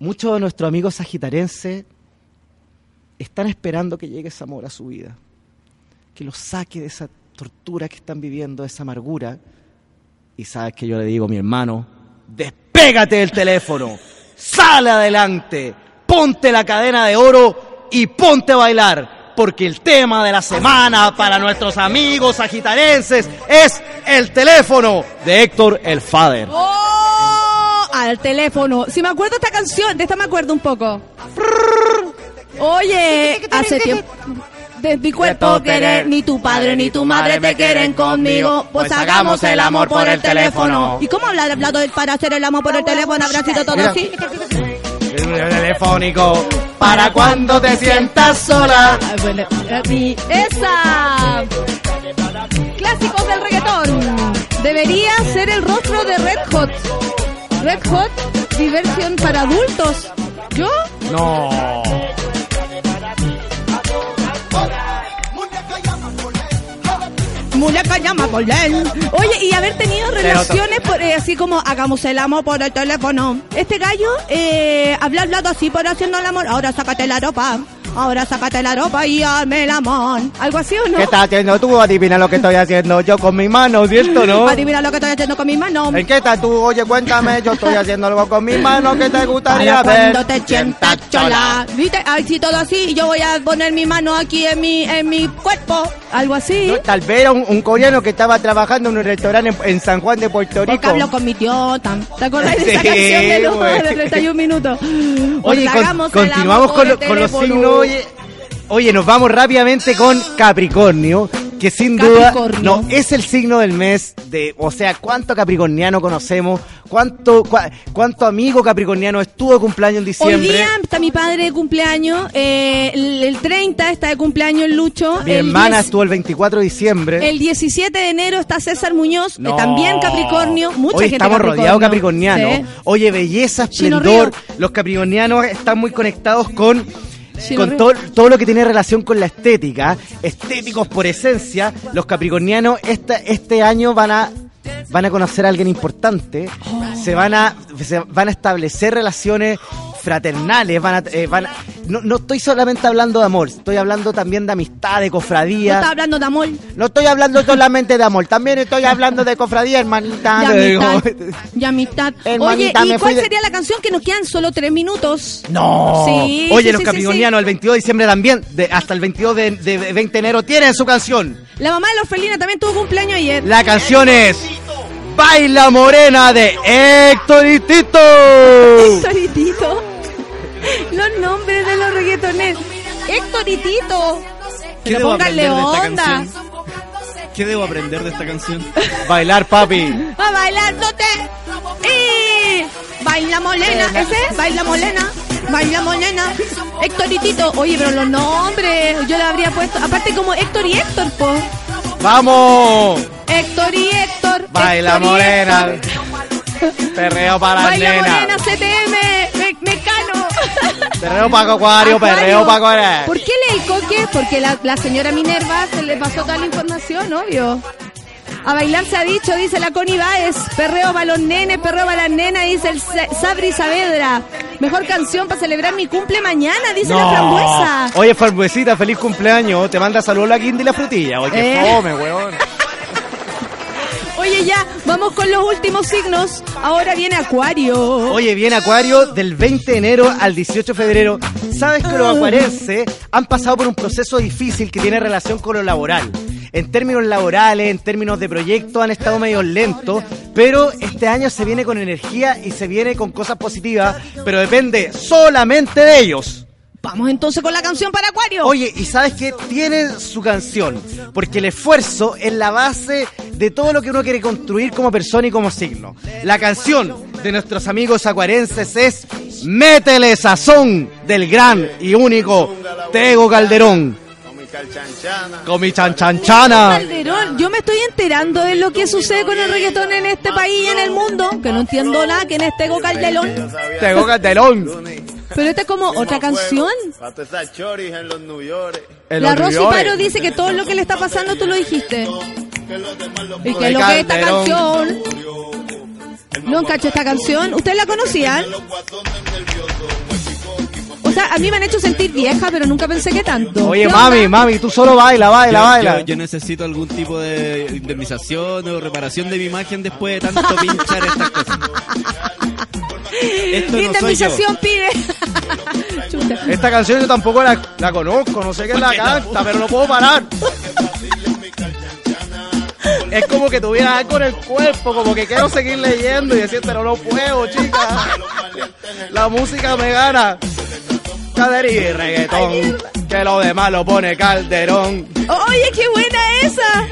Muchos de nuestros amigos sagitarenses están esperando que llegue ese amor a su vida, que los saque de esa tortura que están viviendo, de esa amargura. Y sabes que yo le digo, mi hermano, despégate del teléfono, sale adelante, ponte la cadena de oro y ponte a bailar, porque el tema de la semana para nuestros amigos sagitarenses es el teléfono de Héctor el Fader. ¡Oh! Al teléfono. Si me acuerdo esta canción, de esta me acuerdo un poco. Oye, hace tiempo. De mi cuerpo querer, ni tu padre ni tu madre te quieren conmigo. Pues hagamos el amor por el teléfono. ¿Y cómo habla hablado para hacer el amor por el teléfono? ¿Habrá sido todo Mira. así? El número telefónico para cuando te sientas sola. ¡Esa! Clásicos del reggaetón. Debería ser el rostro de Red Hot. Red Hot, diversión para adultos. ¿Yo? No. Muleca llama por él. Oye, y haber tenido relaciones por, eh, así como hagamos el amor por el teléfono. Este gallo eh, habla hablado así por haciendo el amor. Ahora sácate la ropa. Ahora sácate la ropa y hazme el amor. ¿Algo así o no? ¿Qué estás haciendo tú? Adivina lo que estoy haciendo yo con mi mano, ¿cierto, no? Adivina lo que estoy haciendo con mi mano. ¿En qué estás tú? Oye, cuéntame, yo estoy haciendo algo con mi mano que te gustaría ver. cuando te sientas chola. ¿Viste? Ay, sí, todo así. Yo voy a poner mi mano aquí en mi, en mi cuerpo. Algo así. No, Tal vez era un, un coreano que estaba trabajando en un restaurante en, en San Juan de Puerto Porque Rico. hablo con mi tío. tam- ¿Te acordás de esa Sí, canción de los güey. de 31 minutos? Oye, con- continuamos con, con los signos. Oye, oye, nos vamos rápidamente con Capricornio, que sin duda no es el signo del mes de, o sea, cuánto capricorniano conocemos, cuánto cua- cuánto amigo capricorniano estuvo de cumpleaños en Hoy diciembre. día está mi padre de cumpleaños. eh, el, el 30 está de cumpleaños el Lucho. Mi el hermana 10 estuvo el 24 de diciembre. El 17 de enero está César Muñoz, eh, No. también Capricornio. Mucha Hoy gente estamos rodeados capricornianos. Sí. Oye, belleza, esplendor. Los capricornianos están muy conectados con, Con todo, todo lo que tiene relación con la estética. Estéticos por esencia. Los capricornianos esta- este año van a van a conocer a alguien importante. Oh. Se van a se van a establecer relaciones fraternales, van a, eh, van a- no, no estoy solamente hablando de amor, estoy hablando también de amistad, de No cofradía. está hablando de amor, No estoy hablando solamente de amor, también estoy hablando de cofradía, hermanita. de amistad. De amistad. Oye, ¿y cuál de- sería la canción que nos quedan solo tres minutos? No. Sí, Oye, sí, los sí, capricornianos el 22 de diciembre también, de, hasta el 22 de, de 20 de enero tienen su canción. La mamá de la orfelina también tuvo cumpleaños ayer. La canción es Baila Morena de Héctor y Tito. Héctor y Tito. Los nombres de los reggaetoneros. Héctor y Tito. ¿Qué debo pónganle aprender de esta onda. canción? ¿Qué debo aprender de esta canción? Bailar, papi. A bailándote. Y baila molena. ¿Ese? Baila molena. Bailamos, nena. Héctor y Tito. Oye, pero los nombres, yo le habría puesto. Aparte, como Héctor y Héctor, po. ¡Vamos! Héctor y Héctor. Baila Héctor y morena. Héctor. Perreo para las nenas. morena, CTM. Me, mecano. Perreo Paco Acuario, perreo. Paco Acuario. ¿Por qué lee el coque? Porque la, la señora Minerva se le pasó toda la información, obvio. A bailar se ha dicho, dice la Connie Baez. Perreo para los nenes, perreo para las nenas, dice el Sa- Sabri Saavedra. Mejor canción para celebrar mi cumple mañana, dice la frambuesa. Oye, Frambuesita, feliz cumpleaños. Te manda saludos la guinda y la frutilla. Oye, qué Eh. fome, weón. Oye, ya, vamos con los últimos signos. Ahora viene Acuario. Oye, viene Acuario del 20 de enero al 18 de febrero. Sabes que los acuarenses han pasado por un proceso difícil que tiene relación con lo laboral. En términos laborales, en términos de proyectos, han estado medio lentos, pero este año se viene con energía y se viene con cosas positivas, pero depende solamente de ellos. Vamos entonces con la canción para Acuario. Oye, y sabes que tiene su canción, porque el esfuerzo es la base de todo lo que uno quiere construir como persona y como signo. La canción de nuestros amigos acuarenses es Métele Sazón del gran y único Tego Calderón. Con mi chanchanchana. Calderón, yo me estoy enterando de lo que sucede con el reggaetón en este país y en el mundo, que no entiendo nada, que en este Tego Calderón. Tego Calderón. Pero esta es como otra canción. Para esas choris en los New York. En La los Rosy New York. Paro dice que todo lo que le está pasando tú lo dijiste. Y que lo que esta Calderón. canción. No cacho esta canción. ¿Ustedes la conocían? O sea, a mí me han hecho sentir vieja, pero nunca pensé que tanto. Oye, ¿Qué mami, onda? mami, tú solo baila, baila, Yo- baila. Yo, yo necesito algún tipo de indemnización o reparación de mi imagen después de tanto pinchar estas cosas. Esto no pide. Esta canción yo tampoco la, la conozco, no sé quién la canta, pero no puedo parar. Es como que tuviera algo en el cuerpo, como que quiero seguir leyendo y decir, pero no puedo, chica. La música me gana. Cader y reggaetón, que lo demás lo pone Calderón. Oye, qué buena esa.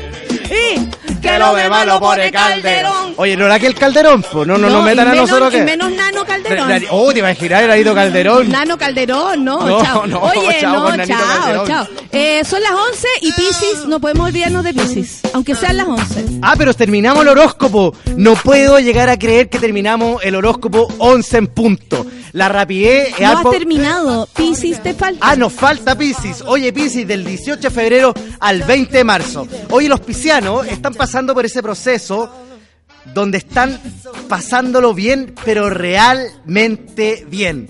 Y Que lo demás lo pone Calderón. Oye, ¿no era que el Calderón? Pues no, no, nos y metan a nosotros que... menos Nano Calderón. Oh, te iba a girar el Arito Calderón. Nano Calderón, no, No, chao. no, Oye, chao no, chao, chao. Eh, son las 11 y Pisces, no podemos olvidarnos de Pisces, aunque sean las 11. Ah, pero terminamos el horóscopo. No puedo llegar a creer que terminamos el horóscopo 11 en punto. La rapidez es No has terminado, Pisces te falta. Ah, nos falta Piscis. Oye, Piscis, del 18 de febrero al 20 de marzo. Oye, los piscianos están pasando por ese proceso donde están pasándolo bien, pero realmente bien.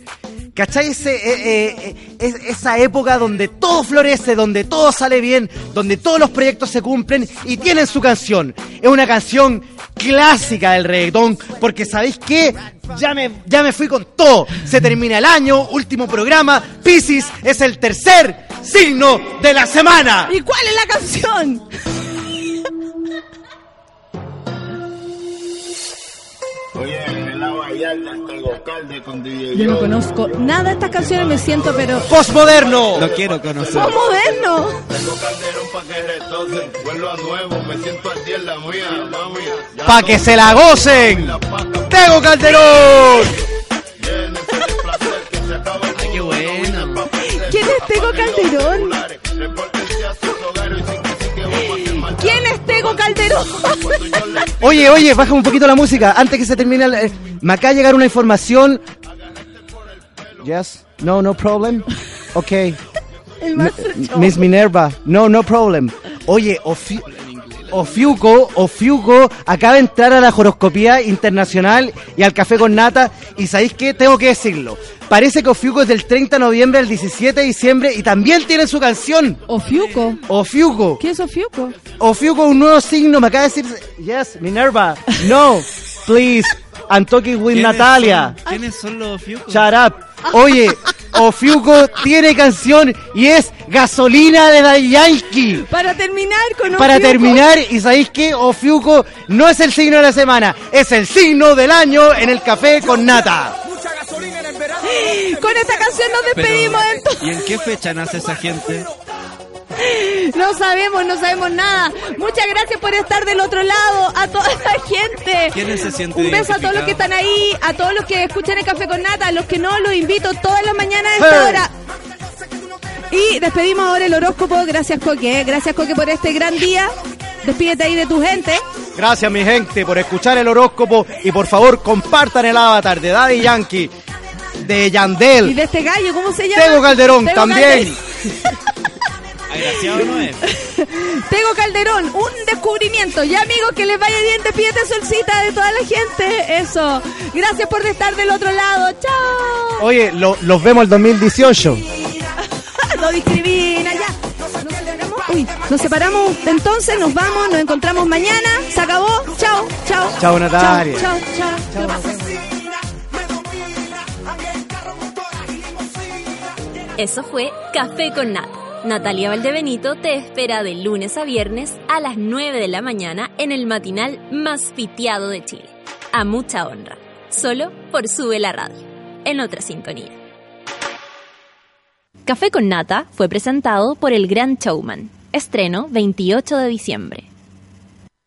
¿Cachai? Eh, eh, es- esa época donde todo florece, donde todo sale bien, donde todos los proyectos se cumplen y tienen su canción. Es una canción clásica del reggaetón, porque ¿sabéis qué? Ya me, ya me fui con todo. Se termina el año, último programa. Piscis es el tercer signo de la semana. ¿Y cuál es la canción? Oye, en la Vallarta está el Gocalde con DJ Yo no conozco nada de estas canciones, me siento pero... Postmoderno. Lo quiero conocer. ¡Son moderno! Tengo calderón pa' que retocen. Vuelvo a nuevo, me siento al día en la mía, mami. Ya Pa' que se la gocen. Tego Calderón. Ay, qué buena. ¿Quién es Tego Calderón? Calderón? Oye, oye, baja un poquito la música antes que se termine. el- eh, me acaba de llegar una información. Yes, no, no problem. Ok. Miss Minerva, no, no problem. Oye, Ofi- Ofiuco, Ofiuco acaba de entrar a la horoscopía internacional y al café con nata. Y ¿sabéis qué? Tengo que decirlo. Parece que Ofiuco es del 30 de noviembre al 17 de diciembre y también tiene su canción. Ofiuco. Ofiuco. ¿Qué es Ofiuco? Ofiuco, un nuevo signo. Me acaba de decir. Yes, Minerva. No, please. I'm talking with ¿Quiénes Natalia. son- ¿Quiénes son los fiucos? Shut up. Oye, Ofiuco tiene canción y es Gasolina de Daddy Yankee. Para terminar con Para Ofiuco. terminar, ¿y sabéis qué? Ofiuco no es el signo de la semana, es el signo del año en el café con nata. Con esta canción nos Pero, despedimos entonces. ¿Y en qué fecha nace esa gente? No sabemos, no sabemos nada. Muchas gracias por estar del otro lado, a toda la gente. ¿Quiénes se sienten Un beso a todos los que están ahí, a todos los que escuchan el Café con Nata, a los que no, los invito todas las mañanas a esta Hey. hora. Y despedimos ahora el horóscopo. Gracias, Coque. Gracias, Coque, por este gran día. Despídete ahí de tu gente. Gracias, mi gente, por escuchar el horóscopo y por favor compartan el avatar de Daddy Yankee, de Y Yandel, de este gallo, ¿cómo se llama? Tego Calderón Tego también. Agraciado no es. Tego Calderón, un descubrimiento. Ya amigos, que les vaya bien, despídete solcita de toda la gente. Eso. Gracias por estar del otro lado. Chao. Oye, lo- los vemos el 2018. No discrimina, ya. Nos separamos. Uy, nos separamos entonces, nos vamos, nos encontramos mañana. Se acabó. Chao, chao. Chao, Natalia. Chao, chao, chao. Eso fue Café con Nata. Natalia Valdebenito te espera de lunes a viernes a las 9 de la mañana en el matinal más pitiado de Chile. A mucha honra. Solo por Sube la Radio. En otra sintonía. Café con Nata fue presentado por El Gran Showman. Estreno 28 de diciembre.